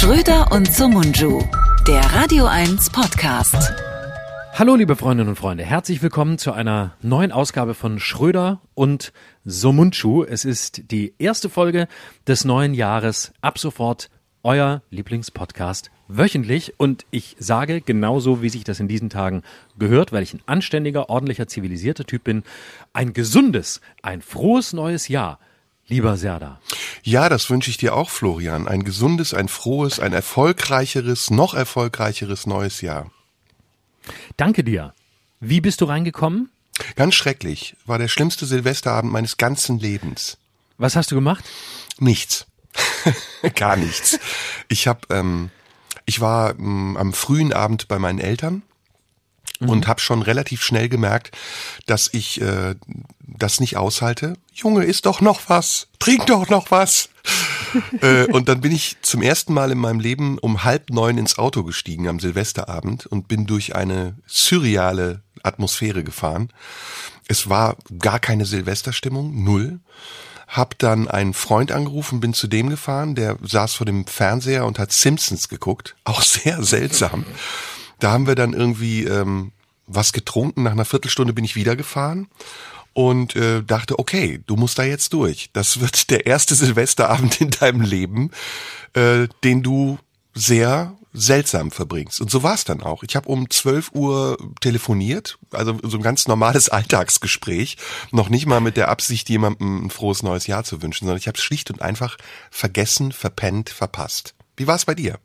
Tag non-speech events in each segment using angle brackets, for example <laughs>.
Schröder und Sumunju, der Radio 1 Podcast. Hallo liebe Freundinnen und Freunde, herzlich willkommen zu einer neuen Ausgabe von Schröder und Somunchu. Es ist die erste Folge des neuen Jahres. Ab sofort euer Lieblingspodcast wöchentlich und ich sage genauso, wie sich das in diesen Tagen gehört, weil ich ein anständiger, ordentlicher, zivilisierter Typ bin, ein gesundes, ein frohes neues Jahr. Lieber Serda. Ja, das wünsche ich dir auch, Florian. Ein gesundes, ein frohes, ein erfolgreicheres, noch erfolgreicheres neues Jahr. Danke dir. Wie bist du reingekommen? Ganz schrecklich. War der schlimmste Silvesterabend meines ganzen Lebens. Was hast du gemacht? Nichts. <laughs> Gar nichts. Ich habe, ähm, ich war ähm, am frühen Abend bei meinen Eltern und habe schon relativ schnell gemerkt, dass ich äh, das nicht aushalte. Junge, isst doch noch was, trink doch noch was. <laughs> äh, und dann bin ich zum ersten Mal in meinem Leben um halb neun ins Auto gestiegen am Silvesterabend und bin durch eine surreale Atmosphäre gefahren. Es war gar keine Silvesterstimmung, null. Hab dann einen Freund angerufen, bin zu dem gefahren, der saß vor dem Fernseher und hat Simpsons geguckt. Auch sehr seltsam. <laughs> Da haben wir dann irgendwie ähm, was getrunken. Nach einer Viertelstunde bin ich wieder gefahren und äh, dachte, okay, du musst da jetzt durch. Das wird <laughs> der erste Silvesterabend in deinem Leben, äh, den du sehr seltsam verbringst. Und so war es dann auch. Ich habe um 12 Uhr telefoniert, also so ein ganz normales <laughs> Alltagsgespräch, noch nicht mal mit der Absicht, jemandem ein frohes neues Jahr zu wünschen, sondern ich habe es schlicht und einfach vergessen, verpennt, verpasst. Wie war es bei dir?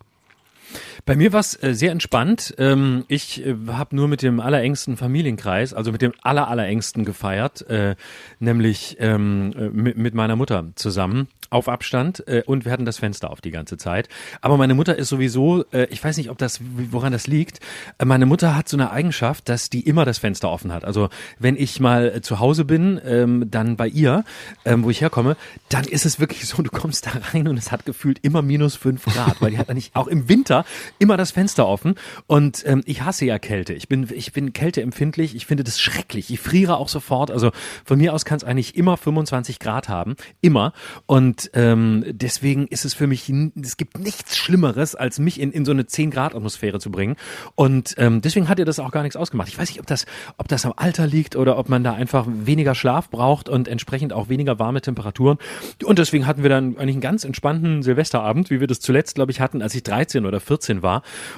Bei mir war es äh, sehr entspannt. Ähm, ich äh, habe nur mit dem allerengsten Familienkreis, also mit dem aller, allerengsten gefeiert, äh, nämlich ähm, äh, mit, mit meiner Mutter zusammen auf Abstand äh, und wir hatten das Fenster auf die ganze Zeit. Aber meine Mutter ist sowieso, äh, ich weiß nicht, ob das, woran das liegt. Äh, meine Mutter hat so eine Eigenschaft, dass die immer das Fenster offen hat. Also wenn ich mal äh, zu Hause bin, ähm, dann bei ihr, ähm, wo ich herkomme, dann ist es wirklich so, du kommst da rein und es hat gefühlt immer minus fünf Grad, weil die hat eigentlich auch im Winter immer das Fenster offen. Und ähm, ich hasse ja Kälte. Ich bin, ich bin kälteempfindlich. Ich finde das schrecklich. Ich friere auch sofort. Also von mir aus kann es eigentlich immer 25 Grad haben, immer. Und ähm, deswegen ist es für mich, es gibt nichts Schlimmeres, als mich in, in so eine 10 Grad Atmosphäre zu bringen. Und ähm, deswegen hat ihr das auch gar nichts ausgemacht. Ich weiß nicht, ob das, ob das am Alter liegt oder ob man da einfach weniger Schlaf braucht und entsprechend auch weniger warme Temperaturen. Und deswegen hatten wir dann eigentlich einen ganz entspannten Silvesterabend, wie wir das zuletzt, glaube ich, hatten, als ich 13 oder 14 war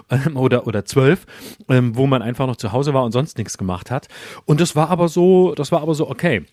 ähm, oder oder 12, ähm, wo man einfach noch zu Hause war und sonst nichts gemacht hat. Und das war aber so, das war aber so okay.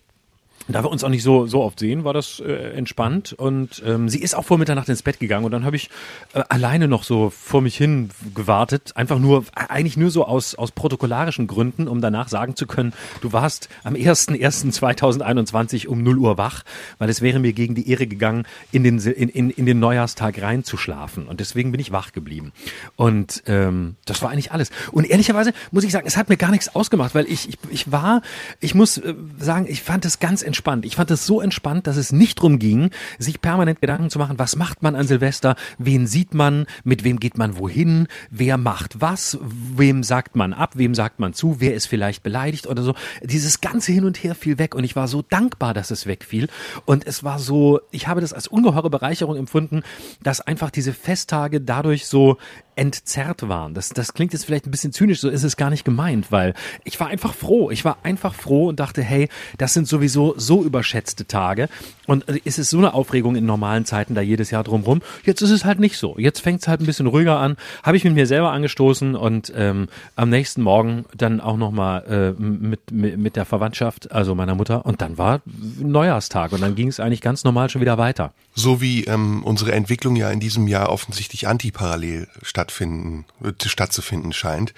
Da wir uns auch nicht so so oft sehen, war das äh, entspannt und ähm, sie ist auch vor Mitternacht ins Bett gegangen und dann habe ich äh, alleine noch so vor mich hin gewartet, einfach nur eigentlich nur so aus aus protokollarischen Gründen, um danach sagen zu können, du warst am 1.1.2021 um 0 Uhr wach, weil es wäre mir gegen die Ehre gegangen, in den in, in, in den Neujahrstag reinzuschlafen und deswegen bin ich wach geblieben und ähm, das war eigentlich alles und ehrlicherweise muss ich sagen, es hat mir gar nichts ausgemacht, weil ich ich, ich war, ich muss äh, sagen, ich fand das ganz entspannt. Ich fand es so entspannt, dass es nicht drum ging, sich permanent Gedanken zu machen, was macht man an Silvester, wen sieht man, mit wem geht man wohin, wer macht was, wem sagt man ab, wem sagt man zu, wer ist vielleicht beleidigt oder so. Dieses ganze Hin und Her fiel weg und ich war so dankbar, dass es wegfiel. Und es war so, ich habe das als ungeheure Bereicherung empfunden, dass einfach diese Festtage dadurch so entzerrt waren. Das, das klingt jetzt vielleicht ein bisschen zynisch, so ist es gar nicht gemeint, weil ich war einfach froh. Ich war einfach froh und dachte, hey, das sind sowieso so überschätzte Tage und äh, ist es so eine Aufregung in normalen Zeiten da jedes Jahr drumrum. Jetzt ist es halt nicht so. Jetzt fängt es halt ein bisschen ruhiger an. Habe ich mit mir selber angestoßen und ähm, am nächsten Morgen dann auch nochmal äh, mit, mit, mit der Verwandtschaft, also meiner Mutter und dann war Neujahrstag und dann ging es eigentlich ganz normal schon wieder weiter. So wie ähm, unsere Entwicklung ja in diesem Jahr offensichtlich antiparallel stattfinden, äh, stattzufinden scheint.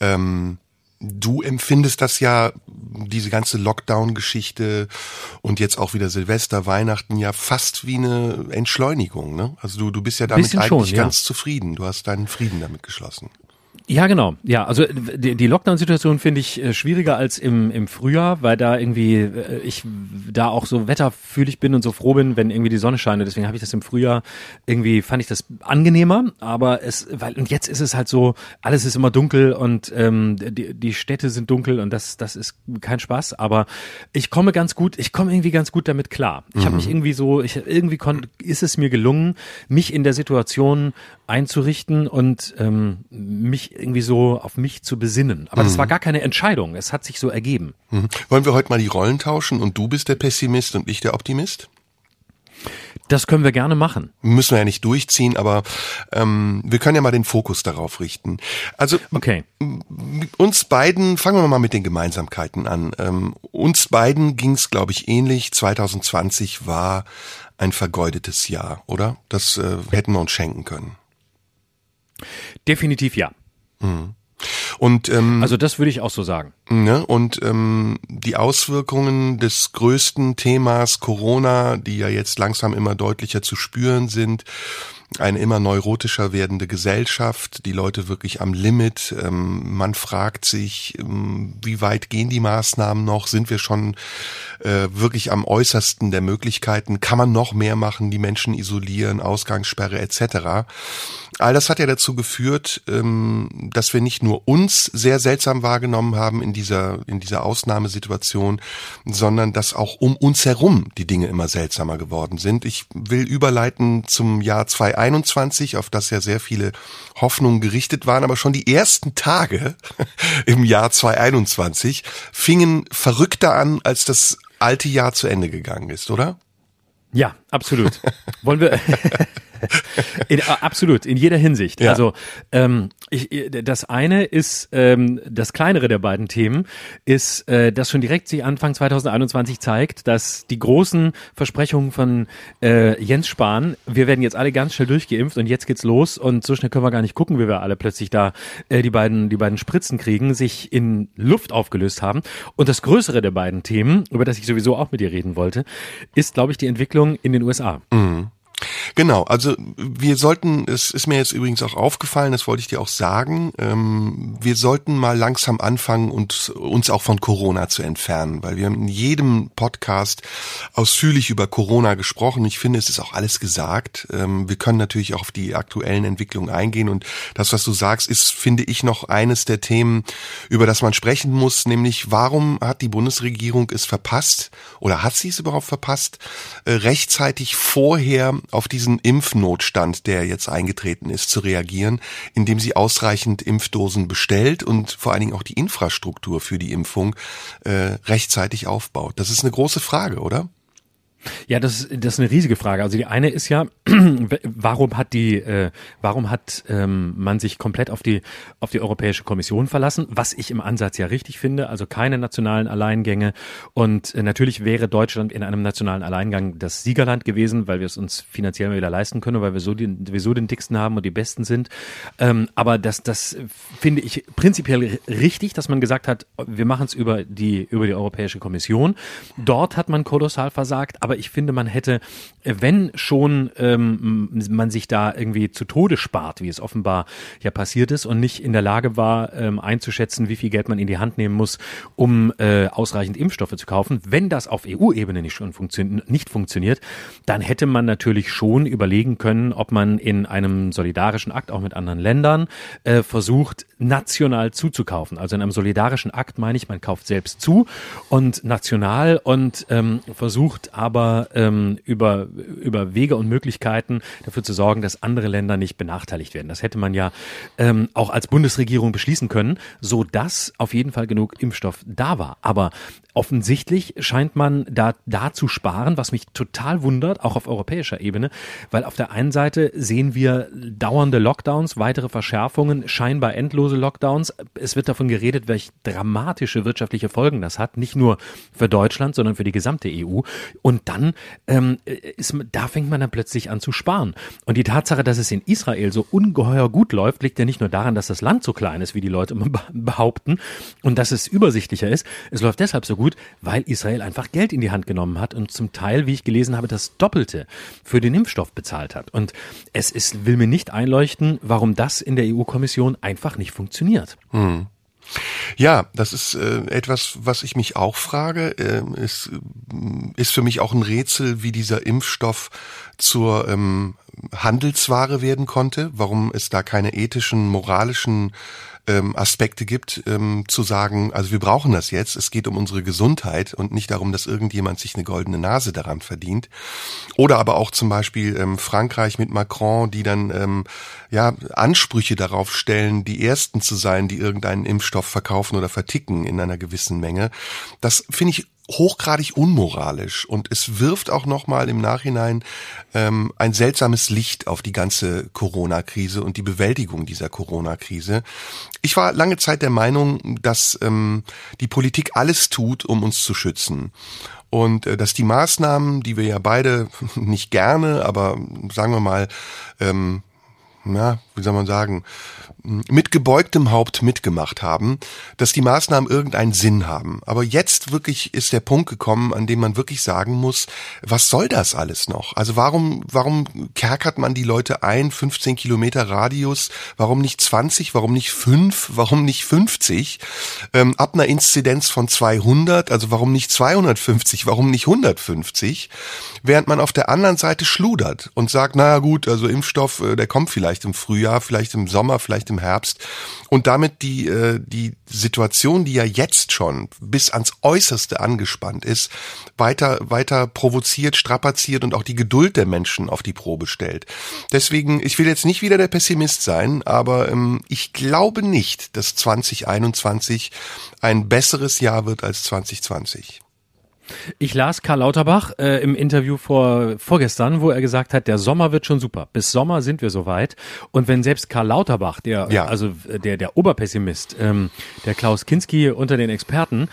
Ähm, du empfindest das ja, diese ganze Lockdown-Geschichte und jetzt auch wieder Silvester, Weihnachten ja fast wie eine Entschleunigung, ne? Also du, du bist ja damit eigentlich schon, ja. ganz zufrieden. Du hast deinen Frieden damit geschlossen. Ja, genau. Ja, also die, die Lockdown-Situation finde ich äh, schwieriger als im, im Frühjahr, weil da irgendwie äh, ich da auch so wetterfühlig bin und so froh bin, wenn irgendwie die Sonne scheint. Deswegen habe ich das im Frühjahr irgendwie fand ich das angenehmer. Aber es, weil und jetzt ist es halt so, alles ist immer dunkel und ähm, die, die Städte sind dunkel und das das ist kein Spaß. Aber ich komme ganz gut, ich komme irgendwie ganz gut damit klar. Ich mhm. habe mich irgendwie so, ich irgendwie kon, ist es mir gelungen, mich in der Situation einzurichten und ähm, mich irgendwie so auf mich zu besinnen. Aber mhm. das war gar keine Entscheidung. Es hat sich so ergeben. Mhm. Wollen wir heute mal die Rollen tauschen und du bist der Pessimist und ich der Optimist? Das können wir gerne machen. Müssen wir ja nicht durchziehen, aber ähm, wir können ja mal den Fokus darauf richten. Also okay. uns beiden, fangen wir mal mit den Gemeinsamkeiten an. Ähm, uns beiden ging es, glaube ich, ähnlich. 2020 war ein vergeudetes Jahr, oder? Das äh, hätten wir uns schenken können. Definitiv ja. Mhm. Und ähm, also das würde ich auch so sagen. Ne, und ähm, die Auswirkungen des größten Themas Corona, die ja jetzt langsam immer deutlicher zu spüren sind, eine immer neurotischer werdende Gesellschaft, die Leute wirklich am Limit. Ähm, man fragt sich, ähm, wie weit gehen die Maßnahmen noch? Sind wir schon äh, wirklich am äußersten der Möglichkeiten? Kann man noch mehr machen? Die Menschen isolieren, Ausgangssperre etc. All das hat ja dazu geführt, ähm, dass wir nicht nur uns sehr seltsam wahrgenommen haben in dieser in dieser Ausnahmesituation, sondern dass auch um uns herum die Dinge immer seltsamer geworden sind. Ich will überleiten zum Jahr 2021 2021, auf das ja sehr viele Hoffnungen gerichtet waren, aber schon die ersten Tage <laughs> im Jahr 2021 fingen verrückter an, als das alte Jahr zu Ende gegangen ist, oder? Ja, absolut. Wollen wir <laughs> <laughs> in, äh, absolut, in jeder Hinsicht. Ja. Also ähm, ich, das eine ist, ähm, das kleinere der beiden Themen, ist, äh, dass schon direkt sich Anfang 2021 zeigt, dass die großen Versprechungen von äh, Jens Spahn, wir werden jetzt alle ganz schnell durchgeimpft und jetzt geht's los und so schnell können wir gar nicht gucken, wie wir alle plötzlich da äh, die beiden die beiden Spritzen kriegen, sich in Luft aufgelöst haben. Und das größere der beiden Themen, über das ich sowieso auch mit dir reden wollte, ist, glaube ich, die Entwicklung in den USA. Mhm. Genau, also wir sollten, es ist mir jetzt übrigens auch aufgefallen, das wollte ich dir auch sagen, ähm, wir sollten mal langsam anfangen und uns auch von Corona zu entfernen, weil wir haben in jedem Podcast ausführlich über Corona gesprochen. Ich finde, es ist auch alles gesagt. Ähm, wir können natürlich auch auf die aktuellen Entwicklungen eingehen und das, was du sagst, ist, finde ich, noch eines der Themen, über das man sprechen muss, nämlich warum hat die Bundesregierung es verpasst oder hat sie es überhaupt verpasst, äh, rechtzeitig vorher auf diesen Impfnotstand, der jetzt eingetreten ist, zu reagieren, indem sie ausreichend Impfdosen bestellt und vor allen Dingen auch die Infrastruktur für die Impfung äh, rechtzeitig aufbaut. Das ist eine große Frage, oder? Ja, das, das ist eine riesige Frage. Also die eine ist ja, <clears throat> warum hat die, äh, warum hat ähm, man sich komplett auf die auf die Europäische Kommission verlassen? Was ich im Ansatz ja richtig finde. Also keine nationalen Alleingänge. Und äh, natürlich wäre Deutschland in einem nationalen Alleingang das Siegerland gewesen, weil wir es uns finanziell mal wieder leisten können, weil wir so den, wir so den dicksten haben und die besten sind. Ähm, aber das, das finde ich prinzipiell richtig, dass man gesagt hat, wir machen es über die über die Europäische Kommission. Dort hat man kolossal versagt. Aber aber ich finde, man hätte, wenn schon ähm, man sich da irgendwie zu Tode spart, wie es offenbar ja passiert ist und nicht in der Lage war, ähm, einzuschätzen, wie viel Geld man in die Hand nehmen muss, um äh, ausreichend Impfstoffe zu kaufen, wenn das auf EU-Ebene nicht schon funktio nicht funktioniert, dann hätte man natürlich schon überlegen können, ob man in einem solidarischen Akt auch mit anderen Ländern äh, versucht, national zuzukaufen. Also in einem solidarischen Akt meine ich, man kauft selbst zu und national und ähm, versucht aber ähm, über, über Wege und Möglichkeiten dafür zu sorgen, dass andere Länder nicht benachteiligt werden. Das hätte man ja ähm, auch als Bundesregierung beschließen können, so dass auf jeden Fall genug Impfstoff da war. Aber offensichtlich scheint man da, da zu sparen, was mich total wundert, auch auf europäischer Ebene, weil auf der einen Seite sehen wir dauernde Lockdowns, weitere Verschärfungen, scheinbar endlose Lockdowns. Es wird davon geredet, welche dramatische wirtschaftliche Folgen das hat, nicht nur für Deutschland, sondern für die gesamte EU. Und dann ähm, ist, da fängt man dann plötzlich an zu sparen. Und die Tatsache, dass es in Israel so ungeheuer gut läuft, liegt ja nicht nur daran, dass das Land so klein ist, wie die Leute immer <laughs> behaupten, und dass es übersichtlicher ist. Es läuft deshalb so gut, gut, weil Israel einfach Geld in die Hand genommen hat und zum Teil, wie ich gelesen habe, das Doppelte für den Impfstoff bezahlt hat. Und es ist, will mir nicht einleuchten, warum das in der EU-Kommission einfach nicht funktioniert. Hm. Ja, das ist äh, etwas, was ich mich auch frage. Äh, es ist für mich auch ein Rätsel, wie dieser Impfstoff zur ähm, Handelsware werden konnte, warum es da keine ethischen, moralischen ähm, Aspekte gibt, ähm, zu sagen, also wir brauchen das jetzt, es geht um unsere Gesundheit und nicht darum, dass irgendjemand sich eine goldene Nase daran verdient. Oder aber auch zum Beispiel ähm, Frankreich mit Macron, die dann ähm, ja Ansprüche darauf stellen, die Ersten zu sein, die irgendeinen Impfstoff verkaufen oder verticken in einer gewissen Menge. Das finde ich hochgradig unmoralisch und es wirft auch nochmal im Nachhinein ähm, ein seltsames Licht auf die ganze Corona-Krise und die Bewältigung dieser Corona-Krise. Ich war lange Zeit der Meinung, dass ähm, die Politik alles tut, um uns zu schützen und äh, dass die Maßnahmen, die wir ja beide <laughs> nicht gerne, aber sagen wir mal, ähm, ja, wie soll man sagen, mit gebeugtem Haupt mitgemacht haben, dass die Maßnahmen irgendeinen Sinn haben. Aber jetzt wirklich ist der Punkt gekommen, an dem man wirklich sagen muss, was soll das alles noch? Also warum, warum kerkert man die Leute ein, 15 Kilometer Radius? Warum nicht 20? Warum nicht 5? Warum nicht 50? Ähm, ab einer Inzidenz von 200, also warum nicht 250? Warum nicht 150? Während man auf der anderen Seite schludert und sagt, naja gut, also Impfstoff, äh, der kommt vielleicht im Frühjahr, vielleicht im Sommer, vielleicht im Herbst und damit die, äh, die Situation, die ja jetzt schon bis ans Äußerste angespannt ist, weiter, weiter provoziert, strapaziert und auch die Geduld der Menschen auf die Probe stellt. Deswegen, ich will jetzt nicht wieder der Pessimist sein, aber ähm, ich glaube nicht, dass 2021 ein besseres Jahr wird als 2020. Ich las Karl Lauterbach äh, im Interview vor vorgestern, wo er gesagt hat, der Sommer wird schon super. Bis Sommer sind wir soweit. Und wenn selbst Karl Lauterbach, der ja. also der der Oberpessimist, ähm, der Klaus Kinski unter den Experten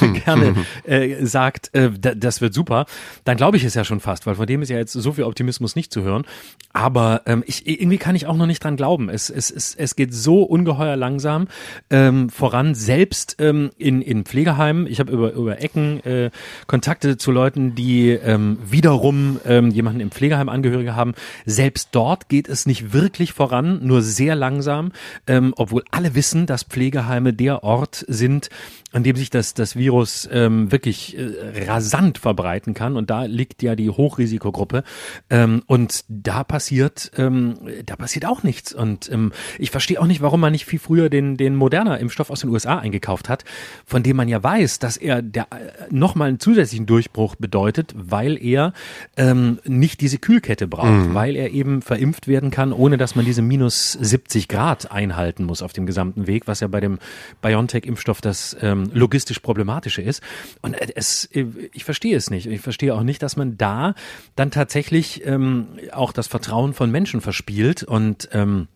<laughs> gerne äh, sagt, äh, das wird super, dann glaube ich es ja schon fast, weil von dem ist ja jetzt so viel Optimismus nicht zu hören. Aber ähm, ich irgendwie kann ich auch noch nicht dran glauben. Es es es, es geht so ungeheuer langsam ähm, voran, selbst ähm, in in Pflegeheimen. Ich habe über über Ecken äh, Kontakte zu Leuten, die ähm, wiederum ähm, jemanden im Pflegeheim Angehörige haben. Selbst dort geht es nicht wirklich voran, nur sehr langsam, ähm, obwohl alle wissen, dass Pflegeheime der Ort sind, an dem sich das, das Virus ähm, wirklich äh, rasant verbreiten kann. Und da liegt ja die Hochrisikogruppe. Ähm, und da passiert, ähm, da passiert auch nichts. Und ähm, ich verstehe auch nicht, warum man nicht viel früher den, den moderner Impfstoff aus den USA eingekauft hat, von dem man ja weiß, dass er der äh, nochmal einen zusätzlichen Durchbruch bedeutet, weil er ähm, nicht diese Kühlkette braucht, mhm. weil er eben verimpft werden kann, ohne dass man diese minus 70 Grad einhalten muss auf dem gesamten Weg, was ja bei dem BioNTech-Impfstoff das ähm, logistisch problematische ist. Und es, ich verstehe es nicht. Ich verstehe auch nicht, dass man da dann tatsächlich ähm, auch das Vertrauen von Menschen verspielt und ähm,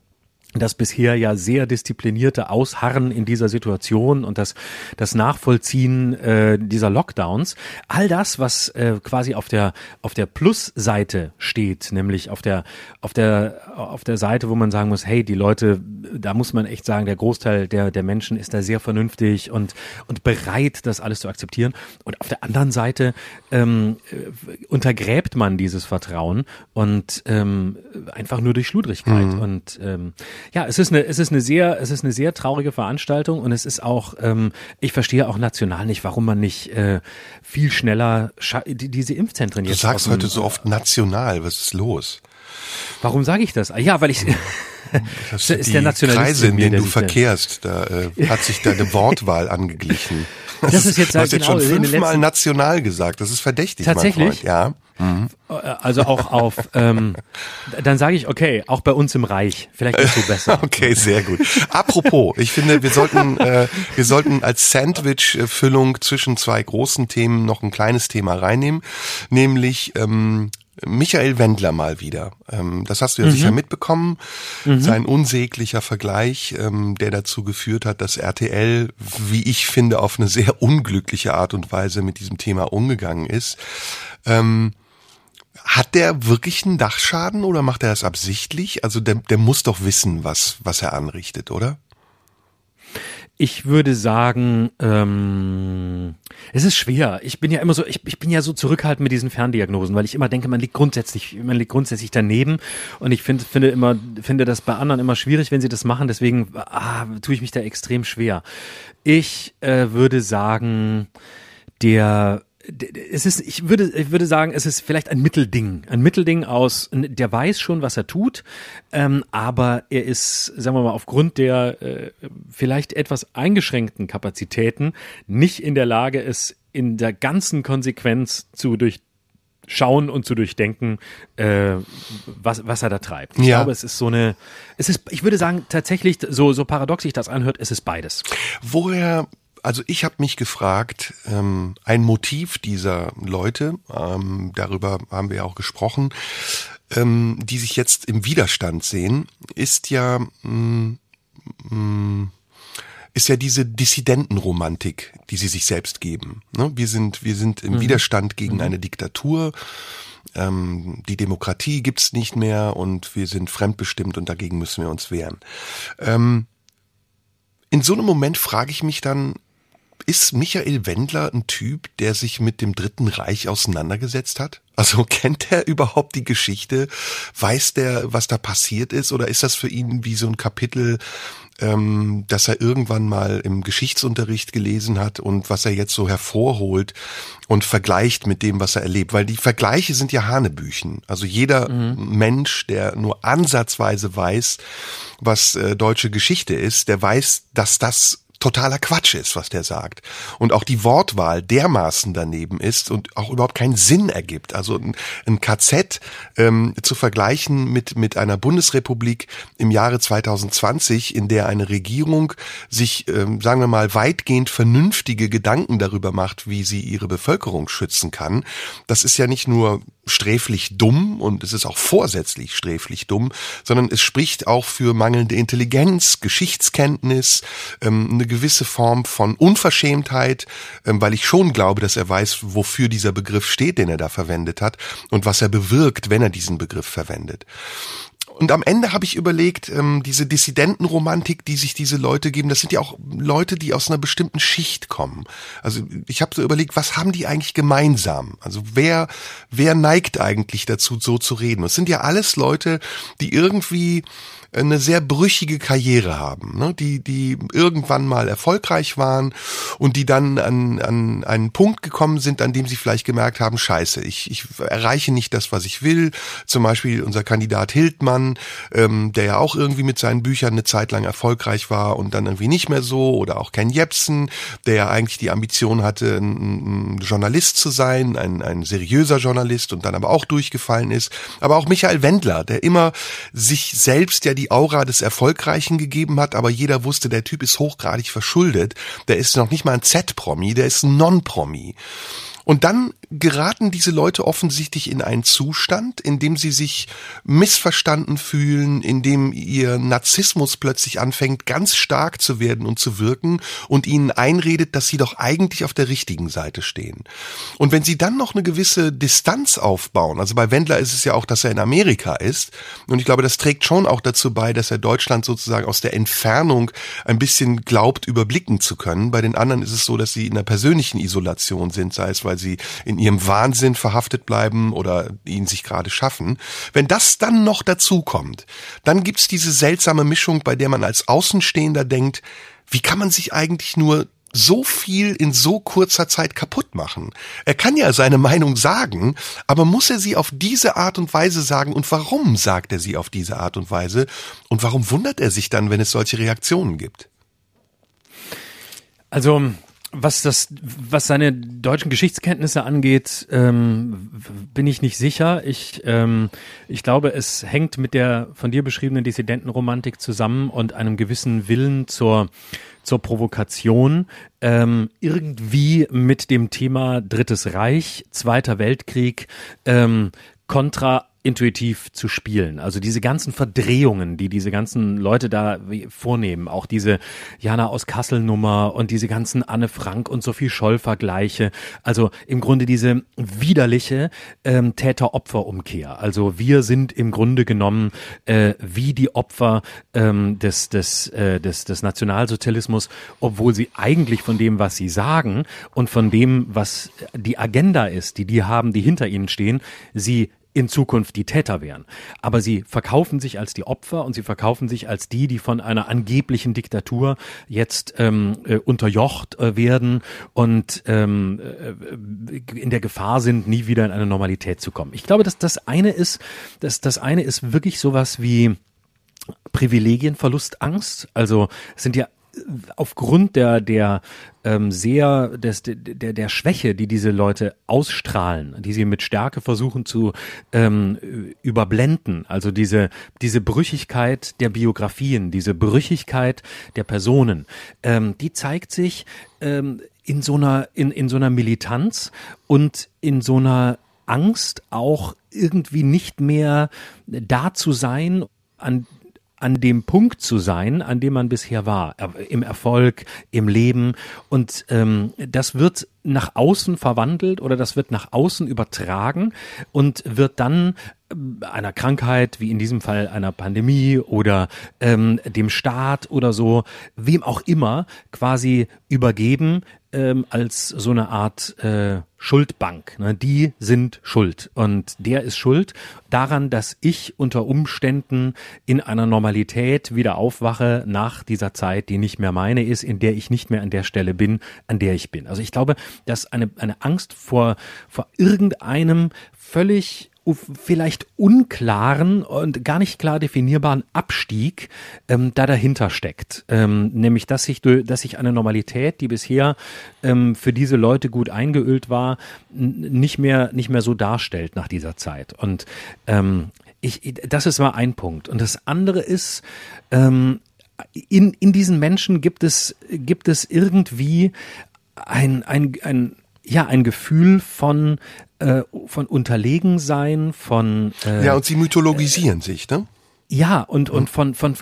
das bisher ja sehr disziplinierte Ausharren in dieser Situation und das, das Nachvollziehen äh, dieser Lockdowns, all das, was äh, quasi auf der auf der Plusseite steht, nämlich auf der auf der auf der Seite, wo man sagen muss, hey, die Leute, da muss man echt sagen, der Großteil der der Menschen ist da sehr vernünftig und und bereit, das alles zu akzeptieren. Und auf der anderen Seite ähm, äh, untergräbt man dieses Vertrauen und ähm, einfach nur durch Schludrigkeit mhm. und ähm, ja, es ist eine, es ist eine sehr, es ist eine sehr traurige Veranstaltung und es ist auch, ähm, ich verstehe auch national nicht, warum man nicht äh, viel schneller die, diese Impfzentren du jetzt. Du sagst heute so oft national, was ist los? Warum sage ich das? Ja, weil ich. <laughs> <laughs> Das ist der Nationalist Kreise, in denen du verkehrst, da äh, hat sich deine <laughs> Wortwahl angeglichen. Das, das ist jetzt, <laughs> du hast jetzt genau, schon fünfmal national gesagt. Das ist verdächtig, Tatsächlich? Ja. Mhm. Also auch auf, ähm, dann sage ich, okay, auch bei uns im Reich. Vielleicht ist so besser. okay, sehr gut. Apropos, ich finde, wir sollten, äh, wir sollten als Sandwich-Füllung zwischen zwei großen Themen noch ein kleines Thema reinnehmen, nämlich ähm, Michael Wendler mal wieder. Ähm, das hast du ja mhm. sicher mitbekommen. Mhm. Sein unsäglicher Vergleich, ähm, der dazu geführt hat, dass RTL, wie ich finde, auf eine sehr unglückliche Art und Weise mit diesem Thema umgegangen ist. Ähm, hat der wirklich einen Dachschaden oder macht er das absichtlich? Also der, der muss doch wissen, was, was er anrichtet, oder? Ich würde sagen, ähm, es ist schwer. Ich bin ja immer so, ich, ich bin ja so zurückhaltend mit diesen Ferndiagnosen, weil ich immer denke, man liegt grundsätzlich, man liegt grundsätzlich daneben. Und ich finde, finde immer, finde das bei anderen immer schwierig, wenn sie das machen. Deswegen ah, tue ich mich da extrem schwer. Ich äh, würde sagen, der es ist, ich würde, ich würde sagen, es ist vielleicht ein Mittelding. Ein Mittelding aus, der weiß schon, was er tut, ähm, aber er ist, sagen wir mal, aufgrund der äh, vielleicht etwas eingeschränkten Kapazitäten nicht in der Lage, es in der ganzen Konsequenz zu durchschauen und zu durchdenken, äh, was, was er da treibt. Ich ja. glaube, es ist so eine, es ist, ich würde sagen, tatsächlich, so, so paradox sich das anhört, es ist beides. Woher also ich habe mich gefragt, ähm, ein Motiv dieser Leute, ähm, darüber haben wir ja auch gesprochen, ähm, die sich jetzt im Widerstand sehen, ist ja mh, mm, mh, mm, ist ja diese Dissidentenromantik, die sie sich selbst geben. Ne? Wir sind wir sind im mhm. Widerstand gegen mhm. eine Diktatur. Ähm, die Demokratie gibt's nicht mehr und wir sind fremdbestimmt und dagegen müssen wir uns wehren. Ähm, in so einem Moment frage ich mich dann, ist Michael Wendler ein Typ, der sich mit dem Dritten Reich auseinandergesetzt hat? Also <laughs> kennt er überhaupt die Geschichte? Weiß der, was da passiert ist? Oder ist das für ihn wie so ein Kapitel, ähm, das er irgendwann mal im Geschichtsunterricht gelesen hat und was er jetzt so hervorholt und vergleicht mit dem, was er erlebt? Weil die Vergleiche sind ja Hanebüchen. Also jeder mhm. Mensch, der nur ansatzweise weiß, was äh, deutsche Geschichte ist, der weiß, dass das totaler Quatsch ist, was der sagt. Und auch die Wortwahl dermaßen daneben ist und auch überhaupt keinen Sinn ergibt. Also ein, ein KZ ähm, zu vergleichen mit, mit einer Bundesrepublik im Jahre 2020, in der eine Regierung sich, ähm, sagen wir mal, weitgehend vernünftige Gedanken darüber macht, wie sie ihre Bevölkerung schützen kann, das ist ja nicht nur sträflich dumm und es ist auch vorsätzlich sträflich dumm, sondern es spricht auch für mangelnde Intelligenz, Geschichtskenntnis, ähm, eine gewisse Form von Unverschämtheit, ähm, weil ich schon glaube, dass er weiß, wofür dieser Begriff steht, den er da verwendet hat und was er bewirkt, wenn er diesen Begriff verwendet. Und am Ende habe ich überlegt, ähm, diese Dissidentenromantik, die sich diese Leute geben, das sind ja auch Leute, die aus einer bestimmten Schicht kommen. Also ich habe so überlegt, was haben die eigentlich gemeinsam? Also wer, wer neigt eigentlich dazu, so zu reden? Es sind ja alles Leute, die irgendwie eine sehr brüchige Karriere haben, ne? die, die irgendwann mal erfolgreich waren und die dann an, an einen Punkt gekommen sind, an dem sie vielleicht gemerkt haben, scheiße, ich, ich erreiche nicht das, was ich will. Zum Beispiel unser Kandidat Hildmann, ähm, der ja auch irgendwie mit seinen Büchern eine Zeit lang erfolgreich war und dann irgendwie nicht mehr so, oder auch Ken Jebsen, der ja eigentlich die Ambition hatte, ein, ein Journalist zu sein, ein, ein seriöser Journalist und dann aber auch durchgefallen ist. Aber auch Michael Wendler, der immer sich selbst ja die Aura des Erfolgreichen gegeben hat, aber jeder wusste, der Typ ist hochgradig verschuldet. Der ist noch nicht mal ein Z-Promi, der ist ein Non-Promi. Und dann geraten diese Leute offensichtlich in einen Zustand, in dem sie sich missverstanden fühlen, in dem ihr Narzissmus plötzlich anfängt, ganz stark zu werden und zu wirken und ihnen einredet, dass sie doch eigentlich auf der richtigen Seite stehen. Und wenn sie dann noch eine gewisse Distanz aufbauen, also bei Wendler ist es ja auch, dass er in Amerika ist, und ich glaube, das trägt schon auch dazu bei, dass er Deutschland sozusagen aus der Entfernung ein bisschen glaubt, überblicken zu können. Bei den anderen ist es so, dass sie in einer persönlichen Isolation sind, sei es weil sie in ihrem Wahnsinn verhaftet bleiben oder ihn sich gerade schaffen. Wenn das dann noch dazu kommt, dann gibt's diese seltsame Mischung, bei der man als Außenstehender denkt, wie kann man sich eigentlich nur so viel in so kurzer Zeit kaputt machen. Er kann ja seine Meinung sagen, aber muss er sie auf diese Art und Weise sagen und warum sagt er sie auf diese Art und Weise und warum wundert er sich dann, wenn es solche Reaktionen gibt? Also was das, was seine deutschen Geschichtskenntnisse angeht, ähm, bin ich nicht sicher. Ich, ähm, ich glaube, es hängt mit der von dir beschriebenen Dissidentenromantik zusammen und einem gewissen Willen zur zur Provokation, ähm, irgendwie mit dem Thema Drittes Reich, Zweiter Weltkrieg, ähm, kontra intuitiv zu spielen. Also diese ganzen Verdrehungen, die diese ganzen Leute da vornehmen, auch diese Jana aus Kassel Nummer und diese ganzen Anne Frank und Sophie Scholl Vergleiche. Also im Grunde diese widerliche ähm, Täter-Opfer-Umkehr. Also wir sind im Grunde genommen äh, wie die Opfer ähm, des, des, äh, des, des Nationalsozialismus, obwohl sie eigentlich von dem, was sie sagen und von dem, was die Agenda ist, die die haben, die hinter ihnen stehen, sie in Zukunft die Täter wären. Aber sie verkaufen sich als die Opfer und sie verkaufen sich als die, die von einer angeblichen Diktatur jetzt ähm, äh, unterjocht äh, werden und ähm, äh, in der Gefahr sind, nie wieder in eine Normalität zu kommen. Ich glaube, dass das eine ist, dass das eine ist wirklich sowas wie Privilegienverlustangst. Also es sind ja aufgrund der der ähm, sehr des, der der Schwäche, die diese Leute ausstrahlen, die sie mit Stärke versuchen zu ähm, überblenden, also diese diese Brüchigkeit der Biografien, diese Brüchigkeit der Personen, ähm, die zeigt sich ähm, in so einer in in so einer Militanz und in so einer Angst auch irgendwie nicht mehr da zu sein an an dem Punkt zu sein, an dem man bisher war, im Erfolg, im Leben. Und ähm, das wird nach außen verwandelt oder das wird nach außen übertragen und wird dann einer Krankheit, wie in diesem Fall einer Pandemie oder ähm, dem Staat oder so, wem auch immer, quasi übergeben ähm, als so eine Art äh, Schuldbank. Ne? Die sind schuld und der ist schuld daran, dass ich unter Umständen in einer Normalität wieder aufwache nach dieser Zeit, die nicht mehr meine ist, in der ich nicht mehr an der Stelle bin, an der ich bin. Also ich glaube, dass eine, eine Angst vor, vor irgendeinem völlig vielleicht unklaren und gar nicht klar definierbaren Abstieg ähm, da dahinter steckt. Ähm, nämlich, dass sich, dass sich eine Normalität, die bisher ähm, für diese Leute gut eingeölt war, nicht mehr, nicht mehr so darstellt nach dieser Zeit. Und ähm, ich, das ist mal ein Punkt. Und das andere ist, ähm, in, in diesen Menschen gibt es, gibt es irgendwie ein, ein, ein, ja, ein Gefühl von, äh, von Unterlegensein, von. Äh, ja, und sie mythologisieren äh, sich, ne? Ja, und, und von, von,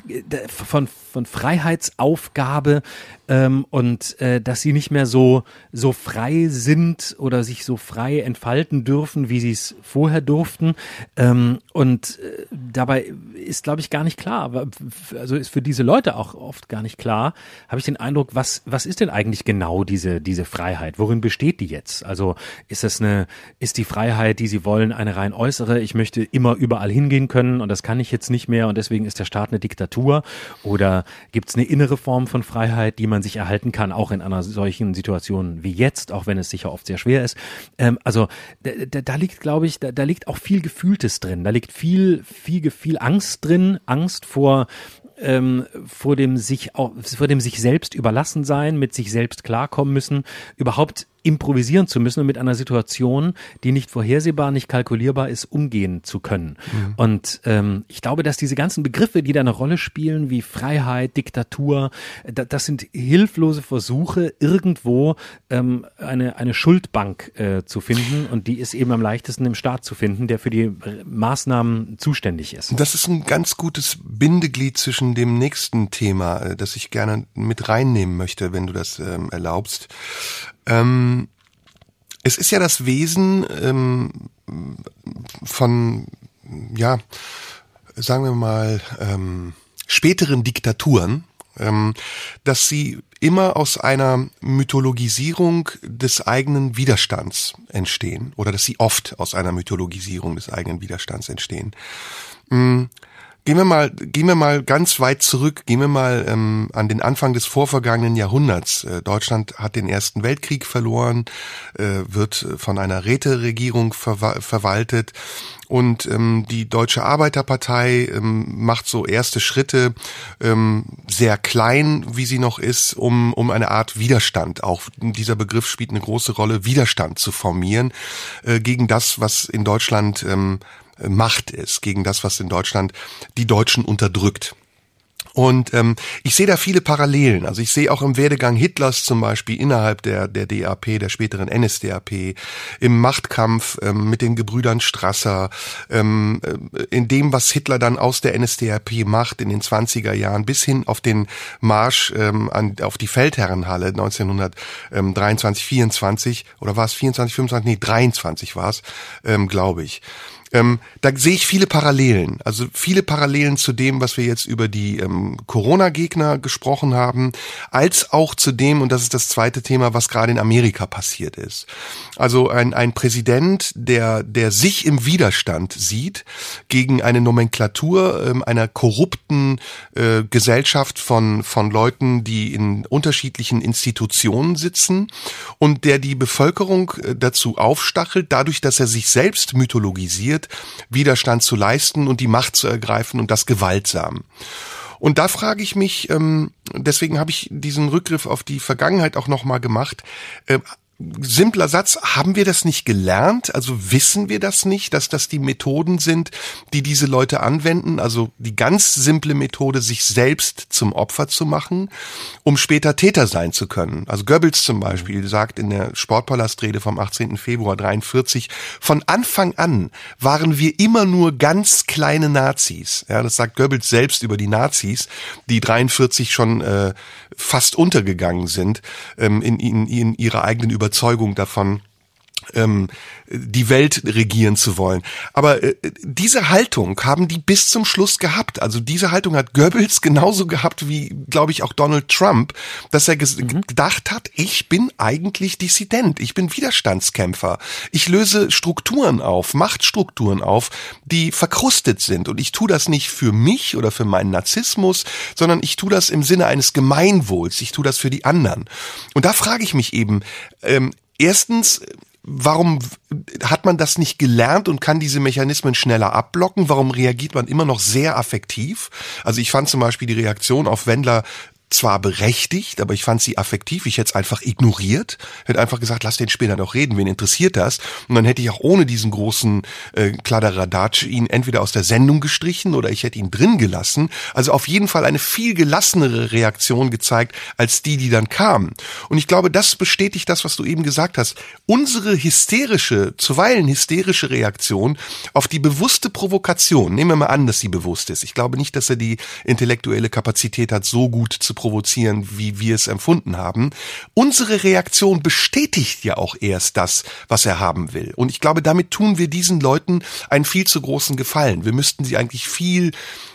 von, von Freiheitsaufgabe ähm, und äh, dass sie nicht mehr so, so frei sind oder sich so frei entfalten dürfen, wie sie es vorher durften. Ähm, und äh, dabei ist, glaube ich, gar nicht klar, also ist für diese Leute auch oft gar nicht klar, habe ich den Eindruck, was, was ist denn eigentlich genau diese, diese Freiheit? Worin besteht die jetzt? Also ist das eine, ist die Freiheit, die sie wollen, eine rein äußere, ich möchte immer überall hingehen können und das kann ich jetzt nicht mehr mehr und deswegen ist der Staat eine Diktatur? Oder gibt es eine innere Form von Freiheit, die man sich erhalten kann, auch in einer solchen Situation wie jetzt, auch wenn es sicher oft sehr schwer ist? Ähm, also da, da liegt, glaube ich, da, da liegt auch viel Gefühltes drin. Da liegt viel, viel, viel Angst drin, Angst vor ähm, vor dem sich vor dem sich selbst überlassen sein, mit sich selbst klarkommen müssen, überhaupt improvisieren zu müssen und mit einer Situation, die nicht vorhersehbar, nicht kalkulierbar ist, umgehen zu können. Mhm. Und ähm, ich glaube, dass diese ganzen Begriffe, die da eine Rolle spielen, wie Freiheit, Diktatur, da, das sind hilflose Versuche, irgendwo ähm, eine, eine Schuldbank äh, zu finden. Und die ist eben am leichtesten im Staat zu finden, der für die Maßnahmen zuständig ist. Das ist ein ganz gutes Bindeglied zwischen dem nächsten Thema, äh, das ich gerne mit reinnehmen möchte, wenn du das ähm, erlaubst. Ähm, es ist ja das Wesen ähm, von, ja, sagen wir mal, ähm, späteren Diktaturen, ähm, dass sie immer aus einer Mythologisierung des eigenen Widerstands entstehen oder dass sie oft aus einer Mythologisierung des eigenen Widerstands entstehen. Gehen wir mal, gehen wir mal ganz weit zurück. Gehen wir mal ähm, an den Anfang des vorvergangenen Jahrhunderts. Äh, Deutschland hat den Ersten Weltkrieg verloren, äh, wird von einer Räteregierung verwa verwaltet und ähm, die Deutsche Arbeiterpartei ähm, macht so erste Schritte, ähm, sehr klein, wie sie noch ist, um um eine Art Widerstand. Auch dieser Begriff spielt eine große Rolle, Widerstand zu formieren äh, gegen das, was in Deutschland ähm, Macht ist, gegen das, was in Deutschland die Deutschen unterdrückt. Und ähm, ich sehe da viele Parallelen. Also ich sehe auch im Werdegang Hitlers zum Beispiel innerhalb der, der DAP, der späteren NSDAP, im Machtkampf ähm, mit den Gebrüdern Strasser, ähm, äh, in dem, was Hitler dann aus der NSDAP macht in den 20er Jahren, bis hin auf den Marsch ähm, an, auf die Feldherrenhalle 1923, 24 oder war es 24, 25, nee, 23 war es, ähm, glaube ich. Ähm, da sehe ich viele Parallelen. Also viele Parallelen zu dem, was wir jetzt über die ähm, Corona-Gegner gesprochen haben, als auch zu dem, und das ist das zweite Thema, was gerade in Amerika passiert ist. Also ein, ein Präsident, der, der sich im Widerstand sieht gegen eine Nomenklatur ähm, einer korrupten äh, Gesellschaft von, von Leuten, die in unterschiedlichen Institutionen sitzen und der die Bevölkerung äh, dazu aufstachelt, dadurch, dass er sich selbst mythologisiert, Widerstand zu leisten und die Macht zu ergreifen und das gewaltsam. Und da frage ich mich, ähm, deswegen habe ich diesen Rückgriff auf die Vergangenheit auch nochmal gemacht, äh, simpler Satz, haben wir das nicht gelernt? Also wissen wir das nicht, dass das die Methoden sind, die diese Leute anwenden? Also die ganz simple Methode, sich selbst zum Opfer zu machen, um später Täter sein zu können. Also Goebbels zum Beispiel sagt in der Sportpalastrede vom 18. Februar 43, von Anfang an waren wir immer nur ganz kleine Nazis. Ja, das sagt Goebbels selbst über die Nazis, die 43 schon äh, fast untergegangen sind ähm, in, in, in ihrer eigenen Überzeugung davon, ähm, die Welt regieren zu wollen. Aber äh, diese Haltung haben die bis zum Schluss gehabt. Also diese Haltung hat Goebbels <laughs> genauso gehabt wie, glaube ich, auch Donald Trump, dass er mhm. gedacht hat, ich bin eigentlich Dissident, ich bin Widerstandskämpfer. Ich löse Strukturen auf, Machtstrukturen auf, die verkrustet sind. Und ich tue das nicht für mich oder für meinen Narzissmus, sondern ich tue das im Sinne eines Gemeinwohls. Ich tue das für die anderen. Und da frage ich mich eben, ähm, erstens, Warum hat man das nicht gelernt und kann diese Mechanismen schneller abblocken? Warum reagiert man immer noch sehr affektiv? Also ich fand zum Beispiel die Reaktion auf Wendler zwar berechtigt, aber ich fand sie affektiv. Ich hätte es einfach ignoriert, hätte einfach gesagt, lass den Spinner doch reden, wen interessiert das? Und dann hätte ich auch ohne diesen großen äh, Kladderadatsch ihn entweder aus der Sendung gestrichen oder ich hätte ihn drin gelassen. Also auf jeden Fall eine viel gelassenere Reaktion gezeigt als die, die dann kam. Und ich glaube, das bestätigt das, was du eben gesagt hast. Unsere hysterische, zuweilen hysterische Reaktion auf die bewusste Provokation, nehmen wir mal an, dass sie bewusst ist. Ich glaube nicht, dass er die intellektuelle Kapazität hat, so gut zu provozieren, wie wir es empfunden haben. Unsere Reaktion bestätigt ja auch erst das, was er haben will. Und ich glaube, damit tun wir diesen Leuten einen viel zu großen Gefallen. Wir müssten sie eigentlich viel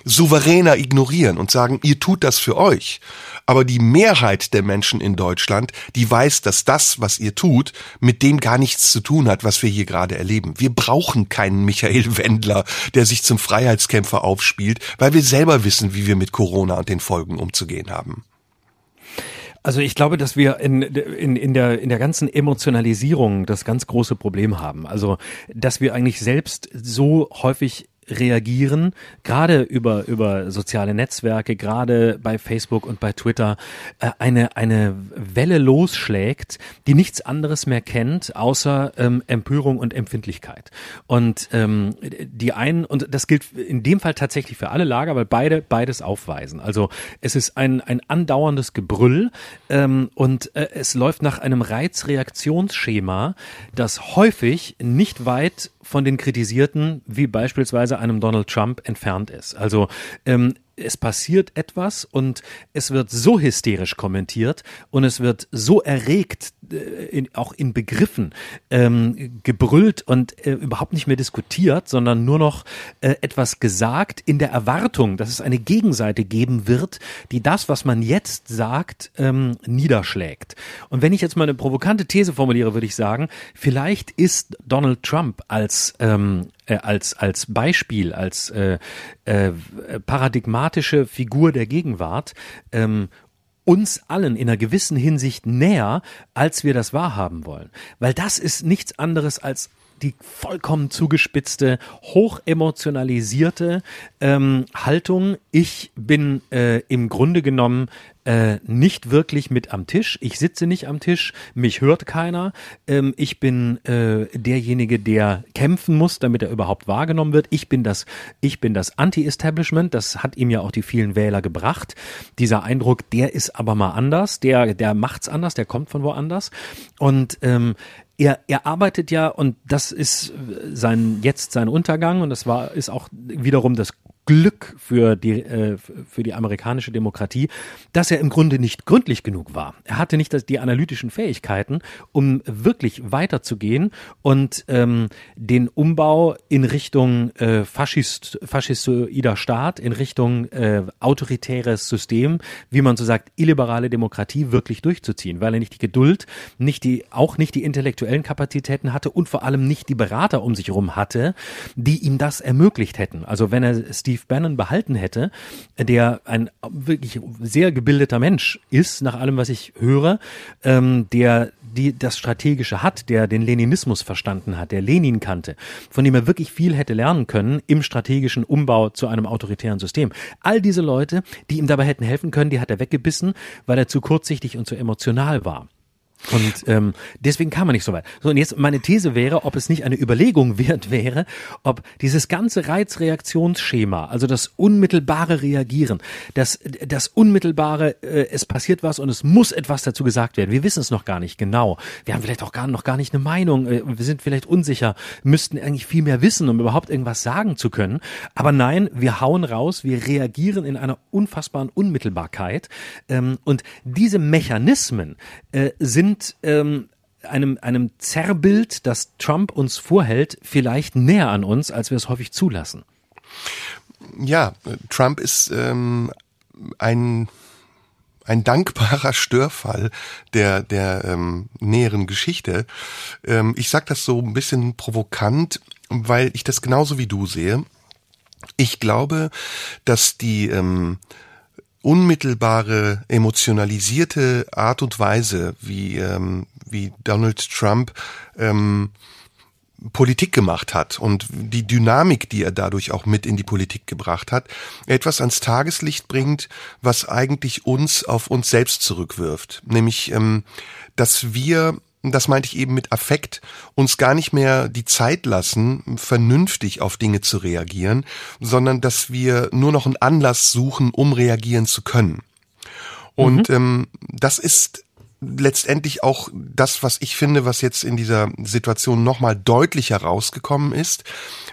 souveräner ignorieren und sagen, ihr tut das für euch. Aber die Mehrheit der Menschen in Deutschland, die weiß, dass das, was ihr tut, mit dem gar nichts zu tun hat, was wir hier gerade erleben. Wir brauchen keinen Michael <laughs> Wendler, der sich zum Freiheitskämpfer aufspielt, weil wir selber wissen, wie wir mit Corona und den Folgen umzugehen haben. Also ich glaube, dass wir in, in, in, der, in der ganzen Emotionalisierung das ganz große Problem haben. Also, dass wir eigentlich selbst so häufig reagieren, gerade über, über soziale Netzwerke, gerade bei Facebook und bei Twitter, äh, eine, eine Welle losschlägt, die nichts anderes mehr kennt, außer ähm, Empörung und Empfindlichkeit. Und ähm, die einen, und das gilt in dem Fall tatsächlich für alle Lager, weil beide beides aufweisen. Also es ist ein, ein andauerndes Gebrüll ähm, und äh, es läuft nach einem Reizreaktionsschema, das häufig nicht weit von den Kritisierten, wie beispielsweise einem Donald Trump, entfernt ist. Also ähm, es passiert etwas und es wird so hysterisch kommentiert und es wird so erregt, äh, in, auch in Begriffen, ähm, gebrüllt und äh, überhaupt nicht mehr diskutiert, sondern nur noch äh, etwas gesagt in der Erwartung, dass es eine Gegenseite geben wird, die das, was man jetzt sagt, ähm, niederschlägt. Und wenn ich jetzt mal eine provokante These formuliere, würde ich sagen, vielleicht ist Donald Trump als ähm, äh, als, als Beispiel, als äh, äh, paradigmatische Figur der Gegenwart ähm, uns allen in einer gewissen Hinsicht näher, als wir das wahrhaben wollen. Weil das ist nichts anderes als die vollkommen zugespitzte, hochemotionalisierte ähm, Haltung. Ich bin äh, im Grunde genommen äh, nicht wirklich mit am Tisch. Ich sitze nicht am Tisch, mich hört keiner. Ähm, ich bin äh, derjenige, der kämpfen muss, damit er überhaupt wahrgenommen wird. Ich bin das, ich bin das Anti-Establishment. Das hat ihm ja auch die vielen Wähler gebracht. Dieser Eindruck, der ist aber mal anders, der, der macht's anders, der kommt von woanders. Und ähm, er, er arbeitet ja, und das ist sein, jetzt sein Untergang, und das war, ist auch wiederum das Glück für die, äh, für die amerikanische Demokratie, dass er im Grunde nicht gründlich genug war. Er hatte nicht die analytischen Fähigkeiten, um wirklich weiterzugehen und ähm, den Umbau in Richtung äh, Faschist, faschistoider Staat, in Richtung äh, autoritäres System, wie man so sagt, illiberale Demokratie wirklich durchzuziehen, weil er nicht die Geduld, nicht die, auch nicht die intellektuellen Kapazitäten hatte und vor allem nicht die Berater um sich herum hatte, die ihm das ermöglicht hätten. Also wenn er Steve Steve Bannon behalten hätte, der ein wirklich sehr gebildeter Mensch ist, nach allem, was ich höre, ähm, der die das Strategische hat, der den Leninismus verstanden hat, der Lenin kannte, von dem er wirklich viel hätte lernen können im strategischen Umbau zu einem autoritären System. All diese Leute, die ihm dabei hätten helfen können, die hat er weggebissen, weil er zu kurzsichtig und zu emotional war. Und ähm, deswegen kam man nicht so weit. So, und jetzt meine These wäre, ob es nicht eine Überlegung <laughs> wert wäre, ob dieses ganze Reizreaktionsschema, also das unmittelbare Reagieren, das, das unmittelbare, äh, es passiert was und es muss etwas dazu gesagt werden. Wir wissen es noch gar nicht genau. Wir haben vielleicht auch gar, noch gar nicht eine Meinung. Äh, wir sind vielleicht unsicher, müssten eigentlich viel mehr wissen, um überhaupt irgendwas sagen zu können. Aber nein, wir hauen raus, wir reagieren in einer unfassbaren Unmittelbarkeit. Ähm, und diese Mechanismen äh, sind sind ähm, einem, einem Zerrbild, das Trump uns vorhält, vielleicht näher an uns, als wir es häufig zulassen. Ja, Trump ist ähm, ein ein dankbarer Störfall der der ähm, näheren Geschichte. Ähm, ich sage das so ein bisschen provokant, weil ich das genauso wie du sehe. Ich glaube, dass die ähm, unmittelbare, emotionalisierte Art und Weise, wie, ähm, wie Donald Trump ähm, Politik gemacht hat und die Dynamik, die er dadurch auch mit in die Politik gebracht hat, etwas ans Tageslicht bringt, was eigentlich uns auf uns selbst zurückwirft. Nämlich, ähm, dass wir das meinte ich eben mit Affekt, uns gar nicht mehr die Zeit lassen, vernünftig auf Dinge zu reagieren, sondern dass wir nur noch einen Anlass suchen, um reagieren zu können. Und mhm. ähm, das ist letztendlich auch das, was ich finde, was jetzt in dieser Situation nochmal deutlich herausgekommen ist,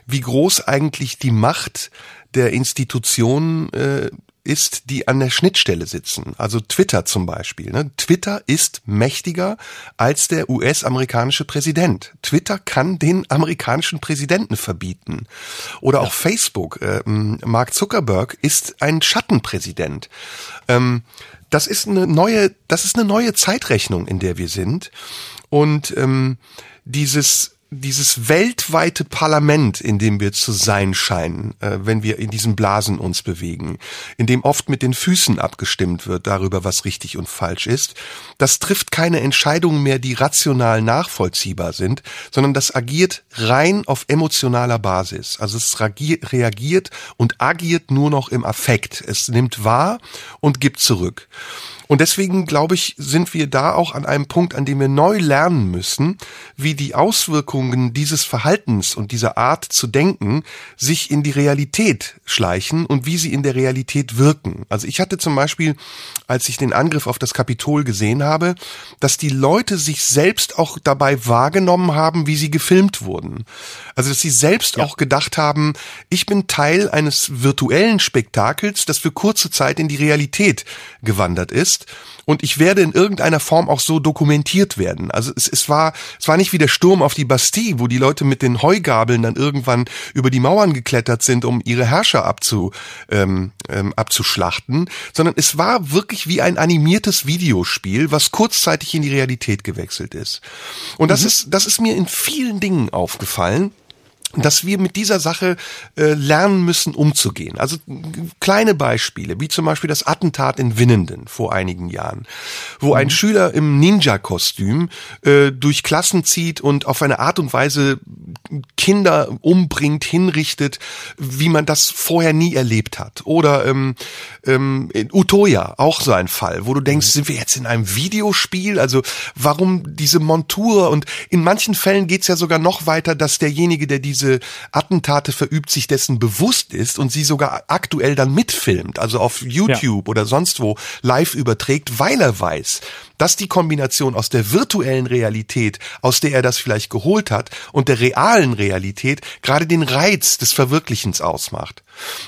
wie groß eigentlich die Macht der Institutionen äh, ist, die an der Schnittstelle sitzen. Also Twitter zum Beispiel. Ne? Twitter ist mächtiger als der US-amerikanische Präsident. Twitter kann den amerikanischen Präsidenten verbieten. Oder auch ja. Facebook. Äh, Mark Zuckerberg ist ein Schattenpräsident. Ähm, das ist eine neue, das ist eine neue Zeitrechnung, in der wir sind. Und ähm, dieses dieses weltweite Parlament, in dem wir zu sein scheinen, äh, wenn wir in diesen Blasen uns bewegen, in dem oft mit den Füßen abgestimmt wird darüber, was richtig und falsch ist, das trifft keine Entscheidungen mehr, die rational nachvollziehbar sind, sondern das agiert rein auf emotionaler Basis. Also es reagiert und agiert nur noch im Affekt. Es nimmt wahr und gibt zurück. Und deswegen, glaube ich, sind wir da auch an einem Punkt, an dem wir neu lernen müssen, wie die Auswirkungen dieses Verhaltens und dieser Art zu denken sich in die Realität schleichen und wie sie in der Realität wirken. Also ich hatte zum Beispiel, als ich den Angriff auf das Kapitol gesehen habe, dass die Leute sich selbst auch dabei wahrgenommen haben, wie sie gefilmt wurden. Also dass sie selbst ja. auch gedacht haben, ich bin Teil eines virtuellen Spektakels, das für kurze Zeit in die Realität gewandert ist ist und ich werde in irgendeiner Form auch so dokumentiert werden. Also es, es war es war nicht wie der Sturm auf die Bastille, wo die Leute mit den Heugabeln dann irgendwann über die Mauern geklettert sind, um ihre Herrscher abzu, ähm, ähm, abzuschlachten, sondern es war wirklich wie ein animiertes Videospiel, was kurzzeitig in die Realität gewechselt ist. Und das mhm. ist das ist mir in vielen Dingen aufgefallen dass wir mit dieser Sache äh, lernen müssen, umzugehen. Also kleine Beispiele, wie zum Beispiel das Attentat in Winnenden vor einigen Jahren, wo ein mhm. Schüler im Ninja-Kostüm äh, durch Klassen zieht und auf eine Art und Weise Kinder umbringt, hinrichtet, wie man das vorher nie erlebt hat. Oder ähm, ähm, Utoya, auch so ein Fall, wo du denkst, sind wir jetzt in einem Videospiel? Also warum diese Montur? Und in manchen Fällen geht's ja sogar noch weiter, dass derjenige, der diese Attentate verübt, sich dessen bewusst ist und sie sogar aktuell dann mitfilmt, also auf YouTube ja. oder sonst wo live überträgt, weil er weiß, dass die Kombination aus der virtuellen Realität, aus der er das vielleicht geholt hat, und der realen Realität gerade den Reiz des Verwirklichens ausmacht.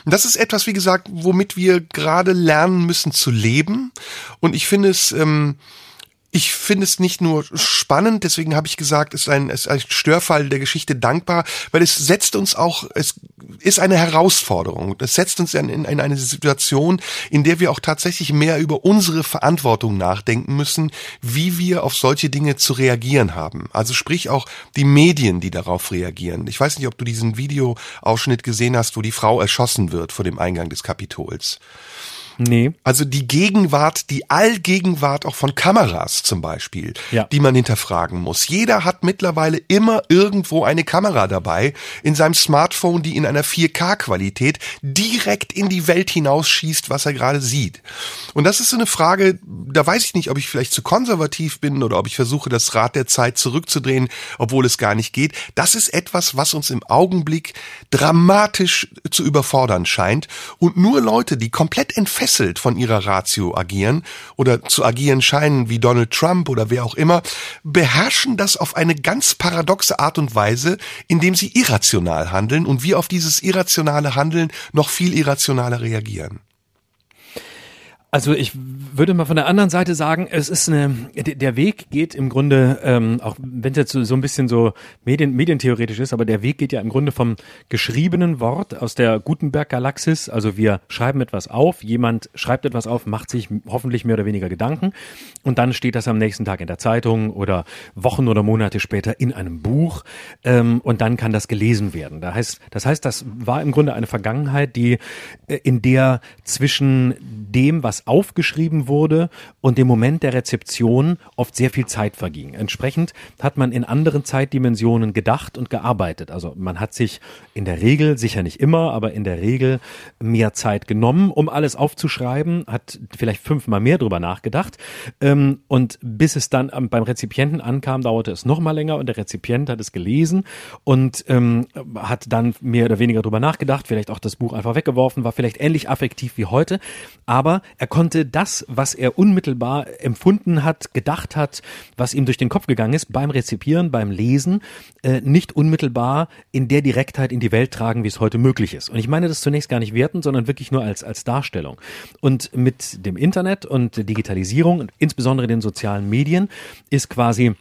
Und das ist etwas, wie gesagt, womit wir gerade lernen müssen zu leben. Und ich finde es ähm, ich finde es nicht nur spannend, deswegen habe ich gesagt, es ist ein, ist ein Störfall der Geschichte dankbar, weil es setzt uns auch, es ist eine Herausforderung. Es setzt uns in, in eine Situation, in der wir auch tatsächlich mehr über unsere Verantwortung nachdenken müssen, wie wir auf solche Dinge zu reagieren haben. Also sprich auch die Medien, die darauf reagieren. Ich weiß nicht, ob du diesen Videoausschnitt gesehen hast, wo die Frau erschossen wird vor dem Eingang des Kapitols. Nee. Also die Gegenwart, die Allgegenwart auch von Kameras zum Beispiel, ja. die man hinterfragen muss. Jeder hat mittlerweile immer irgendwo eine Kamera dabei in seinem Smartphone, die in einer 4K-Qualität direkt in die Welt hinausschießt, was er gerade sieht. Und das ist so eine Frage, da weiß ich nicht, ob ich vielleicht zu konservativ bin oder ob ich versuche, das Rad der Zeit zurückzudrehen, obwohl es gar nicht geht. Das ist etwas, was uns im Augenblick dramatisch zu überfordern scheint. Und nur Leute, die komplett entfesselt gefesselt von ihrer Ratio agieren oder zu agieren scheinen wie Donald Trump oder wer auch immer, beherrschen das auf eine ganz paradoxe Art und Weise, indem sie irrational handeln und wir auf dieses irrationale Handeln noch viel irrationaler reagieren. Also ich würde mal von der anderen Seite sagen, es ist eine, der Weg geht im Grunde, ähm, auch wenn es jetzt so, ein bisschen so Medien, medientheoretisch ist, aber der Weg geht ja im Grunde vom geschriebenen Wort aus der Gutenberg-Galaxis. Also wir schreiben etwas auf, jemand schreibt etwas auf, macht sich hoffentlich mehr oder weniger Gedanken und dann steht das am nächsten Tag in der Zeitung oder Wochen oder Monate später in einem Buch ähm, und dann kann das gelesen werden. Das heißt, das heißt, das war im Grunde eine Vergangenheit, die äh, in der zwischen dem, was was aufgeschrieben wurde und dem Moment der Rezeption oft sehr viel Zeit verging. Entsprechend hat man in anderen Zeitdimensionen gedacht und gearbeitet. Also man hat sich in der Regel, sicher nicht immer, aber in der Regel mehr Zeit genommen, um alles aufzuschreiben, hat vielleicht fünfmal mehr drüber nachgedacht. Ähm, und bis es dann beim Rezipienten ankam, dauerte es noch mal länger und der Rezipient hat es gelesen und ähm, hat dann mehr oder weniger drüber nachgedacht, vielleicht auch das Buch einfach weggeworfen, war vielleicht ähnlich affektiv wie heute, aber er konnte das, was er unmittelbar empfunden hat, gedacht hat, was ihm durch den Kopf gegangen ist, beim Rezipieren, beim Lesen, äh, nicht unmittelbar in der Direktheit in die Welt tragen, wie es heute möglich ist. Und ich meine das zunächst gar nicht werten, sondern wirklich nur als, als Darstellung. Und mit dem Internet und Digitalisierung insbesondere den sozialen Medien ist quasi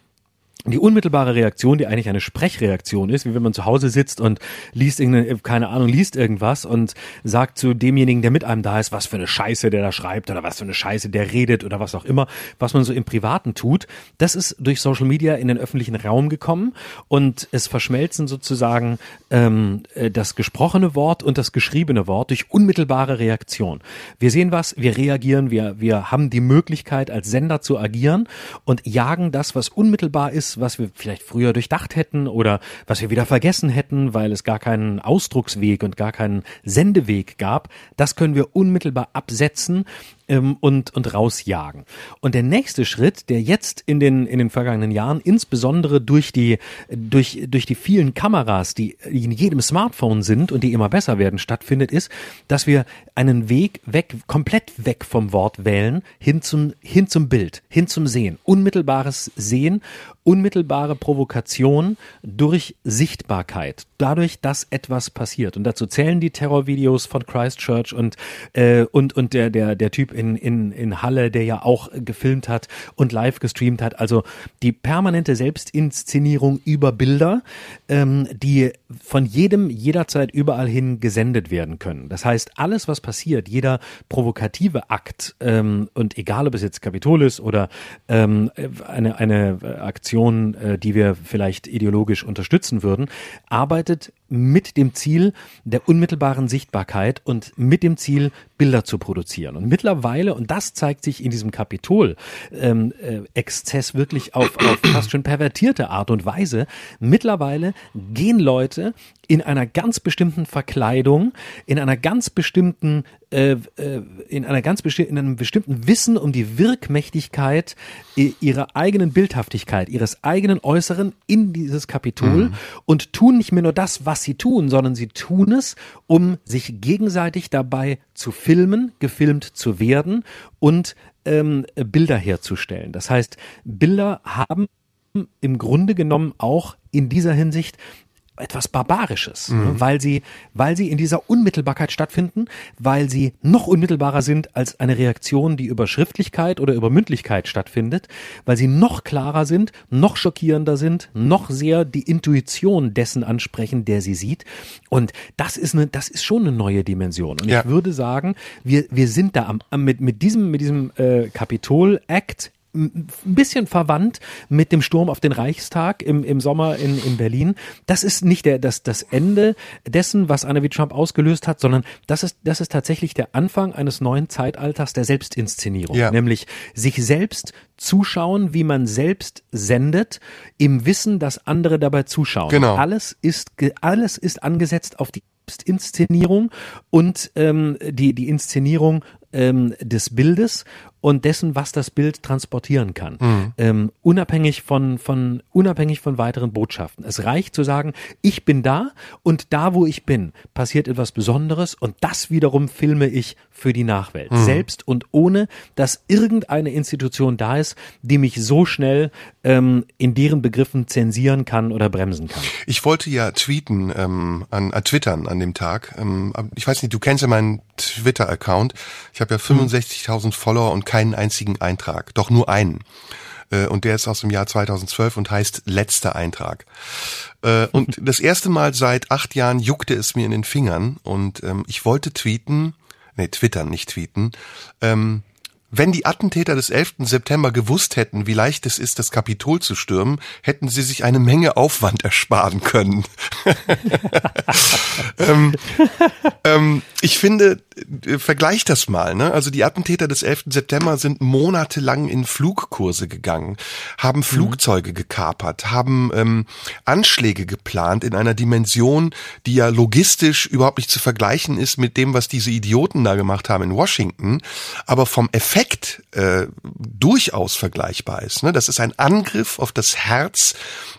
die unmittelbare Reaktion, die eigentlich eine Sprechreaktion ist, wie wenn man zu Hause sitzt und liest irgendeine, keine Ahnung, liest irgendwas und sagt zu demjenigen, der mit einem da ist, was für eine Scheiße der da schreibt oder was für eine Scheiße der redet oder was auch immer, was man so im Privaten tut, das ist durch Social Media in den öffentlichen Raum gekommen und es verschmelzen sozusagen ähm, äh, das gesprochene Wort und das geschriebene Wort durch unmittelbare Reaktion. Wir sehen was, wir reagieren, wir, wir haben die Möglichkeit als Sender zu agieren und jagen das, was unmittelbar ist, was wir vielleicht früher durchdacht hätten oder was wir wieder vergessen hätten, weil es gar keinen Ausdrucksweg und gar keinen Sendeweg gab, das können wir unmittelbar absetzen ähm, und, und rausjagen. Und der nächste Schritt, der jetzt in den, in den vergangenen Jahren, insbesondere durch die, durch, durch die vielen Kameras, die in jedem Smartphone sind und die immer besser werden, stattfindet, ist, dass wir einen Weg weg, komplett weg vom Wort wählen, hin zum, hin zum Bild, hin zum Sehen. Unmittelbares Sehen, unmittelbare Provokation durch Sichtbarkeit, dadurch, dass etwas passiert. Und dazu zählen die Terrorvideos von Christchurch und, äh, und, und der, der, der Typ in, in, in Halle, der ja auch gefilmt hat und live gestreamt hat. Also die permanente Selbstinszenierung über Bilder, ähm, die von jedem jederzeit überall hin gesendet werden können. Das heißt, alles, was passiert, jeder provokative Akt, ähm, und egal ob es jetzt Kapitol ist oder ähm, eine, eine Aktion, äh, die wir vielleicht ideologisch unterstützen würden, arbeitet mit dem Ziel der unmittelbaren Sichtbarkeit und mit dem Ziel, Bilder zu produzieren. Und mittlerweile, und das zeigt sich in diesem Kapitol-Exzess ähm, äh, wirklich auf, auf <clears throat> fast schon pervertierte Art und Weise, mittlerweile gehen Leute in einer ganz bestimmten Verkleidung, in einer ganz bestimmten, äh, äh, in einer ganz besti in einem bestimmten Wissen um die Wirkmächtigkeit ihrer eigenen Bildhaftigkeit, ihres eigenen Äußeren in dieses Kapitol mhm. und tun nicht mehr nur das, was sie tun, sondern sie tun es, um sich gegenseitig dabei zu filmen, gefilmt zu werden und ähm, Bilder herzustellen. Das heißt, Bilder haben im Grunde genommen auch in dieser Hinsicht etwas Barbarisches, ne? mhm. weil sie, weil sie in dieser Unmittelbarkeit stattfinden, weil sie noch unmittelbarer sind als eine Reaktion, die über Schriftlichkeit oder über Mündlichkeit stattfindet, weil sie noch klarer sind, noch schockierender sind, noch sehr die Intuition dessen ansprechen, der sie sieht. Und das ist eine, das ist schon eine neue Dimension. Und ja. ich würde sagen, wir, wir sind da am, mit, mit diesem, mit diesem äh, Kapitol-Act ein bisschen verwandt mit dem Sturm auf den Reichstag im, im Sommer in, in Berlin. Das ist nicht der, das, das Ende dessen, was Anne wie Trump ausgelöst hat, sondern das ist, das ist tatsächlich der Anfang eines neuen Zeitalters der Selbstinszenierung. Ja. Nämlich sich selbst zuschauen, wie man selbst sendet, im Wissen, dass andere dabei zuschauen. Genau. Alles ist, alles ist angesetzt auf die Selbstinszenierung und ähm, die, die Inszenierung ähm, des Bildes und dessen, was das Bild transportieren kann. Mhm. Ähm, unabhängig von, von, unabhängig von weiteren Botschaften. Es reicht zu sagen, ich bin da und da, wo ich bin, passiert etwas Besonderes und das wiederum filme ich für die Nachwelt. Mhm. Selbst und ohne, dass irgendeine Institution da ist, die mich so schnell ähm, in deren Begriffen zensieren kann oder bremsen kann. Ich wollte ja tweeten, ähm, an, an twittern an dem Tag. Ähm, ich weiß nicht, du kennst ja meinen Twitter-Account. Ich habe ja 65.000 mhm. Follower und keinen einzigen Eintrag, doch nur einen. Äh, und der ist aus dem Jahr 2012 und heißt Letzter Eintrag. Äh, und <laughs> das erste Mal seit acht Jahren juckte es mir in den Fingern und ähm, ich wollte tweeten, nee, twittern, nicht tweeten, ähm, wenn die Attentäter des 11. September gewusst hätten, wie leicht es ist, das Kapitol zu stürmen, hätten sie sich eine Menge Aufwand ersparen können. <laughs> ähm, ähm, ich finde, äh, vergleich das mal. Ne? Also die Attentäter des 11. September sind monatelang in Flugkurse gegangen, haben mhm. Flugzeuge mhm. gekapert, haben ähm, Anschläge geplant in einer Dimension, die ja logistisch überhaupt nicht zu vergleichen ist mit dem, was diese Idioten da gemacht haben in Washington, aber vom Effekt Effekt äh, durchaus vergleichbar ist. Ne? Das ist ein Angriff auf das Herz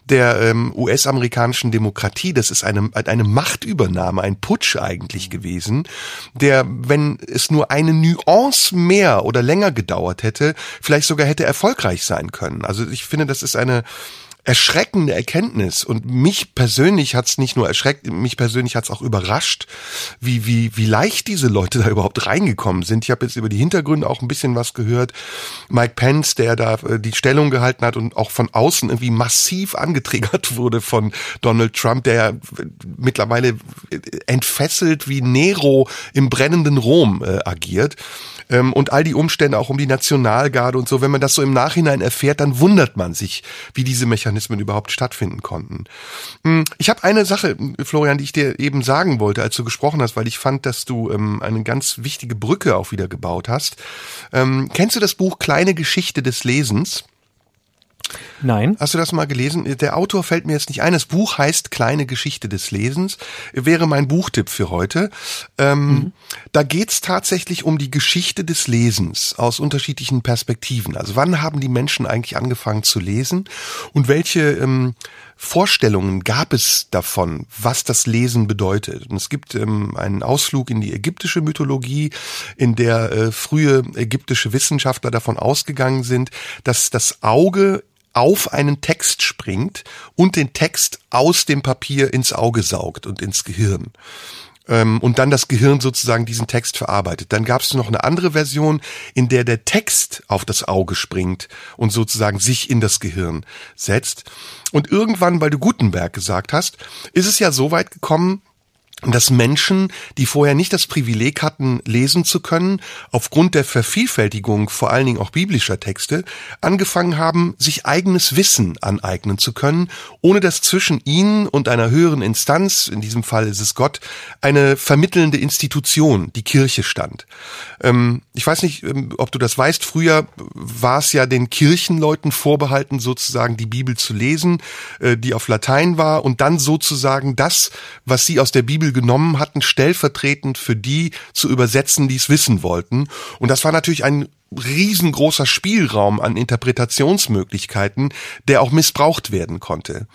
der ähm, US-amerikanischen Demokratie. Das ist eine, eine Machtübernahme, ein Putsch eigentlich gewesen, der, wenn es nur eine Nuance mehr oder länger gedauert hätte, vielleicht sogar hätte erfolgreich sein können. Also ich finde, das ist eine erschreckende Erkenntnis und mich persönlich hat's nicht nur erschreckt, mich persönlich hat's auch überrascht, wie wie wie leicht diese Leute da überhaupt reingekommen sind. Ich habe jetzt über die Hintergründe auch ein bisschen was gehört. Mike Pence, der da äh, die Stellung gehalten hat und auch von außen irgendwie massiv angetriggert <laughs> wurde von Donald Trump, der mittlerweile entfesselt wie Nero im brennenden Rom äh, agiert ähm, und all die Umstände auch um die Nationalgarde und so. Wenn man das so im Nachhinein erfährt, dann wundert man sich, wie diese Mechanismen überhaupt stattfinden konnten. Hm, ich habe eine Sache, Florian, die ich dir eben sagen wollte, als du gesprochen hast, weil ich fand, dass du ähm, eine ganz wichtige Brücke auch wieder gebaut hast. Ähm, kennst du das Buch Kleine Geschichte des Lesens? Nein. Hast du das mal gelesen? Der Autor fällt mir jetzt nicht ein. Das Buch heißt Kleine Geschichte des Lesens. Wäre mein Buchtipp für heute. Ähm, mhm. Da geht's tatsächlich um die Geschichte des Lesens aus unterschiedlichen Perspektiven. Also wann haben die Menschen eigentlich angefangen zu lesen und welche ähm, Vorstellungen gab es davon, was das Lesen bedeutet. Und es gibt ähm, einen Ausflug in die ägyptische Mythologie, in der äh, frühe ägyptische Wissenschaftler davon ausgegangen sind, dass das Auge auf einen Text springt und den Text aus dem Papier ins Auge saugt und ins Gehirn ähm, und dann das Gehirn sozusagen diesen Text verarbeitet. Dann gab es noch eine andere Version, in der der Text auf das Auge springt und sozusagen sich in das Gehirn setzt. Und irgendwann, weil du Gutenberg gesagt hast, ist es ja so weit gekommen, dass Menschen, die vorher nicht das Privileg hatten, lesen zu können, aufgrund der Vervielfältigung vor allen Dingen auch biblischer Texte, angefangen haben, sich eigenes Wissen aneignen zu können, ohne dass zwischen ihnen und einer höheren Instanz, in diesem Fall ist es Gott, eine vermittelnde Institution, die Kirche stand. Ähm, ich weiß nicht, ähm, ob du das weißt, früher war es ja den Kirchenleuten vorbehalten, sozusagen die Bibel zu lesen, äh, die auf Latein war, und dann sozusagen das, was sie aus der Bibel Bibel genommen hatten, stellvertretend für die zu übersetzen, die es wissen wollten. Und das war natürlich ein riesengroßer Spielraum an Interpretationsmöglichkeiten, der auch missbraucht werden konnte.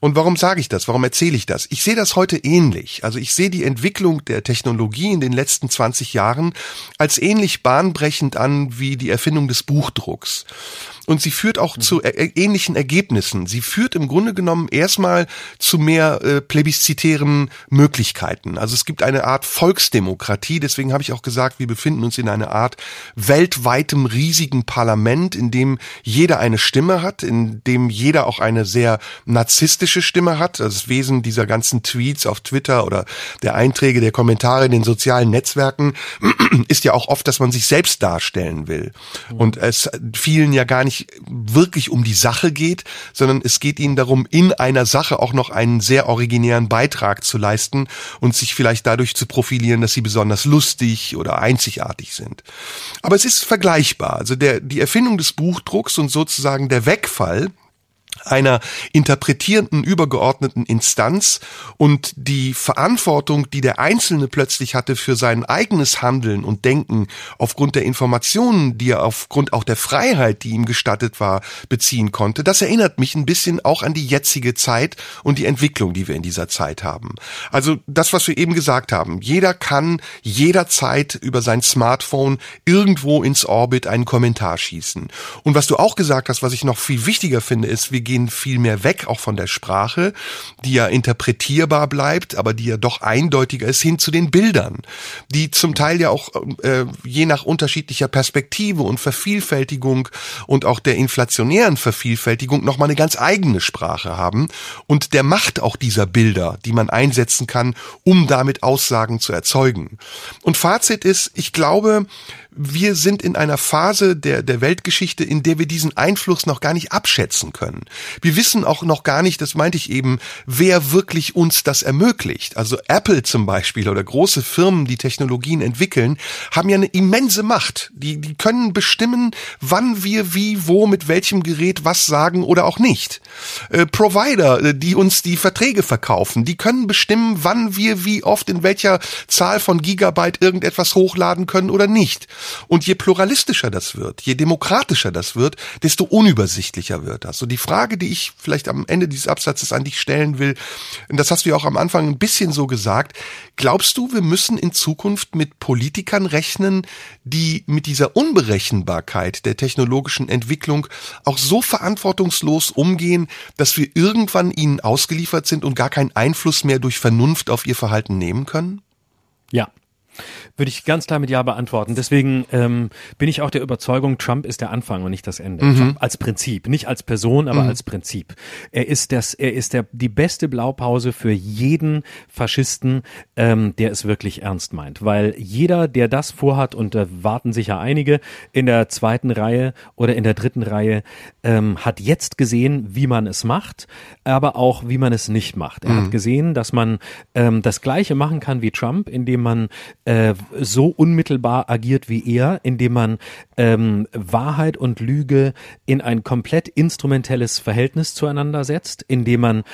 Und warum sage ich das? Warum erzähle ich das? Ich sehe das heute ähnlich. Also ich sehe die Entwicklung der Technologie in den letzten 20 Jahren als ähnlich bahnbrechend an wie die Erfindung des Buchdrucks. Und sie führt auch mhm. zu ähnlichen Ergebnissen. Sie führt im Grunde genommen erstmal zu mehr äh, plebiszitären Möglichkeiten. Also es gibt eine Art Volksdemokratie. Deswegen habe ich auch gesagt, wir befinden uns in einer Art weltweitem riesigen Parlament, in dem jeder eine Stimme hat, in dem jeder auch eine sehr narzisstische Stimme hat. Das Wesen dieser ganzen Tweets auf Twitter oder der Einträge, der Kommentare in den sozialen Netzwerken <clears throat> ist ja auch oft, dass man sich selbst darstellen will. Mhm. Und es vielen ja gar nicht wirklich um die Sache geht, sondern es geht ihnen darum, in einer Sache auch noch einen sehr originären Beitrag zu leisten und sich vielleicht dadurch zu profilieren, dass sie besonders lustig oder einzigartig sind. Aber es ist vergleichbar. Also der, die Erfindung des Buchdrucks und sozusagen der Wegfall einer interpretierenden übergeordneten Instanz und die Verantwortung, die der Einzelne plötzlich hatte für sein eigenes Handeln und Denken aufgrund der Informationen, die er aufgrund auch der Freiheit, die ihm gestattet war, beziehen konnte, das erinnert mich ein bisschen auch an die jetzige Zeit und die Entwicklung, die wir in dieser Zeit haben. Also das, was wir eben gesagt haben, jeder kann jederzeit über sein Smartphone irgendwo ins Orbit einen Kommentar schießen. Und was du auch gesagt hast, was ich noch viel wichtiger finde, ist, wir gehen viel mehr weg, auch von der Sprache, die ja interpretierbar bleibt, aber die ja doch eindeutiger ist, hin zu den Bildern, die zum Teil ja auch äh, je nach unterschiedlicher Perspektive und Vervielfältigung und auch der inflationären Vervielfältigung nochmal eine ganz eigene Sprache haben und der Macht auch dieser Bilder, die man einsetzen kann, um damit Aussagen zu erzeugen. Und Fazit ist, ich glaube, wir sind in einer Phase der, der Weltgeschichte, in der wir diesen Einfluss noch gar nicht abschätzen können. Wir wissen auch noch gar nicht, das meinte ich eben, wer wirklich uns das ermöglicht. Also Apple zum Beispiel oder große Firmen, die Technologien entwickeln, haben ja eine immense Macht. Die, die können bestimmen, wann wir wie, wo, mit welchem Gerät was sagen oder auch nicht. Äh, Provider, äh, die uns die Verträge verkaufen, die können bestimmen, wann wir wie oft in welcher Zahl von Gigabyte irgendetwas hochladen können oder nicht. Und je pluralistischer das wird, je demokratischer das wird, desto unübersichtlicher wird das. Und die Frage, die ich vielleicht am Ende dieses Absatzes an dich stellen will, und das hast du ja auch am Anfang ein bisschen so gesagt, glaubst du, wir müssen in Zukunft mit Politikern rechnen, die mit dieser Unberechenbarkeit der technologischen Entwicklung auch so verantwortungslos umgehen, dass wir irgendwann ihnen ausgeliefert sind und gar keinen Einfluss mehr durch Vernunft auf ihr Verhalten nehmen können? Ja, würde ich ganz klar mit Ja beantworten. Deswegen ähm, bin ich auch der Überzeugung, Trump ist der Anfang und nicht das Ende. Mhm. Als Prinzip, nicht als Person, aber mhm. als Prinzip. Er ist das, er ist der die beste Blaupause für jeden Faschisten, ähm, der es wirklich ernst meint. Weil jeder, der das vorhat, und da warten sicher einige in der zweiten Reihe oder in der dritten Reihe, ähm, hat jetzt gesehen, wie man es macht, aber auch wie man es nicht macht. Er mhm. hat gesehen, dass man ähm, das Gleiche machen kann wie Trump, indem man äh, so unmittelbar agiert wie er, indem man ähm, Wahrheit und Lüge in ein komplett instrumentelles Verhältnis zueinander setzt, indem man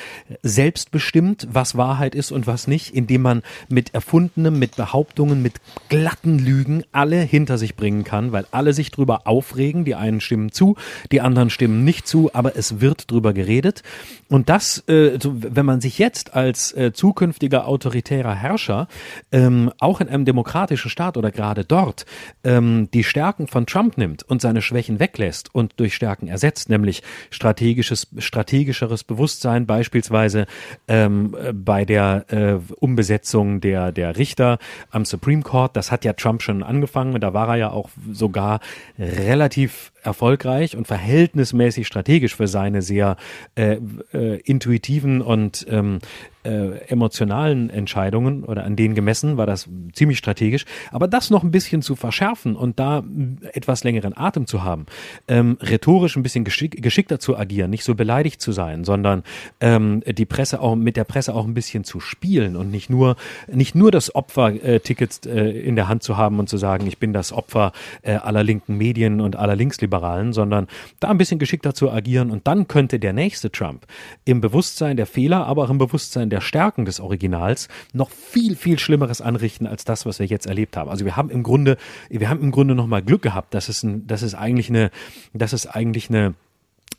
selbst bestimmt, was Wahrheit ist und was nicht, indem man mit erfundenem, mit Behauptungen, mit glatten Lügen alle hinter sich bringen kann, weil alle sich drüber aufregen, die einen stimmen zu, die anderen stimmen nicht zu, aber es wird drüber geredet. Und das, äh, wenn man sich jetzt als äh, zukünftiger autoritärer Herrscher ähm, auch in einem demokratischen Staat oder gerade dort ähm, die Stärken von Trump nimmt und seine Schwächen weglässt und durch Stärken ersetzt, nämlich strategisches, strategischeres Bewusstsein, beispielsweise ähm, bei der äh, Umbesetzung der, der Richter am Supreme Court. Das hat ja Trump schon angefangen und da war er ja auch sogar relativ erfolgreich und verhältnismäßig strategisch für seine sehr äh, äh, intuitiven und ähm, äh, emotionalen Entscheidungen oder an denen gemessen war das ziemlich strategisch. Aber das noch ein bisschen zu verschärfen und da etwas längeren Atem zu haben, ähm, rhetorisch ein bisschen geschick, geschickter zu agieren, nicht so beleidigt zu sein, sondern ähm, die Presse auch mit der Presse auch ein bisschen zu spielen und nicht nur nicht nur das Opferticket äh, in der Hand zu haben und zu sagen, ich bin das Opfer äh, aller linken Medien und aller Linksliberalen, sondern da ein bisschen geschickter zu agieren und dann könnte der nächste Trump im Bewusstsein der Fehler, aber auch im Bewusstsein der Stärken des Originals noch viel, viel Schlimmeres anrichten als das, was wir jetzt erlebt haben. Also wir haben im Grunde, wir haben im Grunde nochmal Glück gehabt, dass es, ein, dass es eigentlich eine, dass es eigentlich eine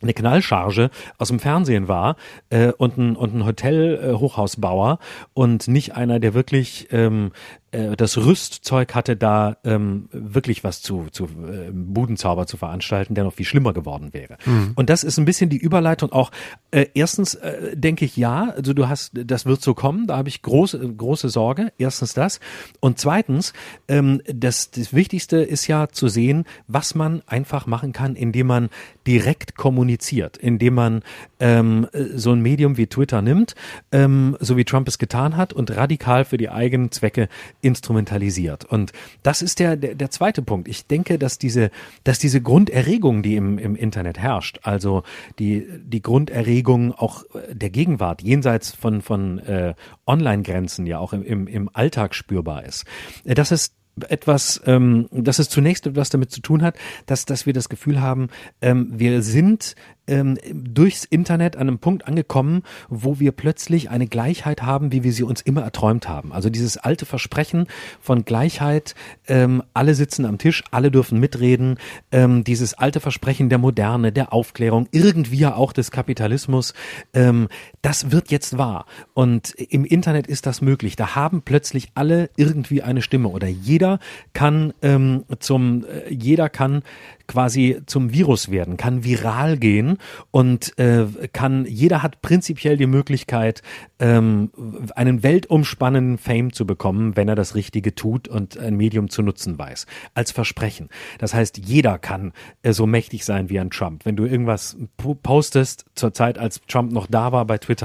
eine Knallcharge aus dem Fernsehen war äh, und ein, und ein Hotel-Hochhausbauer äh, und nicht einer, der wirklich ähm, äh, das Rüstzeug hatte, da ähm, wirklich was zu, zu äh, Budenzauber zu veranstalten, der noch viel schlimmer geworden wäre. Mhm. Und das ist ein bisschen die Überleitung auch. Äh, erstens äh, denke ich ja, also du hast, das wird so kommen, da habe ich große, große Sorge. Erstens das. Und zweitens, ähm, das, das Wichtigste ist ja zu sehen, was man einfach machen kann, indem man direkt kommuniziert, indem man ähm, so ein Medium wie Twitter nimmt, ähm, so wie Trump es getan hat und radikal für die eigenen Zwecke instrumentalisiert. Und das ist der, der, der zweite Punkt. Ich denke, dass diese, dass diese Grunderregung, die im, im Internet herrscht, also die, die Grunderregung auch der Gegenwart, jenseits von, von äh, Online-Grenzen ja auch im, im, im Alltag spürbar ist, äh, dass es etwas, ähm, dass es zunächst etwas damit zu tun hat, dass, dass wir das Gefühl haben, ähm, wir sind ähm, durchs Internet an einem Punkt angekommen, wo wir plötzlich eine Gleichheit haben, wie wir sie uns immer erträumt haben. Also dieses alte Versprechen von Gleichheit, ähm, alle sitzen am Tisch, alle dürfen mitreden, ähm, dieses alte Versprechen der Moderne, der Aufklärung, irgendwie auch des Kapitalismus, ähm, das wird jetzt wahr. Und im Internet ist das möglich. Da haben plötzlich alle irgendwie eine Stimme oder jeder kann ähm, zum, äh, jeder kann quasi zum Virus werden, kann viral gehen und äh, kann, jeder hat prinzipiell die Möglichkeit, ähm, einen weltumspannenden Fame zu bekommen, wenn er das Richtige tut und ein Medium zu nutzen weiß. Als Versprechen. Das heißt, jeder kann äh, so mächtig sein wie ein Trump. Wenn du irgendwas postest, zur Zeit, als Trump noch da war bei Twitter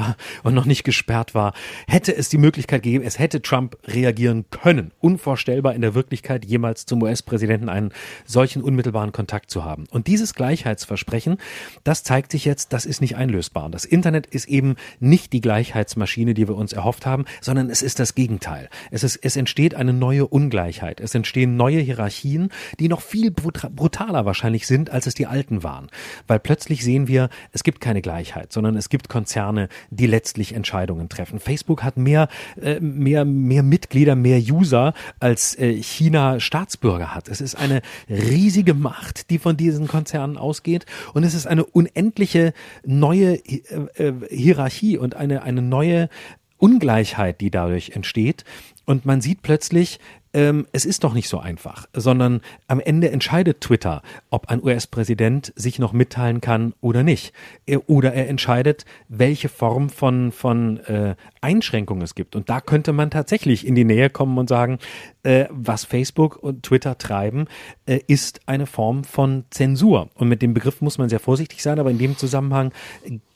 und noch nicht gesperrt war, hätte es die Möglichkeit gegeben, es hätte Trump reagieren können. Unvorstellbar in der Wirklichkeit, jemals zum US-Präsidenten einen solchen unmittelbaren Kontakt zu haben. Und dieses Gleichheitsversprechen, das zeigt sich jetzt, das ist nicht einlösbar. Das Internet ist eben nicht die Gleichheitsmaschine, die wir uns erhofft haben, sondern es ist das Gegenteil. Es, ist, es entsteht eine neue Ungleichheit. Es entstehen neue Hierarchien, die noch viel brutaler wahrscheinlich sind, als es die alten waren. Weil plötzlich sehen wir, es gibt keine Gleichheit, sondern es gibt Konzerne, die letztlich Entscheidungen treffen. Facebook hat mehr, äh, mehr, mehr Mitglieder, mehr User, als äh, China Staatsbürger hat. Es ist eine riesige Macht, die von diesen Konzernen ausgeht. Und es ist eine unendliche neue äh, äh, Hierarchie und eine, eine neue Ungleichheit, die dadurch entsteht. Und man sieht plötzlich, ähm, es ist doch nicht so einfach, sondern am Ende entscheidet Twitter, ob ein US-Präsident sich noch mitteilen kann oder nicht. Er, oder er entscheidet, welche Form von, von äh, Einschränkungen es gibt. Und da könnte man tatsächlich in die Nähe kommen und sagen, äh, was Facebook und Twitter treiben, äh, ist eine Form von Zensur. Und mit dem Begriff muss man sehr vorsichtig sein, aber in dem Zusammenhang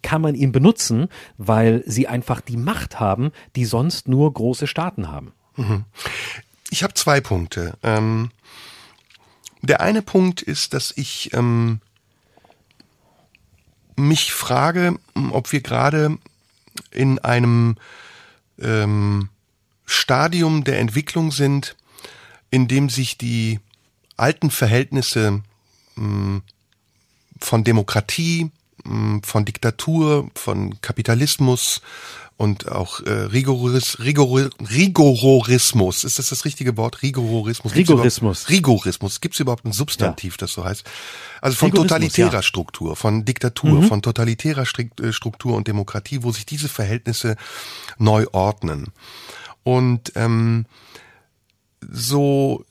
kann man ihn benutzen, weil sie einfach die Macht haben, die sonst nur große Staaten haben. Ich habe zwei Punkte. Ähm, der eine Punkt ist, dass ich ähm, mich frage, ob wir gerade in einem ähm, Stadium der Entwicklung sind, in dem sich die alten Verhältnisse mh, von Demokratie, von Diktatur, von Kapitalismus, und auch äh, Rigoris, Rigor, Rigorismus. Ist das das richtige Wort? Rigorismus. Rigorismus. Rigorismus. Gibt es überhaupt ein Substantiv, ja. das so heißt? Also von totalitärer ja. Struktur, von Diktatur, mhm. von totalitärer äh, Struktur und Demokratie, wo sich diese Verhältnisse neu ordnen. Und ähm, so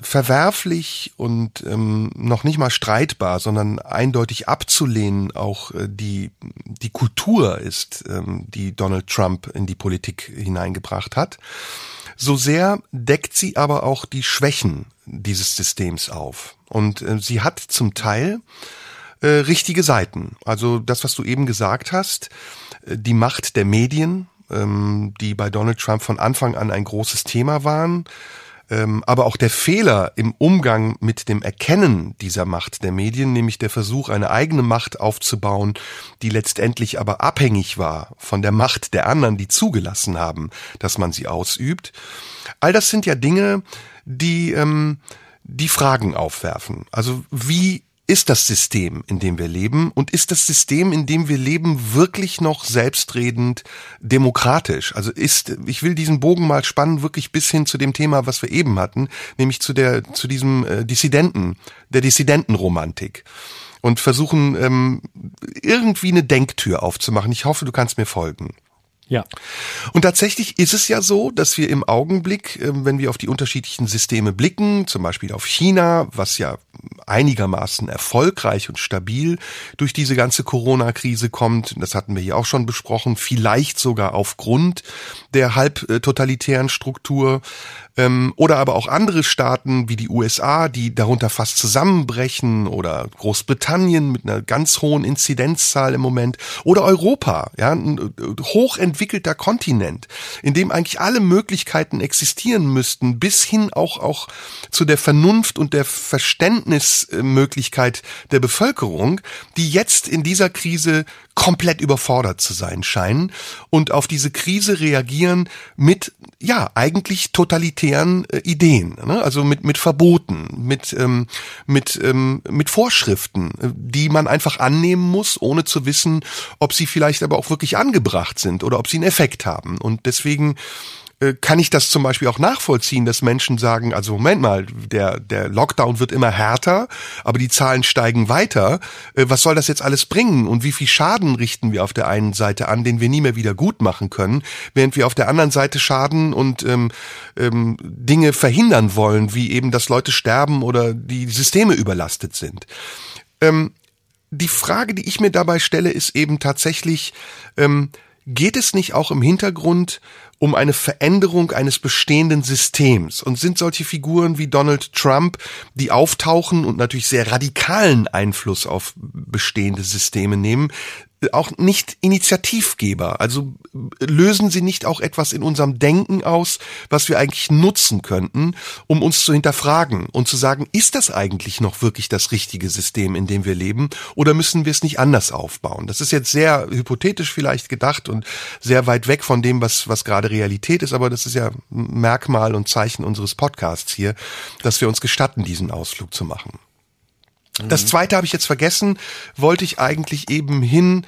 verwerflich und ähm, noch nicht mal streitbar, sondern eindeutig abzulehnen auch äh, die die Kultur ist, ähm, die Donald Trump in die Politik hineingebracht hat. So sehr deckt sie aber auch die Schwächen dieses Systems auf. Und äh, sie hat zum Teil äh, richtige Seiten. Also das, was du eben gesagt hast, äh, die Macht der Medien, ähm, die bei Donald Trump von Anfang an ein großes Thema waren, aber auch der Fehler im Umgang mit dem Erkennen dieser Macht der Medien, nämlich der Versuch, eine eigene Macht aufzubauen, die letztendlich aber abhängig war von der Macht der anderen, die zugelassen haben, dass man sie ausübt. All das sind ja Dinge, die ähm, die Fragen aufwerfen. Also wie ist das System, in dem wir leben und ist das System, in dem wir leben, wirklich noch selbstredend demokratisch? Also ist, ich will diesen Bogen mal spannen, wirklich bis hin zu dem Thema, was wir eben hatten, nämlich zu der, zu diesem äh, Dissidenten, der Dissidentenromantik und versuchen ähm, irgendwie eine Denktür aufzumachen. Ich hoffe, du kannst mir folgen. Ja. Und tatsächlich ist es ja so, dass wir im Augenblick, ähm, wenn wir auf die unterschiedlichen Systeme blicken, zum Beispiel auf China, was ja einigermaßen erfolgreich und stabil durch diese ganze Corona-Krise kommt, das hatten wir hier auch schon besprochen, vielleicht sogar aufgrund der halb totalitären Struktur, ähm, oder aber auch andere Staaten wie die USA, die darunter fast zusammenbrechen oder Großbritannien mit einer ganz hohen Inzidenzzahl im Moment oder Europa, ja, ein äh, hochentwickelter Kontinent, in dem eigentlich alle Möglichkeiten existieren müssten, bis hin auch, auch zu der Vernunft und der Verständnismöglichkeit der Bevölkerung, die jetzt in dieser Krise komplett überfordert zu sein scheinen und auf diese Krise reagieren mit, ja, eigentlich totalitären äh, Ideen, ne? also mit, mit Verboten, mit, ähm, mit, ähm, mit Vorschriften, äh, die man einfach annehmen muss, ohne zu wissen, ob sie vielleicht aber auch wirklich angebracht sind oder ob sie einen Effekt haben. Und deswegen kann ich das zum Beispiel auch nachvollziehen, dass Menschen sagen, also Moment mal, der, der Lockdown wird immer härter, aber die Zahlen steigen weiter. Äh, was soll das jetzt alles bringen? Und wie viel Schaden richten wir auf der einen Seite an, den wir nie mehr wieder gut machen können, während wir auf der anderen Seite Schaden und ähm, ähm, Dinge verhindern wollen, wie eben, dass Leute sterben oder die Systeme überlastet sind. Ähm, die Frage, die ich mir dabei stelle, ist eben tatsächlich, ähm, geht es nicht auch im Hintergrund um eine Veränderung eines bestehenden Systems. Und sind solche Figuren wie Donald Trump, die auftauchen und natürlich sehr radikalen Einfluss auf bestehende Systeme nehmen, auch nicht Initiativgeber. Also lösen sie nicht auch etwas in unserem Denken aus, was wir eigentlich nutzen könnten, um uns zu hinterfragen und zu sagen, ist das eigentlich noch wirklich das richtige System, in dem wir leben, oder müssen wir es nicht anders aufbauen? Das ist jetzt sehr hypothetisch vielleicht gedacht und sehr weit weg von dem, was, was gerade Realität ist, aber das ist ja Merkmal und Zeichen unseres Podcasts hier, dass wir uns gestatten, diesen Ausflug zu machen. Das zweite habe ich jetzt vergessen, wollte ich eigentlich eben hin,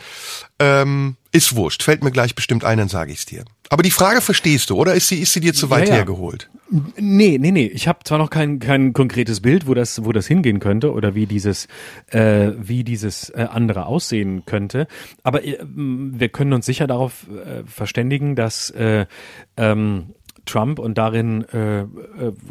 ähm, ist wurscht, fällt mir gleich bestimmt ein, dann sage ich es dir. Aber die Frage verstehst du, oder ist sie, ist sie dir zu weit ja, ja. hergeholt? Nee, nee, nee. Ich habe zwar noch kein, kein konkretes Bild, wo das, wo das hingehen könnte oder wie dieses, äh, wie dieses äh, andere aussehen könnte, aber äh, wir können uns sicher darauf äh, verständigen, dass äh, ähm, Trump und darin äh, äh,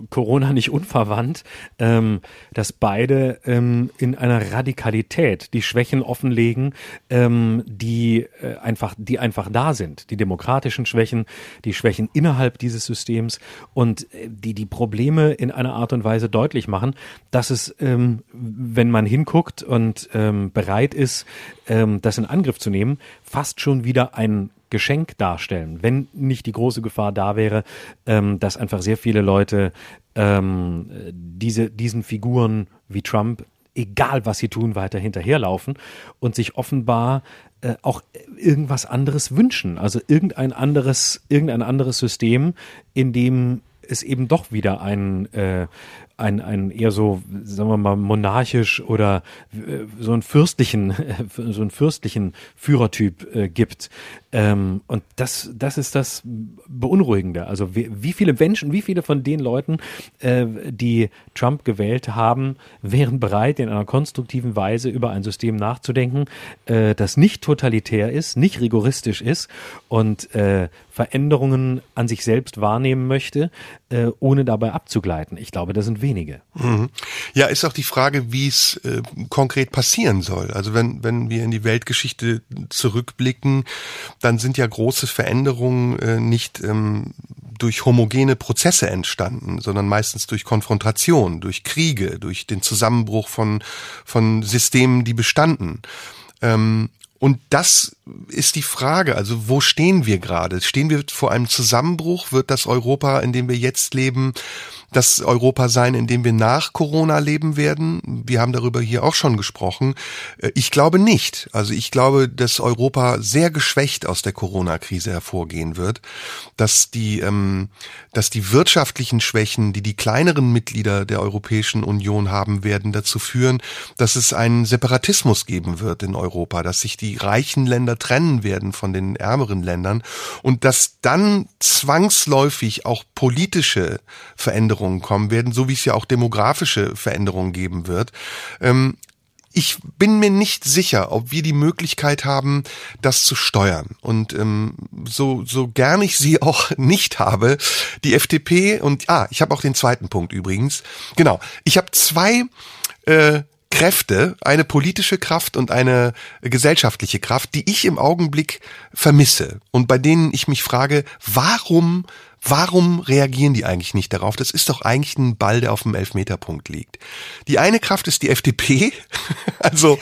Corona nicht unverwandt, ähm, dass beide ähm, in einer Radikalität die Schwächen offenlegen, ähm, die äh, einfach, die einfach da sind, die demokratischen Schwächen, die Schwächen innerhalb dieses Systems und äh, die die Probleme in einer Art und Weise deutlich machen, dass es, ähm, wenn man hinguckt und ähm, bereit ist, ähm, das in Angriff zu nehmen, fast schon wieder ein Geschenk darstellen, wenn nicht die große Gefahr da wäre, ähm, dass einfach sehr viele Leute ähm, diese, diesen Figuren wie Trump, egal was sie tun, weiter hinterherlaufen und sich offenbar äh, auch irgendwas anderes wünschen. Also irgendein anderes, irgendein anderes System, in dem es eben doch wieder ein, äh, ein, ein eher so, sagen wir mal, monarchisch oder äh, so einen fürstlichen, <laughs> so einen fürstlichen Führertyp äh, gibt. Ähm, und das, das ist das Beunruhigende. Also wie, wie viele Menschen, wie viele von den Leuten, äh, die Trump gewählt haben, wären bereit, in einer konstruktiven Weise über ein System nachzudenken, das nicht totalitär ist, nicht rigoristisch ist und Veränderungen an sich selbst wahrnehmen möchte, ohne dabei abzugleiten. Ich glaube, das sind wenige. Mhm. Ja, ist auch die Frage, wie es äh, konkret passieren soll. Also wenn, wenn wir in die Weltgeschichte zurückblicken, dann sind ja große Veränderungen äh, nicht ähm, durch homogene Prozesse entstanden, sondern meistens durch Konfrontation, durch Kriege, durch den Zusammenbruch von, von Systemen, die bestanden. Ähm, und das ist die Frage, also wo stehen wir gerade? Stehen wir vor einem Zusammenbruch? Wird das Europa, in dem wir jetzt leben, das Europa sein, in dem wir nach Corona leben werden? Wir haben darüber hier auch schon gesprochen. Äh, ich glaube nicht. Also ich glaube, dass Europa sehr geschwächt aus der Corona-Krise hervorgehen wird, dass die, ähm, dass die wirtschaftlichen Schwächen, die die kleineren Mitglieder der Europäischen Union haben werden, dazu führen, dass es einen Separatismus geben wird in Europa, dass sich die reichen Länder trennen werden von den ärmeren Ländern und dass dann zwangsläufig auch politische Veränderungen Veränderungen kommen werden, so wie es ja auch demografische Veränderungen geben wird. Ähm, ich bin mir nicht sicher, ob wir die Möglichkeit haben, das zu steuern. Und ähm, so, so gern ich sie <laughs> auch nicht habe, die FDP und ah, ich habe auch den zweiten Punkt übrigens. Genau, ich habe zwei äh, Kräfte, eine politische Kraft und eine gesellschaftliche Kraft, die ich im Augenblick vermisse und bei denen ich mich frage, warum Warum reagieren die eigentlich nicht darauf? Das ist doch eigentlich ein Ball, der auf dem Elfmeterpunkt liegt. Die eine Kraft ist die FDP, <laughs> also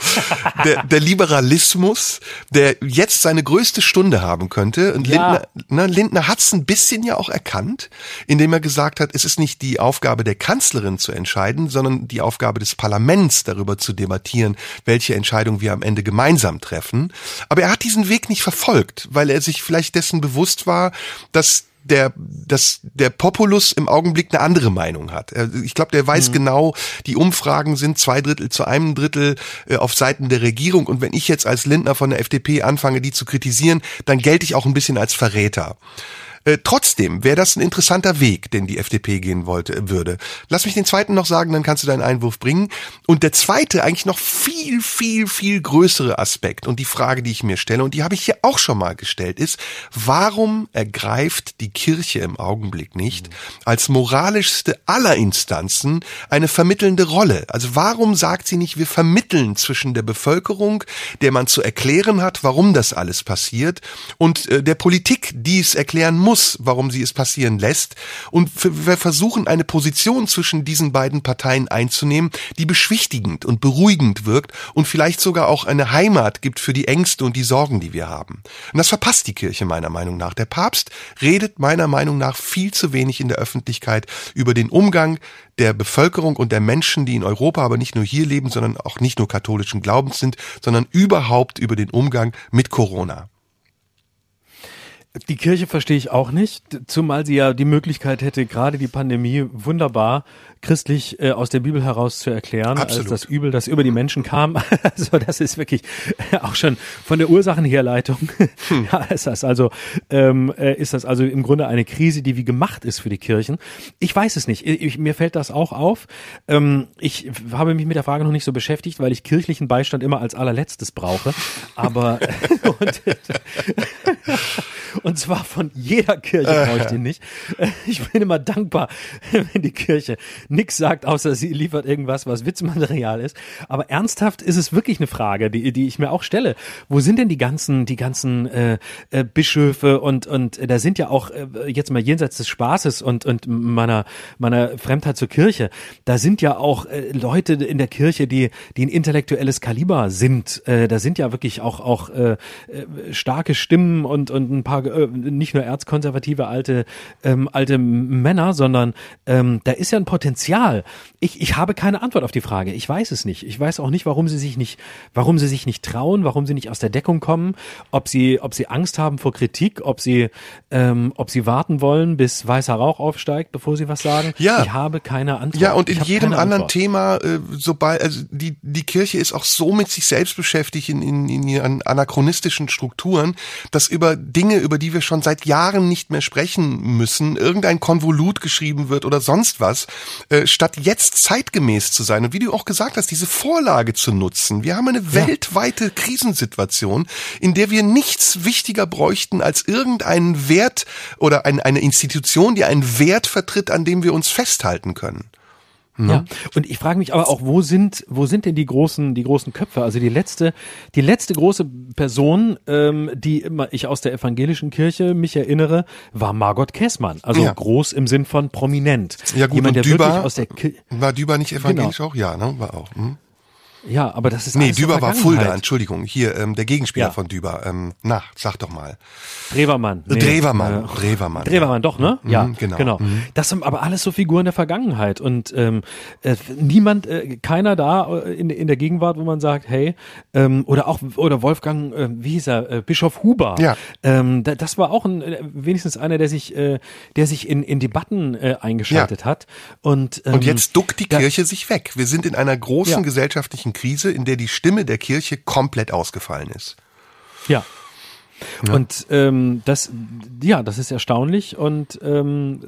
der, der Liberalismus, der jetzt seine größte Stunde haben könnte. Und ja. Lindner, ne, Lindner hat es ein bisschen ja auch erkannt, indem er gesagt hat, es ist nicht die Aufgabe der Kanzlerin zu entscheiden, sondern die Aufgabe des Parlaments darüber zu debattieren, welche Entscheidung wir am Ende gemeinsam treffen. Aber er hat diesen Weg nicht verfolgt, weil er sich vielleicht dessen bewusst war, dass der, dass der Populus im Augenblick eine andere Meinung hat. Ich glaube, der weiß mhm. genau, die Umfragen sind zwei Drittel zu einem Drittel äh, auf Seiten der Regierung. Und wenn ich jetzt als Lindner von der FDP anfange, die zu kritisieren, dann gelte ich auch ein bisschen als Verräter. Äh, trotzdem wäre das ein interessanter Weg, den die FDP gehen wollte, würde. Lass mich den zweiten noch sagen, dann kannst du deinen Einwurf bringen. Und der zweite, eigentlich noch viel, viel, viel größere Aspekt und die Frage, die ich mir stelle, und die habe ich hier auch schon mal gestellt, ist, warum ergreift die Kirche im Augenblick nicht als moralischste aller Instanzen eine vermittelnde Rolle? Also warum sagt sie nicht, wir vermitteln zwischen der Bevölkerung, der man zu erklären hat, warum das alles passiert, und äh, der Politik, die es erklären muss, muss, warum sie es passieren lässt. Und wir versuchen eine Position zwischen diesen beiden Parteien einzunehmen, die beschwichtigend und beruhigend wirkt und vielleicht sogar auch eine Heimat gibt für die Ängste und die Sorgen, die wir haben. Und das verpasst die Kirche meiner Meinung nach. Der Papst redet meiner Meinung nach viel zu wenig in der Öffentlichkeit über den Umgang der Bevölkerung und der Menschen, die in Europa aber nicht nur hier leben, sondern auch nicht nur katholischen Glaubens sind, sondern überhaupt über den Umgang mit Corona. Die Kirche verstehe ich auch nicht, zumal sie ja die Möglichkeit hätte, gerade die Pandemie wunderbar christlich äh, aus der Bibel heraus zu erklären, Absolut. als das Übel, das über die Menschen kam. <laughs> also das ist wirklich auch schon von der Ursachenherleitung. Hm. ja, <laughs> ist das also ähm, äh, ist das also im Grunde eine Krise, die wie gemacht ist für die Kirchen. Ich weiß es nicht. Ich, mir fällt das auch auf. Ähm, ich habe mich mit der Frage noch nicht so beschäftigt, weil ich kirchlichen Beistand immer als allerletztes brauche. Aber <laughs> und, und zwar von jeder Kirche brauche ich den <laughs> nicht. Ich bin immer dankbar, wenn die Kirche nix sagt, außer sie liefert irgendwas, was Witzmaterial ist. Aber ernsthaft ist es wirklich eine Frage, die, die ich mir auch stelle. Wo sind denn die ganzen, die ganzen äh, äh, Bischöfe und und äh, da sind ja auch äh, jetzt mal jenseits des Spaßes und und meiner meiner Fremdheit zur Kirche, da sind ja auch äh, Leute in der Kirche, die die ein intellektuelles Kaliber sind. Äh, da sind ja wirklich auch auch äh, äh starke Stimmen und und ein paar äh, nicht nur erzkonservative alte ähm, alte Männer, sondern ähm, da ist ja ein Potenzial? Ich, ich habe keine Antwort auf die Frage. Ich weiß es nicht. Ich weiß auch nicht, warum sie sich nicht, warum sie sich nicht trauen, warum sie nicht aus der Deckung kommen, ob sie, ob sie Angst haben vor Kritik, ob sie, ähm, ob sie warten wollen, bis weißer Rauch aufsteigt, bevor sie was sagen. Ja. Ich habe keine Antwort. Ja, und in jedem anderen Thema, äh, sobald, also die, die Kirche ist auch so mit sich selbst beschäftigt in, in, in ihren anachronistischen Strukturen, dass über Dinge, über die wir schon seit Jahren nicht mehr sprechen müssen, irgendein Konvolut geschrieben wird oder sonst was, äh, statt jetzt zeitgemäß zu sein und wie du auch gesagt hast, diese Vorlage zu nutzen. Wir haben eine ja. weltweite Krisensituation, in der wir nichts wichtiger bräuchten als irgendeinen Wert oder ein, eine Institution, die einen Wert vertritt, an dem wir uns festhalten können. Ja, und ich frage mich aber auch, wo sind, wo sind denn die großen, die großen Köpfe? Also die letzte, die letzte große Person, ähm, die immer ich aus der evangelischen Kirche mich erinnere, war Margot Käßmann. Also Ja. groß im Sinn von prominent. Ja gut, Jemand, der Düber, wirklich aus der Ki war Düber nicht evangelisch auch? Ja, ne, war auch. Hm? Ja, aber das ist Nee, Düber war. Fulda, Entschuldigung. Hier, ähm, der Gegenspieler Ja. von Düber. Ähm, na, sag doch mal. Drewermann. Nee, Drewermann. äh, Drewermann. Drewermann, doch, ne? Mhm, ja, genau. genau. Das sind aber alles so Figuren der Vergangenheit und ähm, äh, niemand, äh, keiner da äh, in, in der Gegenwart, wo man sagt, hey, ähm, oder auch oder Wolfgang, äh, wie hieß er, äh, Bischof Huber. Ja. Ähm, da, das war auch ein, äh, wenigstens einer, der sich, äh, der sich in, in Debatten äh, eingeschaltet hat und ähm, Und jetzt duckt die ja. Kirche sich weg. Wir sind in einer großen Ja. Gesellschaftlichen Krise, in der die Stimme der Kirche komplett ausgefallen ist. Ja. Und ähm, das, ja, das ist erstaunlich und ähm,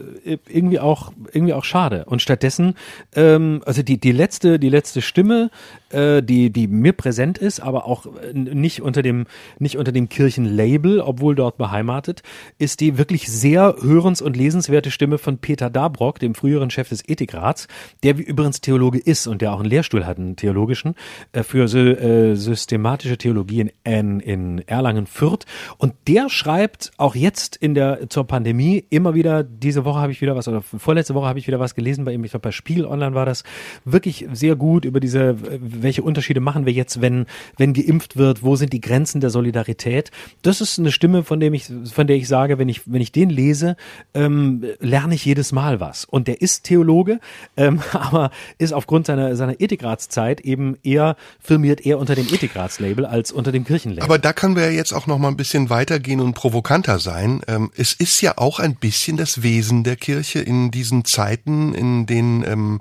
irgendwie auch irgendwie auch schade. Und stattdessen, ähm, also die die letzte die letzte Stimme, äh, die die mir präsent ist, aber auch äh, nicht unter dem nicht unter dem Kirchenlabel, obwohl dort beheimatet, ist die wirklich sehr hörens- und lesenswerte Stimme von Peter Dabrock, dem früheren Chef des Ethikrats, der wie übrigens Theologe ist und der auch einen Lehrstuhl hat, einen theologischen äh, für äh, systematische Theologie in, in, Erlangen-Fürth. Und der schreibt auch jetzt in der zur Pandemie immer wieder, diese Woche habe ich wieder was, oder vorletzte Woche habe ich wieder was gelesen bei ihm, ich glaube bei Spiegel Online war das, wirklich sehr gut über diese, welche Unterschiede machen wir jetzt, wenn, wenn geimpft wird, wo sind die Grenzen der Solidarität. Das ist eine Stimme, von dem ich, von der ich sage, wenn ich, wenn ich den lese, ähm, lerne ich jedes Mal was. Und der ist Theologe, ähm, <laughs> aber ist aufgrund seiner, seiner Ethikratszeit eben eher, firmiert eher unter dem Ethikratslabel als unter dem Kirchenlabel. Aber da können wir ja jetzt auch noch mal ein bisschen weitergehen und provokanter sein. Ähm, es ist ja auch ein bisschen das Wesen der Kirche in diesen Zeiten, in denen ähm,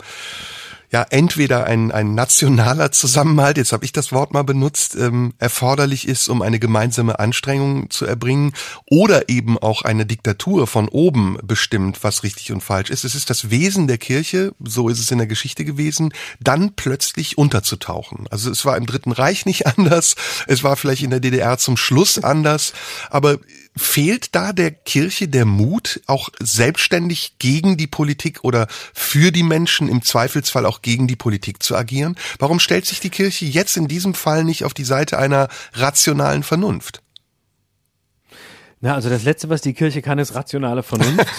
ja entweder ein, ein nationaler Zusammenhalt, jetzt habe ich das Wort mal benutzt, ähm, erforderlich ist, um eine gemeinsame Anstrengung zu erbringen, oder eben auch eine Diktatur von oben bestimmt, was richtig und falsch ist. Es ist das Wesen der Kirche, so ist es in der Geschichte gewesen, dann plötzlich unterzutauchen. Also es war im Dritten Reich <laughs> nicht anders, es war vielleicht in der DDR zum Schluss anders, aber Fehlt da der Kirche der Mut, auch selbstständig gegen die Politik oder für die Menschen im Zweifelsfall auch gegen die Politik zu agieren? Warum stellt sich die Kirche jetzt in diesem Fall nicht auf die Seite einer rationalen Vernunft? Na, also das Letzte, was die Kirche kann, ist rationale Vernunft. <laughs>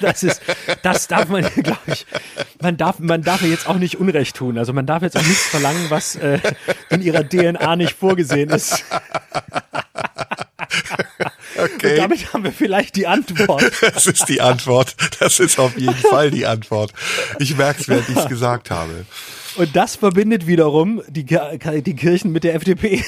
das ist, das darf man, glaube ich, man darf, man darf jetzt auch nicht Unrecht tun. Also man darf jetzt auch nichts verlangen, was äh, in ihrer DNA nicht vorgesehen ist. <laughs> Okay. Und damit haben wir vielleicht die Antwort. <laughs> Das ist die Antwort. Das ist auf jeden <laughs> Fall die Antwort. Ich merke es, während ich es gesagt habe. Und das verbindet wiederum die, die Kirchen mit der FDP.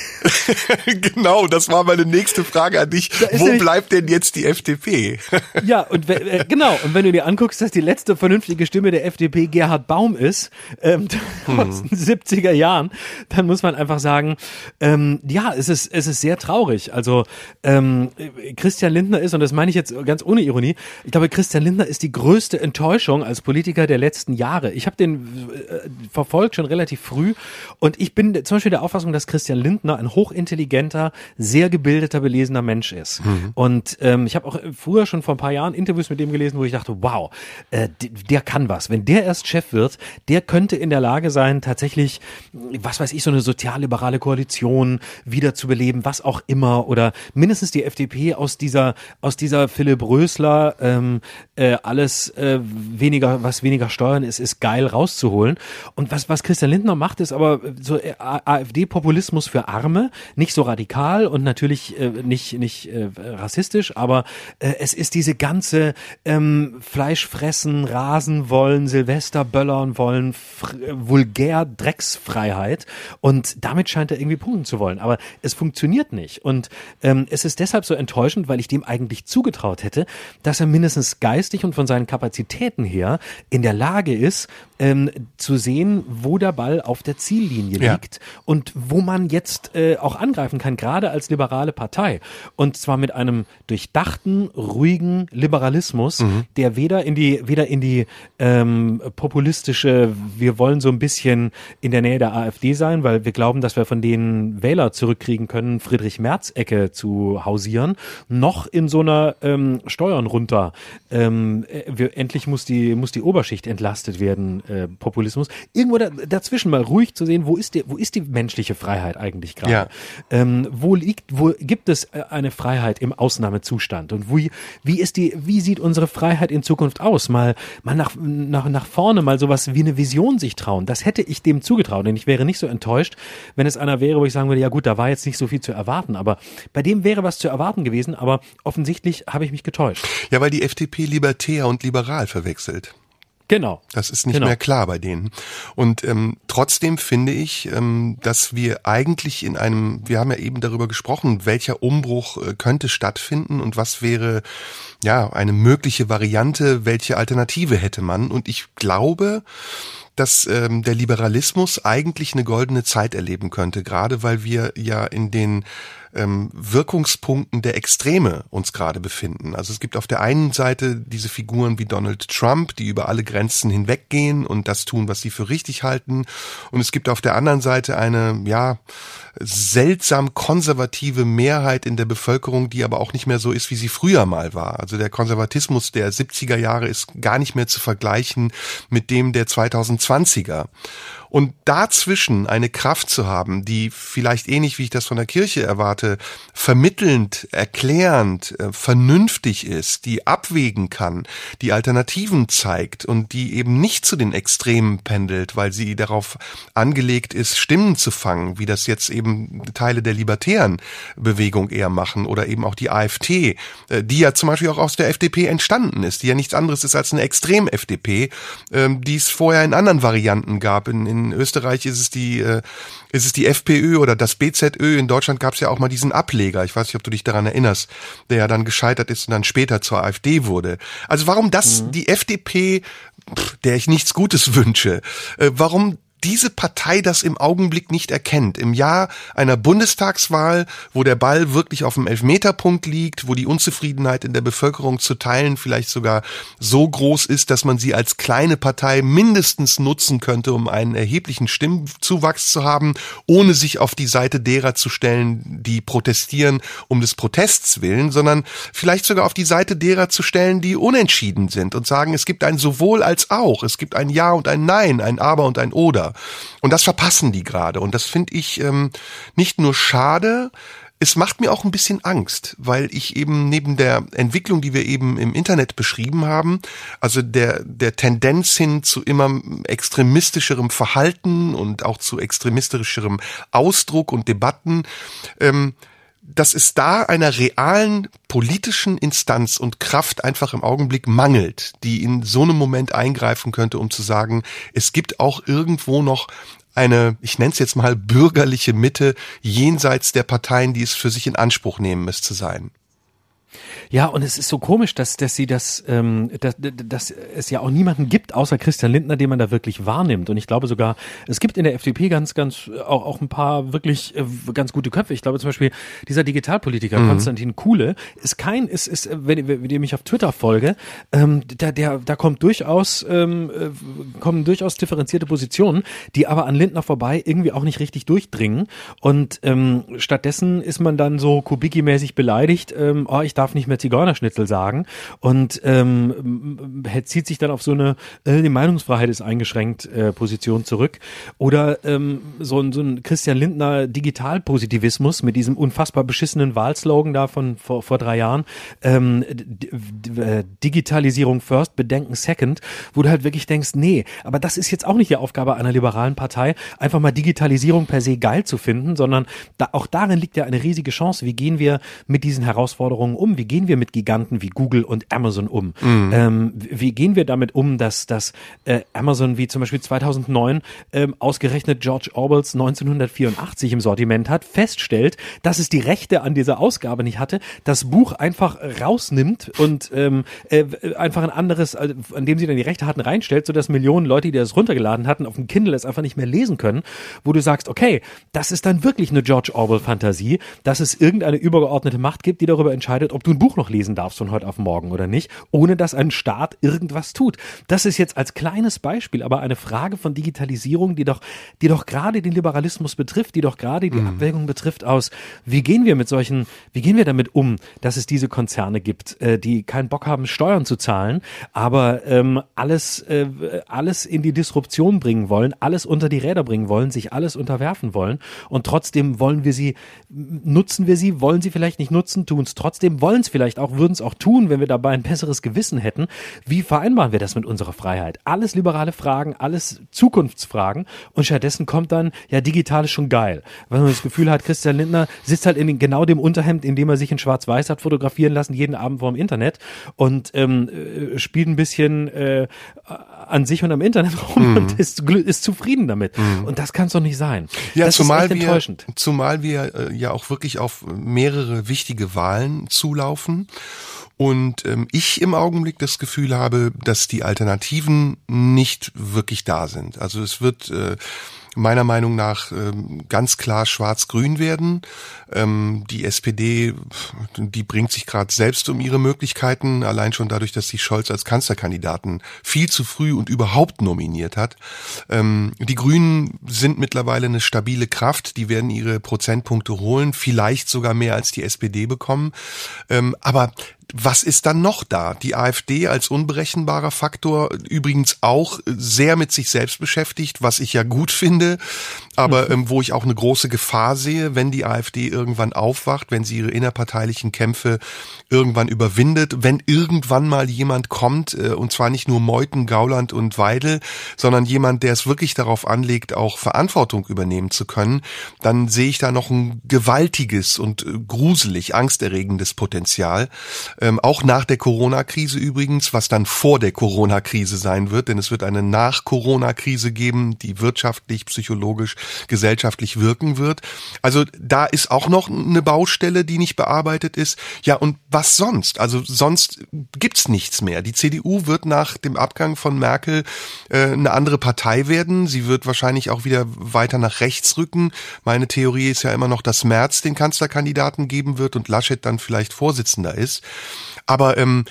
<laughs> genau, das war meine nächste Frage an dich. Wo nämlich- bleibt denn jetzt die FDP? <laughs> Ja, und äh, genau, und wenn du dir anguckst, dass die letzte vernünftige Stimme der FDP Gerhard Baum ist, ähm, <laughs> aus den 70er Jahren, dann muss man einfach sagen, ähm, ja, es ist, es ist sehr traurig. Also ähm, Christian Lindner ist, und das meine ich jetzt ganz ohne Ironie, ich glaube, Christian Lindner ist die größte Enttäuschung als Politiker der letzten Jahre. Ich habe den äh, verfolgt schon relativ früh und ich bin zum Beispiel der Auffassung, dass Christian Lindner ein hochintelligenter, sehr gebildeter, belesener Mensch ist. Und ähm, ich habe auch früher schon vor ein paar Jahren Interviews mit dem gelesen, wo ich dachte, wow, äh, der kann was. Wenn der erst Chef wird, der könnte in der Lage sein, tatsächlich, was weiß ich, so eine sozialliberale Koalition wieder zu beleben, was auch immer, oder mindestens die FDP aus dieser, aus dieser Philipp Rösler, ähm, äh, alles äh, weniger, was weniger Steuern ist, ist geil rauszuholen. Und was, was Christian Lindner macht, ist aber so äh, AfD-Populismus für Arme, nicht so radikal und natürlich äh, nicht, nicht äh, rassistisch, aber äh, es ist diese ganze ähm, Fleisch fressen, rasen wollen, Silvester böllern wollen, äh, vulgär Drecksfreiheit und damit scheint er irgendwie punkten zu wollen. Aber es funktioniert nicht und ähm, es ist deshalb so enttäuschend, weil ich dem eigentlich zugetraut hätte, dass er mindestens geistig und von seinen Kapazitäten her in der Lage ist, ähm, zu sehen, wo der Ball auf der Ziellinie Ja. liegt und wo man jetzt äh, auch angreifen kann, gerade als liberale Partei. Und zwar mit einem durchdachten, ruhigen Liberalismus, der weder in die, weder in die ähm, populistische, wir wollen so ein bisschen in der Nähe der AfD sein, weil wir glauben, dass wir von denen Wähler zurückkriegen können, Friedrich Merz-Ecke zu hausieren, noch in so einer ähm, Steuern runter. Ähm, äh, wir, endlich muss die, muss die Oberschicht entlastet werden, äh, Populismus. Irgendwo da, dazwischen mal ruhig zu sehen, wo ist die, wo ist die menschliche Freiheit eigentlich gerade? Ja. Ähm, wo liegt, wo gibt es äh, eine Freiheit im Ausnahmezustand? Und wie, wie ist die, wie sieht unsere Freiheit in Zukunft aus? Mal, mal nach, nach, nach vorne, mal sowas wie eine Vision sich trauen. Das hätte ich dem zugetraut. Denn ich wäre nicht so enttäuscht, wenn es einer wäre, wo ich sagen würde, ja gut, da war jetzt nicht so viel zu erwarten. Aber bei dem wäre was zu erwarten gewesen. Aber offensichtlich habe ich mich getäuscht. Ja, weil die FDP libertär und liberal verwechselt. Genau. Das ist nicht Genau. mehr klar bei denen. Und ähm, trotzdem finde ich, ähm, dass wir eigentlich in einem, wir haben ja eben darüber gesprochen, welcher Umbruch äh, könnte stattfinden und was wäre ja eine mögliche Variante, welche Alternative hätte man. Und ich glaube, dass ähm, der Liberalismus eigentlich eine goldene Zeit erleben könnte, gerade weil wir ja in den ähm, Wirkungspunkten der Extreme uns gerade befinden. Also es gibt auf der einen Seite diese Figuren wie Donald Trump, die über alle Grenzen hinweggehen und das tun, was sie für richtig halten. Und es gibt auf der anderen Seite eine, ja, seltsam konservative Mehrheit in der Bevölkerung, die aber auch nicht mehr so ist, wie sie früher mal war. Also der Konservatismus der 70er Jahre ist gar nicht mehr zu vergleichen mit dem der 2020er. Und dazwischen eine Kraft zu haben, die vielleicht ähnlich wie ich das von der Kirche erwarte, vermittelnd, erklärend, äh, vernünftig ist, die abwägen kann, die Alternativen zeigt und die eben nicht zu den Extremen pendelt, weil sie darauf angelegt ist, Stimmen zu fangen, wie das jetzt eben Teile der libertären Bewegung eher machen oder eben auch die AfD, äh, die ja zum Beispiel auch aus der FDP entstanden ist, die ja nichts anderes ist als eine Extrem-FDP, ähm, die es vorher in anderen Varianten gab. In, in Österreich ist es die äh, ist es die FPÖ oder das BZÖ. In Deutschland gab es ja auch mal diesen Ableger. Ich weiß nicht, ob du dich daran erinnerst, der ja dann gescheitert ist und dann später zur AfD wurde. Also warum das die FDP, pff, der ich nichts Gutes <laughs> wünsche, äh, warum diese Partei das im Augenblick nicht erkennt. Im Jahr einer Bundestagswahl, wo der Ball wirklich auf dem Elfmeterpunkt liegt, wo die Unzufriedenheit in der Bevölkerung zu teilen vielleicht sogar so groß ist, dass man sie als kleine Partei mindestens nutzen könnte, um einen erheblichen Stimmzuwachs zu haben, ohne sich auf die Seite derer zu stellen, die protestieren um des Protests willen, sondern vielleicht sogar auf die Seite derer zu stellen, die unentschieden sind und sagen, es gibt ein sowohl als auch, es gibt ein Ja und ein Nein, ein Aber und ein Oder. Und das verpassen die gerade. Und das finde ich ähm, nicht nur schade, es macht mir auch ein bisschen Angst, weil ich eben neben der Entwicklung, die wir eben im Internet beschrieben haben, also der, der Tendenz hin zu immer extremistischerem Verhalten und auch zu extremistischerem Ausdruck und Debatten, ähm, dass es da einer realen politischen Instanz und Kraft einfach im Augenblick mangelt, die in so einem Moment eingreifen könnte, um zu sagen, es gibt auch irgendwo noch eine, ich nenne es jetzt mal bürgerliche Mitte jenseits der Parteien, die es für sich in Anspruch nehmen, es zu sein. Ja, und es ist so komisch, dass, dass sie das, ähm, dass, dass es ja auch niemanden gibt, außer Christian Lindner, den man da wirklich wahrnimmt. Und ich glaube sogar, es gibt in der FDP ganz, ganz auch, auch ein paar wirklich äh, ganz gute Köpfe. Ich glaube zum Beispiel, dieser Digitalpolitiker Konstantin Kuhle ist kein, ist, ist, wenn, wenn ihr mich auf Twitter folge, ähm, da, der, da kommt durchaus, ähm, äh, kommen durchaus differenzierte Positionen, die aber an Lindner vorbei irgendwie auch nicht richtig durchdringen. Und ähm, stattdessen ist man dann so Kubicki-mäßig beleidigt, ähm, oh, ich darf nicht mehr Zigeunerschnitzel sagen und ähm, zieht sich dann auf so eine äh, die Meinungsfreiheit ist eingeschränkt äh, Position zurück oder ähm, so, ein- so ein Christian Lindner Digitalpositivismus mit diesem unfassbar beschissenen Wahlslogan da von vor, vor drei Jahren ähm, äh, Digitalisierung first, Bedenken second, wo du halt wirklich denkst, nee, aber das ist jetzt auch nicht die Aufgabe einer liberalen Partei, einfach mal Digitalisierung per se geil zu finden, sondern da, auch darin liegt ja eine riesige Chance. Wie gehen wir mit diesen Herausforderungen um? Wie gehen wir mit Giganten wie Google und Amazon um? Mhm. Ähm, wie gehen wir damit um, dass, dass äh, Amazon wie zum Beispiel 2009 ähm, ausgerechnet George Orwells 1984 im Sortiment hat, feststellt, dass es die Rechte an dieser Ausgabe nicht hatte, das Buch einfach rausnimmt und ähm, äh, einfach ein anderes, äh, an dem sie dann die Rechte hatten, reinstellt, sodass Millionen Leute, die das runtergeladen hatten, auf dem Kindle es einfach nicht mehr lesen können, wo du sagst, okay, das ist dann wirklich eine George Orwell-Fantasie, dass es irgendeine übergeordnete Macht gibt, die darüber entscheidet, ob du ein Buch noch lesen darfst von heute auf morgen oder nicht, ohne dass ein Staat irgendwas tut. Das ist jetzt als kleines Beispiel aber eine Frage von Digitalisierung, die doch, die doch gerade den Liberalismus betrifft, die doch gerade die mhm. Abwägung betrifft aus, wie gehen wir mit solchen, wie gehen wir damit um, dass es diese Konzerne gibt, äh, die keinen Bock haben, Steuern zu zahlen, aber ähm, alles, äh, alles in die Disruption bringen wollen, alles unter die Räder bringen wollen, sich alles unterwerfen wollen und trotzdem wollen wir sie, nutzen wir sie, wollen sie vielleicht nicht nutzen, tun es trotzdem, wollen es vielleicht auch, würden es auch tun, wenn wir dabei ein besseres Gewissen hätten. Wie vereinbaren wir das mit unserer Freiheit? Alles liberale Fragen, alles Zukunftsfragen und stattdessen kommt dann, ja, digital ist schon geil. Weil man das Gefühl hat, Christian Lindner sitzt halt in genau dem Unterhemd, in dem er sich in Schwarz-Weiß hat fotografieren lassen, jeden Abend vor dem Internet und ähm, äh, spielt ein bisschen äh, an sich und am Internet <laughs> rum mm. und ist, ist zufrieden damit. Mm. Und das kann es doch nicht sein. Ja, das zumal wir, zumal wir äh, ja auch wirklich auf mehrere wichtige Wahlen zulaufen. Und ähm, ich im Augenblick das Gefühl habe, dass die Alternativen nicht wirklich da sind. Also es wird äh, meiner Meinung nach ähm, ganz klar schwarz-grün werden. Ähm, die SPD, die bringt sich gerade selbst um ihre Möglichkeiten, allein schon dadurch, dass sie Scholz als Kanzlerkandidaten viel zu früh und überhaupt nominiert hat. Ähm, die Grünen sind mittlerweile eine stabile Kraft, die werden ihre Prozentpunkte holen, vielleicht sogar mehr als die SPD bekommen. aber was ist dann noch da? Die AfD als unberechenbarer Faktor, übrigens auch sehr mit sich selbst beschäftigt, was ich ja gut finde, aber mhm. ähm, wo ich auch eine große Gefahr sehe, wenn die AfD irgendwann aufwacht, wenn sie ihre innerparteilichen Kämpfe irgendwann überwindet, wenn irgendwann mal jemand kommt, äh, und zwar nicht nur Meuthen, Gauland und Weidel, sondern jemand, der es wirklich darauf anlegt, auch Verantwortung übernehmen zu können, dann sehe ich da noch ein gewaltiges und äh, gruselig angsterregendes Potenzial. Ähm, auch nach der Corona-Krise übrigens, was dann vor der Corona-Krise sein wird, denn es wird eine Nach-Corona-Krise geben, die wirtschaftlich, psychologisch, gesellschaftlich wirken wird. Also da ist auch noch eine Baustelle, die nicht bearbeitet ist. Ja, und was sonst? Also sonst gibt's nichts mehr. Die CDU wird nach dem Abgang von Merkel äh, eine andere Partei werden. Sie wird wahrscheinlich auch wieder weiter nach rechts rücken. Meine Theorie ist ja immer noch, dass Merz den Kanzlerkandidaten geben wird und Laschet dann vielleicht Vorsitzender ist. Aber ähm,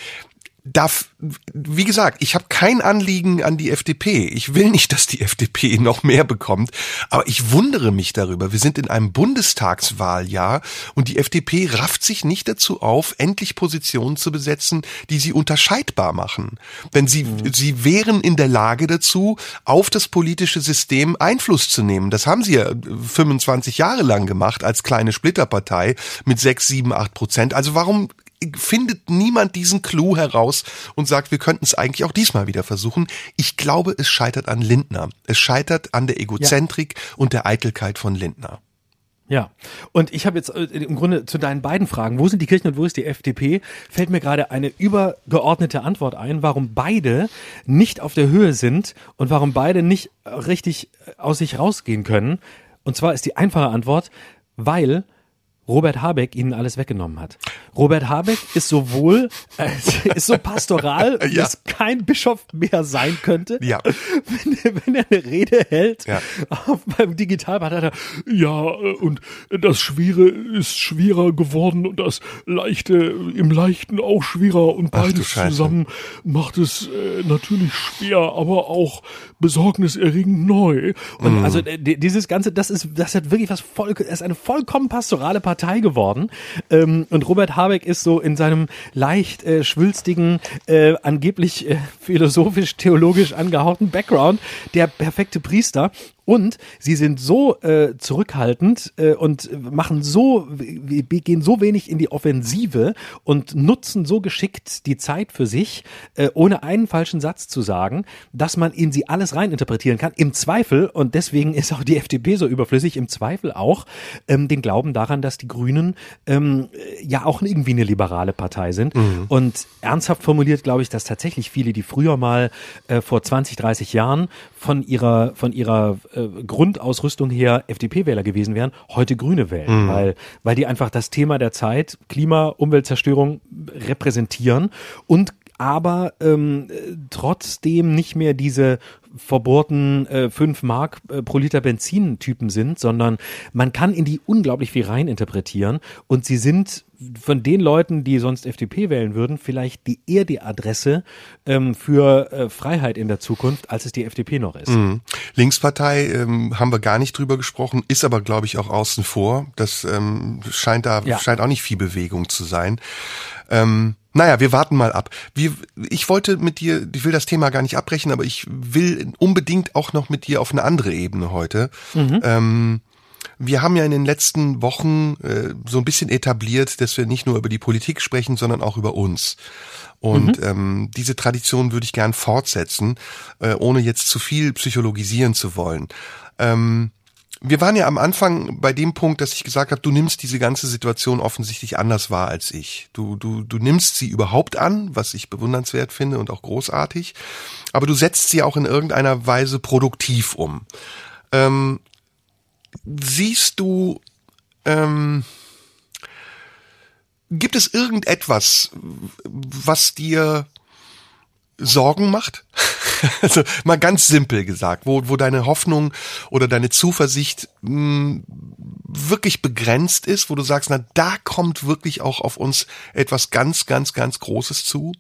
darf, wie gesagt, ich habe kein Anliegen an die FDP. Ich will nicht, dass die FDP <laughs> noch mehr bekommt, aber ich wundere mich darüber. Wir sind in einem Bundestagswahljahr und die FDP rafft sich nicht dazu auf, endlich Positionen zu besetzen, die sie unterscheidbar machen. Denn sie, mhm. sie wären in der Lage dazu, auf das politische System Einfluss zu nehmen. Das haben sie ja 25 Jahre lang gemacht als kleine Splitterpartei mit 6, 7, 8 Prozent. Also warum findet niemand diesen Clou heraus und sagt, wir könnten es eigentlich auch diesmal wieder versuchen. Ich glaube, es scheitert an Lindner. Es scheitert an der Egozentrik ja. und der Eitelkeit von Lindner. Ja, und ich habe jetzt äh, im Grunde zu deinen beiden Fragen, wo sind die Kirchen und wo ist die FDP, fällt mir gerade eine übergeordnete Antwort ein, warum beide nicht auf der Höhe sind und warum beide nicht richtig aus sich rausgehen können. Und zwar ist die einfache Antwort, weil Robert Habeck ihnen alles weggenommen hat. Robert Habeck ist sowohl äh, <laughs> ist so pastoral, <laughs> ja. es kein Bischof mehr sein könnte. Ja. <laughs> Wenn, wenn er eine Rede hält ja. auf, beim Digitalbad hat er ja und das Schwere ist schwerer geworden und das Leichte im Leichten auch schwerer und beides zusammen macht es äh, natürlich schwer, aber auch besorgniserregend neu. Und mm. also äh, dieses ganze, das ist das hat wirklich was voll, ist eine vollkommen pastorale Partei Partei geworden. Ähm, und Robert Habeck ist so in seinem leicht äh, schwülstigen, äh, angeblich äh, <laughs> philosophisch-theologisch angehauchten Background der perfekte Priester. Und sie sind so äh, zurückhaltend äh, und machen so, gehen so wenig in die Offensive und nutzen so geschickt die Zeit für sich, äh, ohne einen falschen Satz zu sagen, dass man in sie alles reininterpretieren kann. Im Zweifel, und deswegen ist auch die FDP so überflüssig, im Zweifel auch ähm, den Glauben daran, dass die Grünen ähm, ja auch irgendwie eine liberale Partei sind. Mhm. Und ernsthaft formuliert glaube ich, dass tatsächlich viele, die früher mal äh, vor 20, 30 Jahren von ihrer, von ihrer äh, Grundausrüstung her FDP-Wähler gewesen wären, heute Grüne wählen, mhm. weil, weil die einfach das Thema der Zeit, Klima, Umweltzerstörung repräsentieren und aber ähm, trotzdem nicht mehr diese verbohrten äh, 5 Mark äh, pro Liter Benzin-Typen sind, sondern man kann in die unglaublich viel rein interpretieren und sie sind von den Leuten, die sonst FDP wählen würden, vielleicht die eher die Adresse ähm, für äh, Freiheit in der Zukunft, als es die FDP noch ist. Mhm. Linkspartei ähm, haben wir gar nicht drüber gesprochen, ist aber glaube ich auch außen vor. Das ähm, scheint da ja. scheint auch nicht viel Bewegung zu sein. Ähm, naja, wir warten mal ab. Wir, ich wollte mit dir, ich will das Thema gar nicht abbrechen, aber ich will unbedingt auch noch mit dir auf eine andere Ebene heute. Mhm. Ähm, wir haben ja in den letzten Wochen äh, so ein bisschen etabliert, dass wir nicht nur über die Politik sprechen, sondern auch über uns. Und mhm. ähm, diese Tradition würde ich gern fortsetzen, äh, ohne jetzt zu viel psychologisieren zu wollen. Ähm, wir waren ja am Anfang bei dem Punkt, dass ich gesagt habe, du nimmst diese ganze Situation offensichtlich anders wahr als ich. Du, du, du nimmst sie überhaupt an, was ich bewundernswert finde und auch großartig, aber du setzt sie auch in irgendeiner Weise produktiv um. Ähm, siehst du, ähm, gibt es irgendetwas, was dir Sorgen macht? <laughs> also mal ganz simpel gesagt, wo, wo deine Hoffnung oder deine Zuversicht mh, hm, wirklich begrenzt ist, wo du sagst, na, da kommt wirklich auch auf uns etwas ganz, ganz, ganz Großes zu?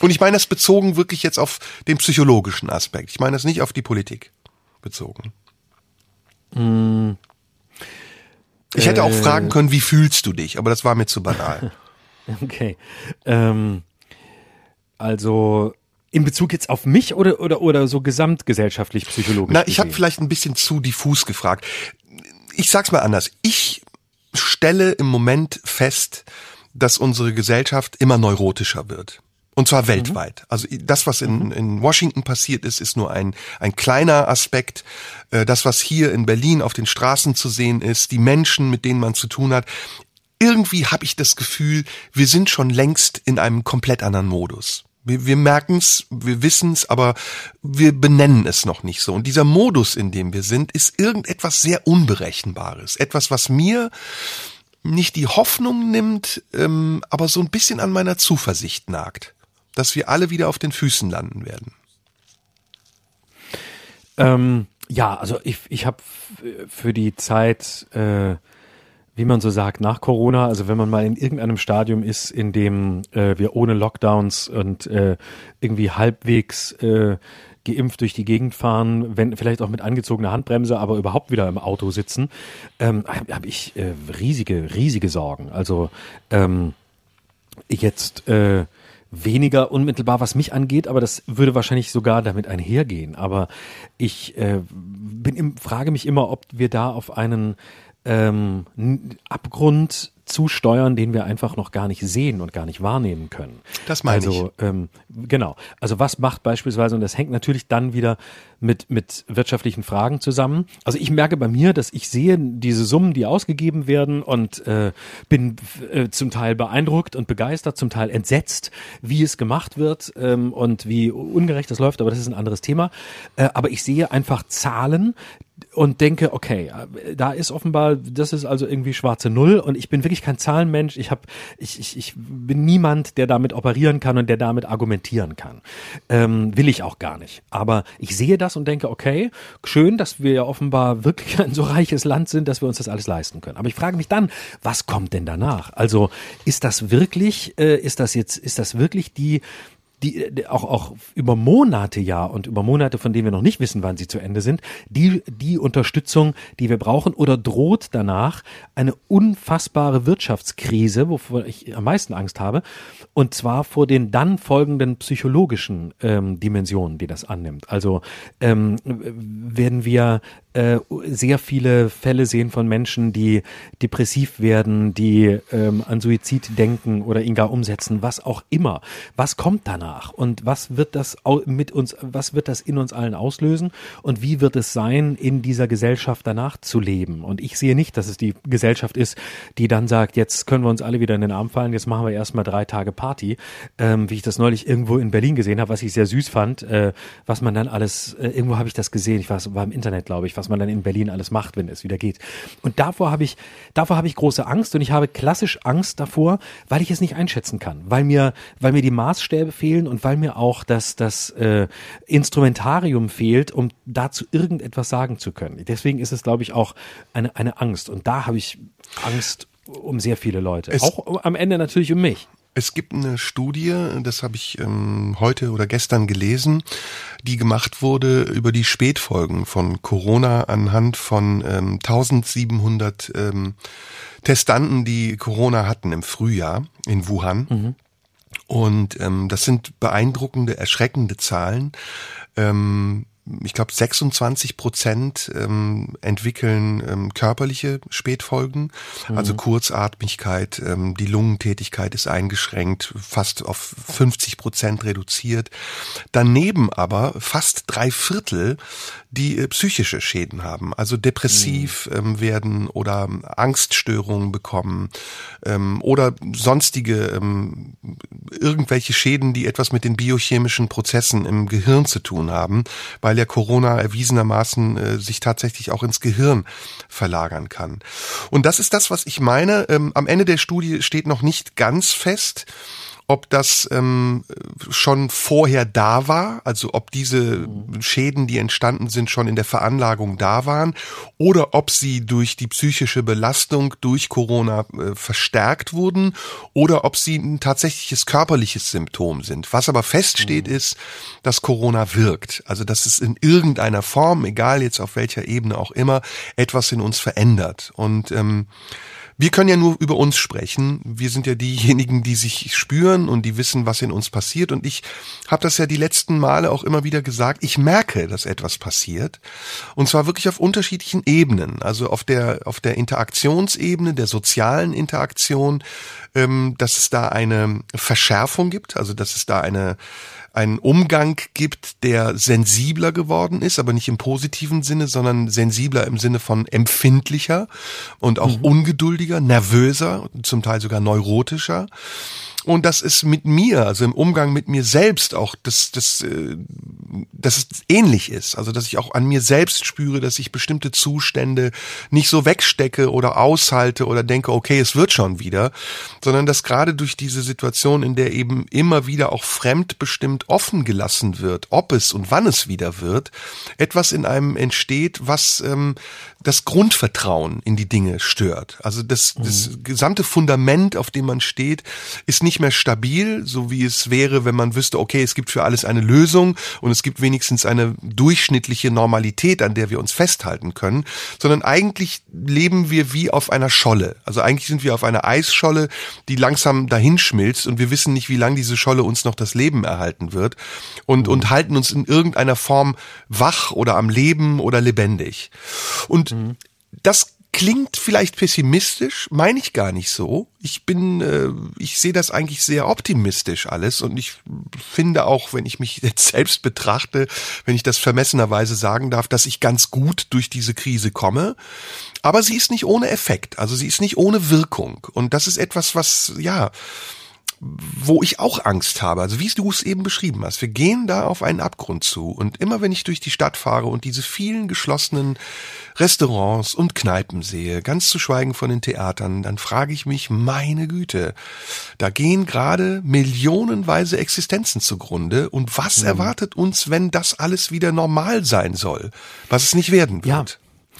Und ich meine das bezogen wirklich jetzt auf den psychologischen Aspekt. Ich meine das nicht auf die Politik bezogen. Mm. Ich hätte auch fragen äh. können, wie fühlst du dich, aber das war mir zu banal. <laughs> okay. Ähm, also in Bezug jetzt auf mich oder, oder, oder so gesamtgesellschaftlich psychologisch? Na, ich habe vielleicht ein bisschen zu diffus gefragt. Ich sag's mal anders. Ich stelle im Moment fest, dass unsere Gesellschaft immer neurotischer wird. Und zwar mhm. weltweit. Also das, was in, mhm. in Washington passiert ist, ist nur ein, ein kleiner Aspekt. Äh, das, was hier in Berlin auf den Straßen zu sehen ist, die Menschen, mit denen man zu tun hat. Irgendwie habe ich das Gefühl, wir sind schon längst in einem komplett anderen Modus. Wir, wir merken es, wir wissen es, aber wir benennen es noch nicht so. Und dieser Modus, in dem wir sind, ist irgendetwas sehr Unberechenbares. Etwas, was mir nicht die Hoffnung nimmt, ähm, aber so ein bisschen an meiner Zuversicht nagt, dass wir alle wieder auf den Füßen landen werden. Ähm, ja, also ich, ich habe für die Zeit äh, wie man so sagt, nach Corona, also wenn man mal in irgendeinem Stadium ist, in dem äh, wir ohne Lockdowns und äh, irgendwie halbwegs äh, geimpft durch die Gegend fahren, wenn vielleicht auch mit angezogener Handbremse, aber überhaupt wieder im Auto sitzen, ähm, habe hab ich äh, riesige, riesige Sorgen. Also ähm, jetzt äh, weniger unmittelbar, was mich angeht, aber das würde wahrscheinlich sogar damit einhergehen. Aber ich äh, bin im, frage mich immer, ob wir da auf einen ähm, Abgrund zusteuern, den wir einfach noch gar nicht sehen und gar nicht wahrnehmen können. Das meine also, ich. Ähm, genau. Also was macht beispielsweise, und das hängt natürlich dann wieder mit, mit wirtschaftlichen Fragen zusammen. Also ich merke bei mir, dass ich sehe diese Summen, die ausgegeben werden und äh, bin äh, zum Teil beeindruckt und begeistert, zum Teil entsetzt, wie es gemacht wird ähm, und wie ungerecht das läuft, aber das ist ein anderes Thema. Äh, aber ich sehe einfach Zahlen, und denke, okay, da ist offenbar, das ist also irgendwie schwarze Null und ich bin wirklich kein Zahlenmensch. Ich habe, ich, ich, ich bin niemand, der damit operieren kann und der damit argumentieren kann. Ähm, will ich auch gar nicht. Aber ich sehe das und denke, okay, schön, dass wir ja offenbar wirklich ein so reiches Land sind, dass wir uns das alles leisten können. Aber ich frage mich dann, was kommt denn danach? Also ist das wirklich, äh, ist das jetzt, ist das wirklich die die auch, auch über Monate ja und über Monate, von denen wir noch nicht wissen, wann sie zu Ende sind, die, die Unterstützung, die wir brauchen oder droht danach eine unfassbare Wirtschaftskrise, wovor ich am meisten Angst habe, und zwar vor den dann folgenden psychologischen ähm, Dimensionen, die das annimmt. Also ähm, werden wir äh, sehr viele Fälle sehen von Menschen, die depressiv werden, die ähm, an Suizid denken oder ihn gar umsetzen, was auch immer. Was kommt danach und was wird das mit uns, was wird das in uns allen auslösen und wie wird es sein, in dieser Gesellschaft danach zu leben? Und ich sehe nicht, dass es die Gesellschaft ist, die dann sagt, jetzt können wir uns alle wieder in den Arm fallen, jetzt machen wir erstmal drei Tage Party, ähm, wie ich das neulich irgendwo in Berlin gesehen habe, was ich sehr süß fand, äh, was man dann alles, äh, irgendwo habe ich das gesehen, ich war, war im Internet, glaube ich, was man dann in Berlin alles macht, wenn es wieder geht. Und davor habe ich, davor habe ich große Angst und ich habe klassisch Angst davor, weil ich es nicht einschätzen kann, weil mir, weil mir die Maßstäbe fehlen und weil mir auch das, das äh, Instrumentarium fehlt, um dazu irgendetwas sagen zu können. Deswegen ist es, glaube ich, auch eine, eine Angst. Und da habe ich Angst um sehr viele Leute. Es auch am Ende natürlich um mich. Es gibt eine Studie, das habe ich ähm, heute oder gestern gelesen, die gemacht wurde über die Spätfolgen von Corona anhand von ähm, 1700 ähm, Testanten, die Corona hatten im Frühjahr in Wuhan. Mhm. Und ähm, das sind beeindruckende, erschreckende Zahlen. Ähm, ich glaube, 26 Prozent ähm, entwickeln ähm, körperliche Spätfolgen, mhm. also Kurzatmigkeit, ähm, die Lungentätigkeit ist eingeschränkt, fast auf 50 Prozent reduziert. Daneben aber fast drei Viertel, die äh, psychische Schäden haben, also depressiv mhm. ähm, werden oder Angststörungen bekommen ähm, oder sonstige ähm, irgendwelche Schäden, die etwas mit den biochemischen Prozessen im Gehirn zu tun haben, weil ja Corona erwiesenermaßen äh, sich tatsächlich auch ins Gehirn verlagern kann. Und das ist das, was ich meine. Ähm, am Ende der Studie steht noch nicht ganz fest, ob das ähm, schon vorher da war, also ob diese Schäden, die entstanden sind, schon in der Veranlagung da waren, oder ob sie durch die psychische Belastung durch Corona äh, verstärkt wurden, oder ob sie ein tatsächliches körperliches Symptom sind. Was aber feststeht, mhm. ist, dass Corona wirkt, also dass es in irgendeiner Form, egal jetzt auf welcher Ebene auch immer, etwas in uns verändert. Und ähm, wir können ja nur über uns sprechen. Wir sind ja diejenigen, die sich spüren und die wissen, was in uns passiert. Und ich habe das ja die letzten Male auch immer wieder gesagt. Ich merke, dass etwas passiert. Und zwar wirklich auf unterschiedlichen Ebenen. Also auf der, auf der Interaktionsebene, der sozialen Interaktion, ähm, dass es da eine Verschärfung gibt. Also dass es da eine, einen Umgang gibt, der sensibler geworden ist, aber nicht im positiven Sinne, sondern sensibler im Sinne von empfindlicher und auch mhm. ungeduldiger, nervöser, zum Teil sogar neurotischer und das ist mit mir, also im Umgang mit mir selbst auch, dass, dass, äh, dass es ähnlich ist. Also dass ich auch an mir selbst spüre, dass ich bestimmte Zustände nicht so wegstecke oder aushalte oder denke, okay, es wird schon wieder, sondern dass gerade durch diese Situation, in der eben immer wieder auch fremdbestimmt offen gelassen wird, ob es und wann es wieder wird, etwas in einem entsteht, was ähm, das Grundvertrauen in die Dinge stört. Also das, das mhm. gesamte Fundament, auf dem man steht, ist nicht mehr stabil, so wie es wäre, wenn man wüsste, okay, es gibt für alles eine Lösung und es gibt wenigstens eine durchschnittliche Normalität, an der wir uns festhalten können, sondern eigentlich leben wir wie auf einer Scholle. Also eigentlich sind wir auf einer Eisscholle, die langsam dahinschmilzt und wir wissen nicht, wie lange diese Scholle uns noch das Leben erhalten wird und, mhm. und halten uns in irgendeiner Form wach oder am Leben oder lebendig. Und Mhm. Das klingt vielleicht pessimistisch, meine ich gar nicht so. Ich bin, äh, ich sehe das eigentlich sehr optimistisch alles und ich finde auch, wenn ich mich <laughs> jetzt selbst betrachte, wenn ich das vermessenerweise sagen darf, dass ich ganz gut durch diese Krise komme. Aber sie ist nicht ohne Effekt, also sie ist nicht ohne Wirkung und das ist etwas, was ja wo ich auch Angst habe. Also wie du es eben beschrieben hast. Wir gehen da auf einen Abgrund zu. Und immer wenn ich durch die Stadt fahre und diese vielen geschlossenen Restaurants und Kneipen sehe, ganz zu schweigen von den Theatern, dann frage ich mich, meine Güte, da gehen gerade millionenweise Existenzen zugrunde. Und was mhm. erwartet uns, wenn das alles wieder normal sein soll? Was es nicht werden wird? Ja.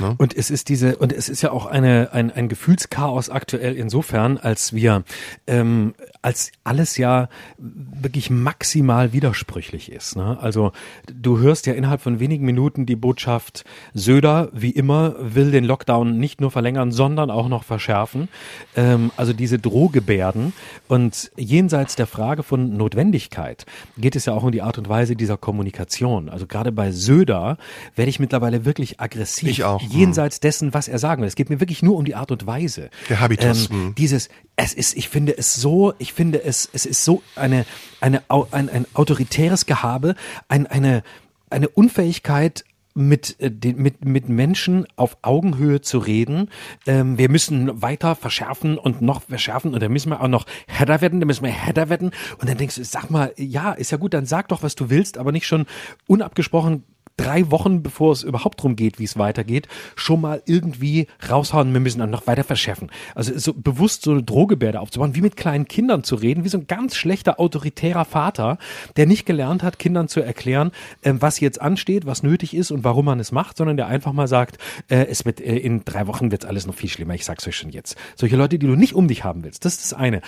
Ne? Und es ist diese, und es ist ja auch eine, ein, ein Gefühlschaos aktuell insofern, als wir, ähm, als alles ja wirklich maximal widersprüchlich ist. Ne? Also du hörst ja innerhalb von wenigen Minuten die Botschaft, Söder, wie immer, will den Lockdown nicht nur verlängern, sondern auch noch verschärfen. Ähm, also diese Drohgebärden. Und jenseits der Frage von Notwendigkeit geht es ja auch um die Art und Weise dieser Kommunikation. Also gerade bei Söder werde ich mittlerweile wirklich aggressiv. Ich auch. Jenseits dessen, was er sagen will. Es geht mir wirklich nur um die Art und Weise. Der Habitus, Ähm, mhm. dieses, es ist, ich finde es so, ich finde es, es ist so eine, eine, ein, ein autoritäres Gehabe, ein, eine, eine Unfähigkeit, mit, äh, mit, mit Menschen auf Augenhöhe zu reden. Ähm, wir müssen weiter verschärfen und noch verschärfen und dann müssen wir auch noch härter werden, dann müssen wir härter werden. Und dann denkst du, sag mal, ja, ist ja gut, dann sag doch, was du willst, aber nicht schon unabgesprochen drei Wochen, bevor es überhaupt darum geht, wie es weitergeht, schon mal irgendwie raushauen, wir müssen dann noch weiter verschärfen. Also so bewusst so eine Drohgebärde aufzubauen, wie mit kleinen Kindern zu reden, wie so ein ganz schlechter autoritärer Vater, der nicht gelernt hat, Kindern zu erklären, ähm, was jetzt ansteht, was nötig ist und warum man es macht, sondern der einfach mal sagt, äh, es wird äh, in drei Wochen wird alles noch viel schlimmer, ich sag's euch schon jetzt. Solche Leute, die du nicht um dich haben willst, das ist das eine.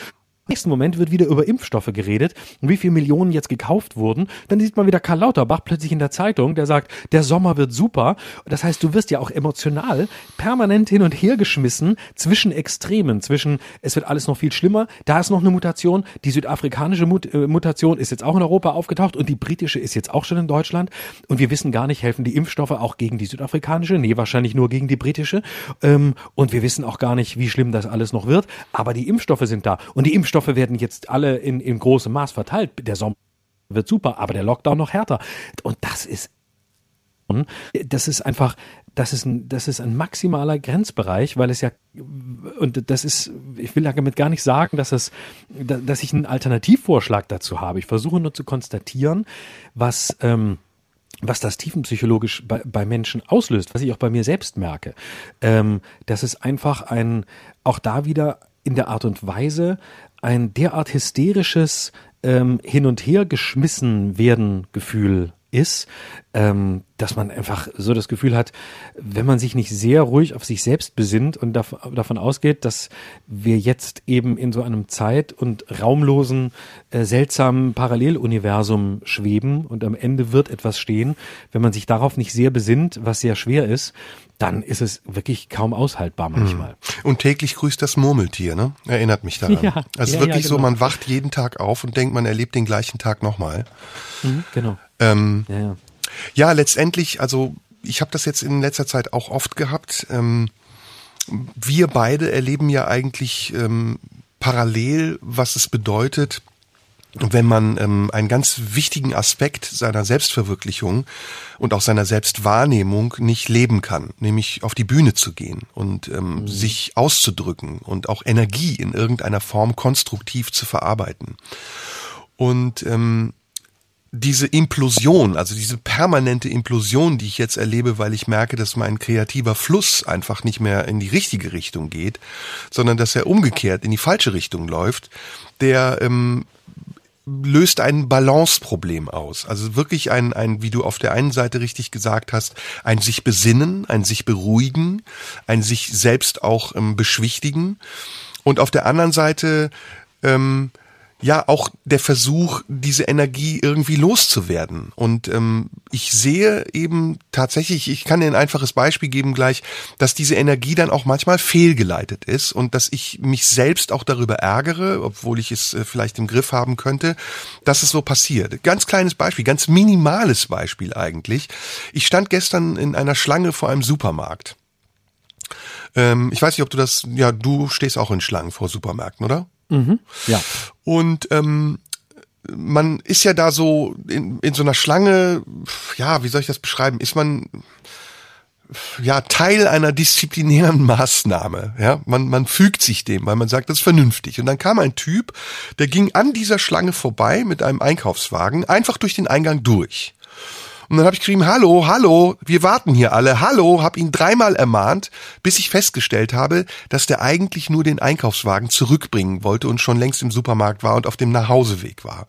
Nächsten Moment wird wieder über Impfstoffe geredet und wie viele Millionen jetzt gekauft wurden. Dann sieht man wieder Karl Lauterbach plötzlich in der Zeitung, der sagt, der Sommer wird super. Das heißt, du wirst ja auch emotional permanent hin und her geschmissen zwischen Extremen, zwischen es wird alles noch viel schlimmer, da ist noch eine Mutation, die südafrikanische Mut äh, Mutation ist jetzt auch in Europa aufgetaucht und die britische ist jetzt auch schon in Deutschland und wir wissen gar nicht, helfen die Impfstoffe auch gegen die südafrikanische? Nee, wahrscheinlich nur gegen die britische. Ähm, und wir wissen auch gar nicht, wie schlimm das alles noch wird, aber die Impfstoffe sind da und die Impfstoffe werden jetzt alle in, in großem Maß verteilt. Der Sommer wird super, aber der Lockdown noch härter. Und das ist das ist einfach, das ist ein, das ist ein maximaler Grenzbereich, weil es ja, und das ist, ich will damit gar nicht sagen, dass es, da- dass ich einen Alternativvorschlag dazu habe. Ich versuche nur zu konstatieren, was, ähm, was das tiefenpsychologisch bei, bei Menschen auslöst, was ich auch bei mir selbst merke, ähm, dass es einfach ein, auch da wieder in der Art und Weise ein derart hysterisches ähm, Hin und Her geschmissen werden Gefühl ist, ähm, dass man einfach so das Gefühl hat, wenn man sich nicht sehr ruhig auf sich selbst besinnt und dav davon ausgeht, dass wir jetzt eben in so einem zeit- und raumlosen, äh, seltsamen Paralleluniversum schweben und am Ende wird etwas stehen, wenn man sich darauf nicht sehr besinnt, was sehr schwer ist, dann ist es wirklich kaum aushaltbar manchmal. Und täglich grüßt das Murmeltier, ne? Erinnert mich daran. <laughs> Ja, also ja, wirklich ja, so, genau. man wacht jeden Tag auf und denkt, man erlebt den gleichen Tag nochmal. Mhm, genau. Ähm, Ja, ja. ja, letztendlich, also ich habe das jetzt in letzter Zeit auch oft gehabt. Ähm, wir beide erleben ja eigentlich ähm, parallel, was es bedeutet, wenn man ähm, einen ganz wichtigen Aspekt seiner Selbstverwirklichung und auch seiner Selbstwahrnehmung nicht leben kann, nämlich auf die Bühne zu gehen und ähm, sich auszudrücken und auch Energie in irgendeiner Form konstruktiv zu verarbeiten. Und ähm, diese Implosion, also diese permanente Implosion, die ich jetzt erlebe, weil ich merke, dass mein kreativer Fluss einfach nicht mehr in die richtige Richtung geht, sondern dass er umgekehrt in die falsche Richtung läuft, der ähm, löst ein Balanceproblem aus. Also wirklich ein, ein, wie du auf der einen Seite richtig gesagt hast, ein sich besinnen, ein sich beruhigen, ein sich selbst auch ähm, beschwichtigen und auf der anderen Seite ähm, ja auch der Versuch, diese Energie irgendwie loszuwerden. Und ähm, ich sehe eben tatsächlich, ich kann dir ein einfaches Beispiel geben gleich, dass diese Energie dann auch manchmal fehlgeleitet ist und dass ich mich selbst auch darüber ärgere, obwohl ich es äh, vielleicht im Griff haben könnte, dass es so passiert. Ganz kleines Beispiel, ganz minimales Beispiel eigentlich. Ich stand gestern in einer Schlange vor einem Supermarkt. Ähm, ich weiß nicht, ob du das, ja, du stehst auch in Schlangen vor Supermärkten, oder? Ja. Und ähm, man ist ja da so in, in so einer Schlange, ja, wie soll ich das beschreiben? Ist man ja Teil einer disziplinären <laughs> Maßnahme. Ja, man man fügt sich dem, weil man sagt, das ist vernünftig. Und dann kam ein Typ, der ging an dieser Schlange vorbei mit einem Einkaufswagen einfach durch den Eingang durch. Und dann habe ich geschrieben, hallo, hallo, wir warten hier alle, hallo, habe ihn dreimal ermahnt, bis ich festgestellt habe, dass der eigentlich nur den Einkaufswagen zurückbringen wollte und schon längst im Supermarkt war und auf dem Nachhauseweg war.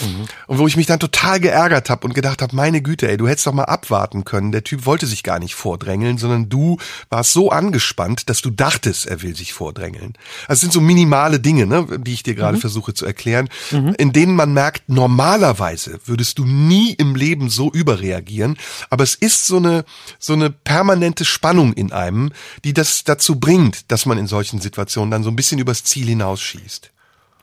Mhm. Und wo ich mich dann total geärgert habe und gedacht habe, meine Güte, ey, du hättest doch mal abwarten können. Der Typ wollte sich gar nicht vordrängeln, sondern du warst so angespannt, dass du dachtest, er will sich vordrängeln. Also es sind so minimale Dinge, ne, die ich dir gerade mhm. versuche zu erklären, mhm. in denen man merkt, normalerweise würdest du nie im Leben so überreagieren, aber es ist so eine so eine permanente Spannung in einem, die das dazu bringt, dass man in solchen Situationen dann so ein bisschen übers Ziel hinausschießt.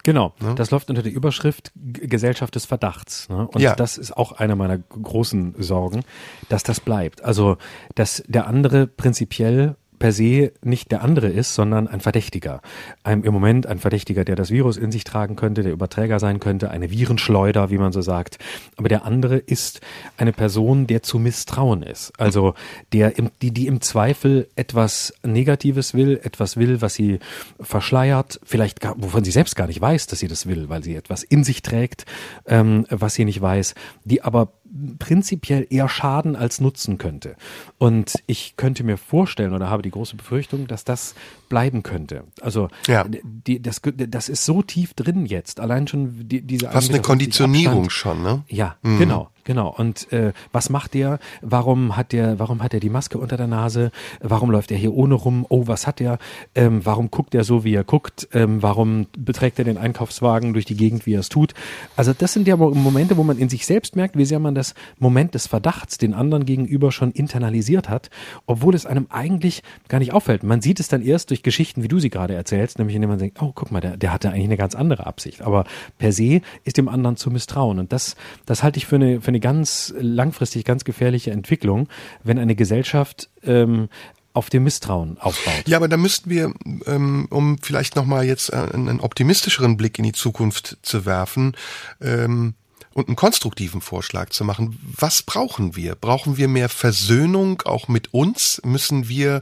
Genau, ne? das läuft unter der Überschrift Gesellschaft des Verdachts. Ne? Und ja. das ist auch eine meiner großen Sorgen, dass das bleibt. Also, dass der andere prinzipiell per se nicht der andere ist, sondern ein Verdächtiger. Ein, Im Moment ein Verdächtiger, der das Virus in sich tragen könnte, der Überträger sein könnte, eine Virenschleuder, wie man so sagt. Aber der andere ist eine Person, der zu misstrauen ist. Also der im, die, die im Zweifel etwas Negatives will, etwas will, was sie verschleiert, vielleicht gar, wovon sie selbst gar nicht weiß, dass sie das will, weil sie etwas in sich trägt, ähm, was sie nicht weiß, die aber prinzipiell eher Schaden als Nutzen könnte. Und ich könnte mir vorstellen oder habe die große Befürchtung, dass das bleiben könnte. Also ja. die, das, das ist so tief drin jetzt. Allein schon die, diese Was eine Konditionierung schon, ne? Ja, mhm. genau. Genau. Und äh, was macht der? Warum hat der, warum hat er die Maske unter der Nase? Warum läuft er hier ohne rum? Oh, was hat er? Ähm, warum guckt er so, wie er guckt? Ähm, warum beträgt er den Einkaufswagen durch die Gegend, wie er es tut? Also das sind ja Momente, wo man in sich selbst merkt, wie sehr man das Moment des Verdachts den anderen gegenüber schon internalisiert hat, obwohl es einem eigentlich gar nicht auffällt. Man sieht es dann erst durch Geschichten, wie du sie gerade erzählst, nämlich indem man denkt, oh, guck mal, der, der hatte eigentlich eine ganz andere Absicht. Aber per se ist dem anderen zu misstrauen. Und das, das halte ich für eine, für eine ganz langfristig ganz gefährliche Entwicklung, wenn eine Gesellschaft ähm, auf dem Misstrauen aufbaut. Ja, aber da müssten wir, ähm, um vielleicht nochmal jetzt einen optimistischeren Blick in die Zukunft zu werfen, ähm, und einen konstruktiven Vorschlag zu machen. Was brauchen wir? Brauchen wir mehr Versöhnung auch mit uns? Müssen wir äh,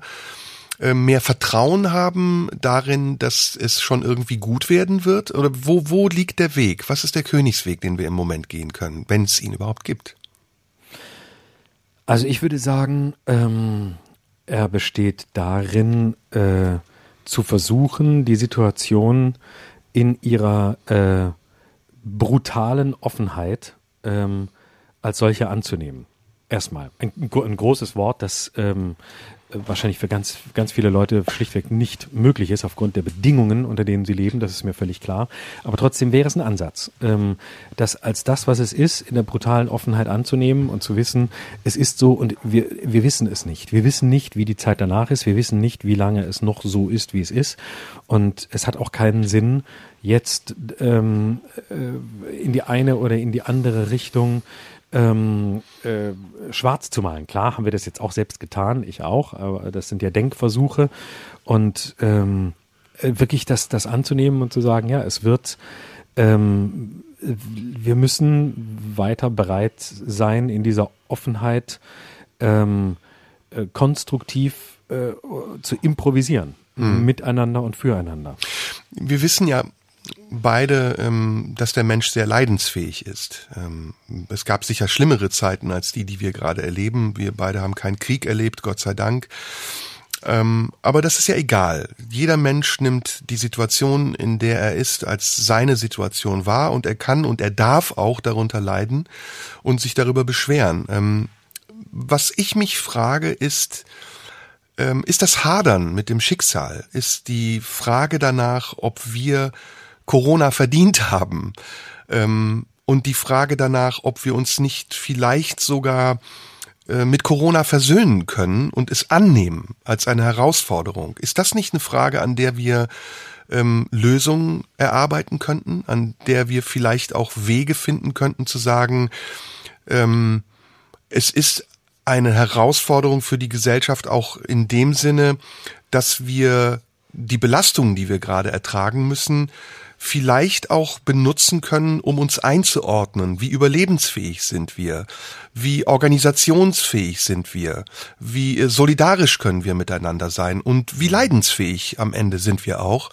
mehr Vertrauen haben darin, dass es schon irgendwie gut werden wird? Oder wo, wo liegt der Weg? Was ist der Königsweg, den wir im Moment gehen können, wenn es ihn überhaupt gibt? Also ich würde sagen, ähm, er besteht darin, äh, zu versuchen, die Situation in ihrer äh, brutalen Offenheit ähm, als solche anzunehmen. Erstmal ein, ein großes Wort, das ähm, wahrscheinlich für ganz, ganz viele Leute schlichtweg nicht möglich ist aufgrund der Bedingungen, unter denen sie leben, das ist mir völlig klar. Aber trotzdem wäre es ein Ansatz, ähm, das als das, was es ist, in der brutalen Offenheit anzunehmen und zu wissen, es ist so und wir, wir wissen es nicht. Wir wissen nicht, wie die Zeit danach ist. Wir wissen nicht, wie lange es noch so ist, wie es ist. Und es hat auch keinen Sinn, jetzt ähm, äh, in die eine oder in die andere Richtung ähm, äh, schwarz zu malen. Klar haben wir das jetzt auch selbst getan, ich auch, aber das sind ja Denkversuche und ähm, äh, wirklich das, das anzunehmen und zu sagen, ja, es wird, ähm, wir müssen weiter bereit sein, in dieser Offenheit ähm, äh, konstruktiv äh, zu improvisieren, mhm. miteinander und füreinander. Wir wissen ja beide, ähm, dass der Mensch sehr leidensfähig ist. Ähm, es gab sicher schlimmere Zeiten als die, die wir gerade erleben. Wir beide haben keinen Krieg erlebt, Gott sei Dank. Ähm, aber das ist ja egal. Jeder Mensch nimmt die Situation, in der er ist, als seine Situation wahr und er kann und er darf auch darunter leiden und sich darüber beschweren. Ähm, was ich mich frage, ist, ähm, ist das Hadern mit dem Schicksal? Ist die Frage danach, ob wir Corona verdient haben. Ähm, und die Frage danach, ob wir uns nicht vielleicht sogar äh, mit Corona versöhnen können und es annehmen als eine Herausforderung. Ist das nicht eine Frage, an der wir ähm, Lösungen erarbeiten könnten, an der wir vielleicht auch Wege finden könnten zu sagen, ähm, es ist eine Herausforderung für die Gesellschaft auch in dem Sinne, dass wir die Belastungen, die wir gerade ertragen müssen, vielleicht auch benutzen können, um uns einzuordnen. Wie überlebensfähig sind wir? Wie organisationsfähig sind wir? Wie solidarisch können wir miteinander sein? Und wie leidensfähig am Ende sind wir auch?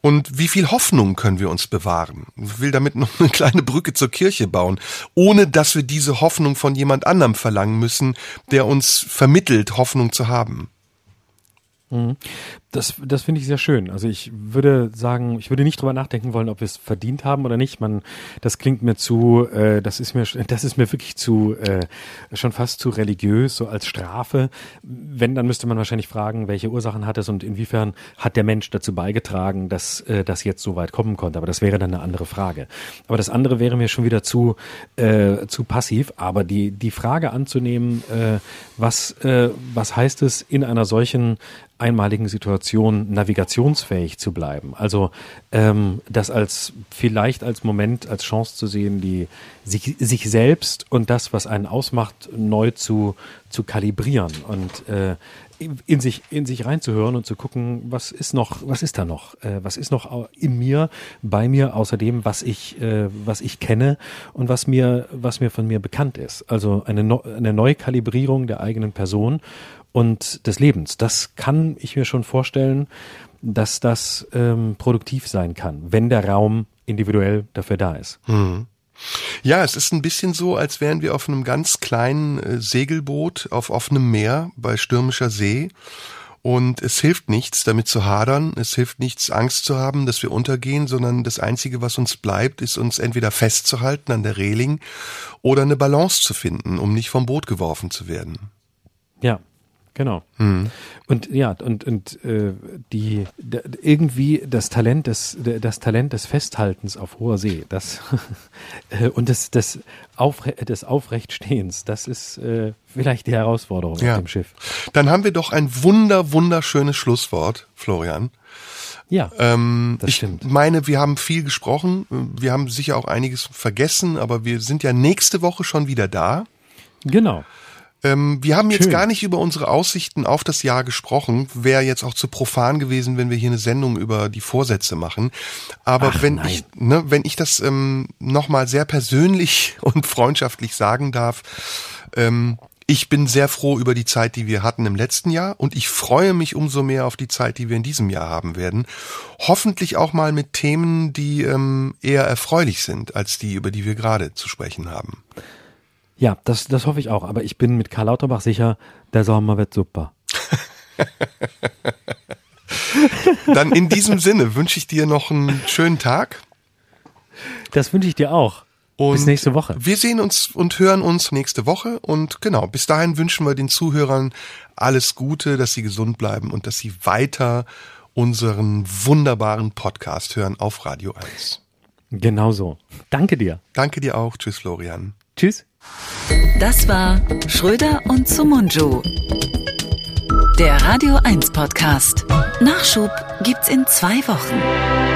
Und wie viel Hoffnung können wir uns bewahren? Ich will damit noch eine kleine Brücke zur Kirche bauen, ohne dass wir diese Hoffnung von jemand anderem verlangen müssen, der uns vermittelt, Hoffnung zu haben. Mhm. Das, das finde ich sehr schön. Also ich würde sagen, ich würde nicht drüber nachdenken wollen, ob wir es verdient haben oder nicht. Man, das klingt mir zu, äh, das ist mir, das ist mir wirklich zu, äh, schon fast zu religiös, so als Strafe. Wenn, dann müsste man wahrscheinlich fragen, welche Ursachen hat es und inwiefern hat der Mensch dazu beigetragen, dass äh, das jetzt so weit kommen konnte. Aber das wäre dann eine andere Frage. Aber das andere wäre mir schon wieder zu, äh, zu passiv. Aber die, die Frage anzunehmen, äh, was, äh, was heißt es in einer solchen einmaligen Situation navigationsfähig zu bleiben. Also ähm, das als vielleicht als Moment, als Chance zu sehen, die sich, sich selbst und das, was einen ausmacht, neu zu, zu kalibrieren und äh, in sich in sich reinzuhören und zu gucken, was ist noch, was ist da noch, äh, was ist noch in mir, bei mir, außerdem, was ich äh, was ich kenne und was mir was mir von mir bekannt ist. Also eine no eine Neukalibrierung der eigenen Person und des Lebens. Das kann ich mir schon vorstellen, dass das ähm, produktiv sein kann, wenn der Raum individuell dafür da ist. Mhm. Ja, es ist ein bisschen so, als wären wir auf einem ganz kleinen äh, Segelboot auf offenem Meer bei stürmischer See. Und es hilft nichts, damit zu hadern. Es hilft nichts, Angst zu haben, dass wir untergehen, sondern das Einzige, was uns bleibt, ist uns entweder festzuhalten an der Reling oder eine Balance zu finden, um nicht vom Boot geworfen zu werden. Ja, Genau. Mhm. Und ja, und, und äh, die d- irgendwie das Talent des das Talent des Festhaltens auf hoher See, das <laughs> äh, und des des, Aufre des Aufrechtstehens, das ist äh, vielleicht die Herausforderung Ja. auf dem Schiff. Dann haben wir doch ein wunder, wunderschönes Schlusswort, Florian. Ja, Ähm, Das ich stimmt. meine, wir haben viel gesprochen. Wir haben sicher auch einiges vergessen, aber wir sind ja nächste Woche schon wieder da. genau. Ähm, wir haben jetzt Schön. gar nicht über unsere Aussichten auf das Jahr gesprochen. Wäre jetzt auch zu profan gewesen, wenn wir hier eine Sendung über die Vorsätze machen. Aber Ach, wenn nein. ich, ne, wenn ich das ähm, nochmal sehr persönlich <laughs> und freundschaftlich sagen darf, ähm, ich bin sehr froh über die Zeit, die wir hatten im letzten Jahr und ich freue mich umso mehr auf die Zeit, die wir in diesem Jahr haben werden. Hoffentlich auch mal mit Themen, die ähm, eher erfreulich sind als die, über die wir gerade zu sprechen haben. Ja, das das hoffe ich auch. Aber ich bin mit Karl Lauterbach sicher, der Sommer wird super. <laughs> Dann in diesem Sinne wünsche ich dir noch einen schönen Tag. Das wünsche ich dir auch. Und Bis nächste Woche. Wir sehen uns und hören uns nächste Woche. Und genau, bis dahin wünschen wir den Zuhörern alles Gute, dass sie gesund bleiben und dass sie weiter unseren wunderbaren Podcast hören auf Radio 1. Genau so. Danke dir. Danke dir auch. Tschüss, Florian. Tschüss. Das war Schröder und Sumunju. Der Radio 1 Podcast. Nachschub gibt's in zwei Wochen.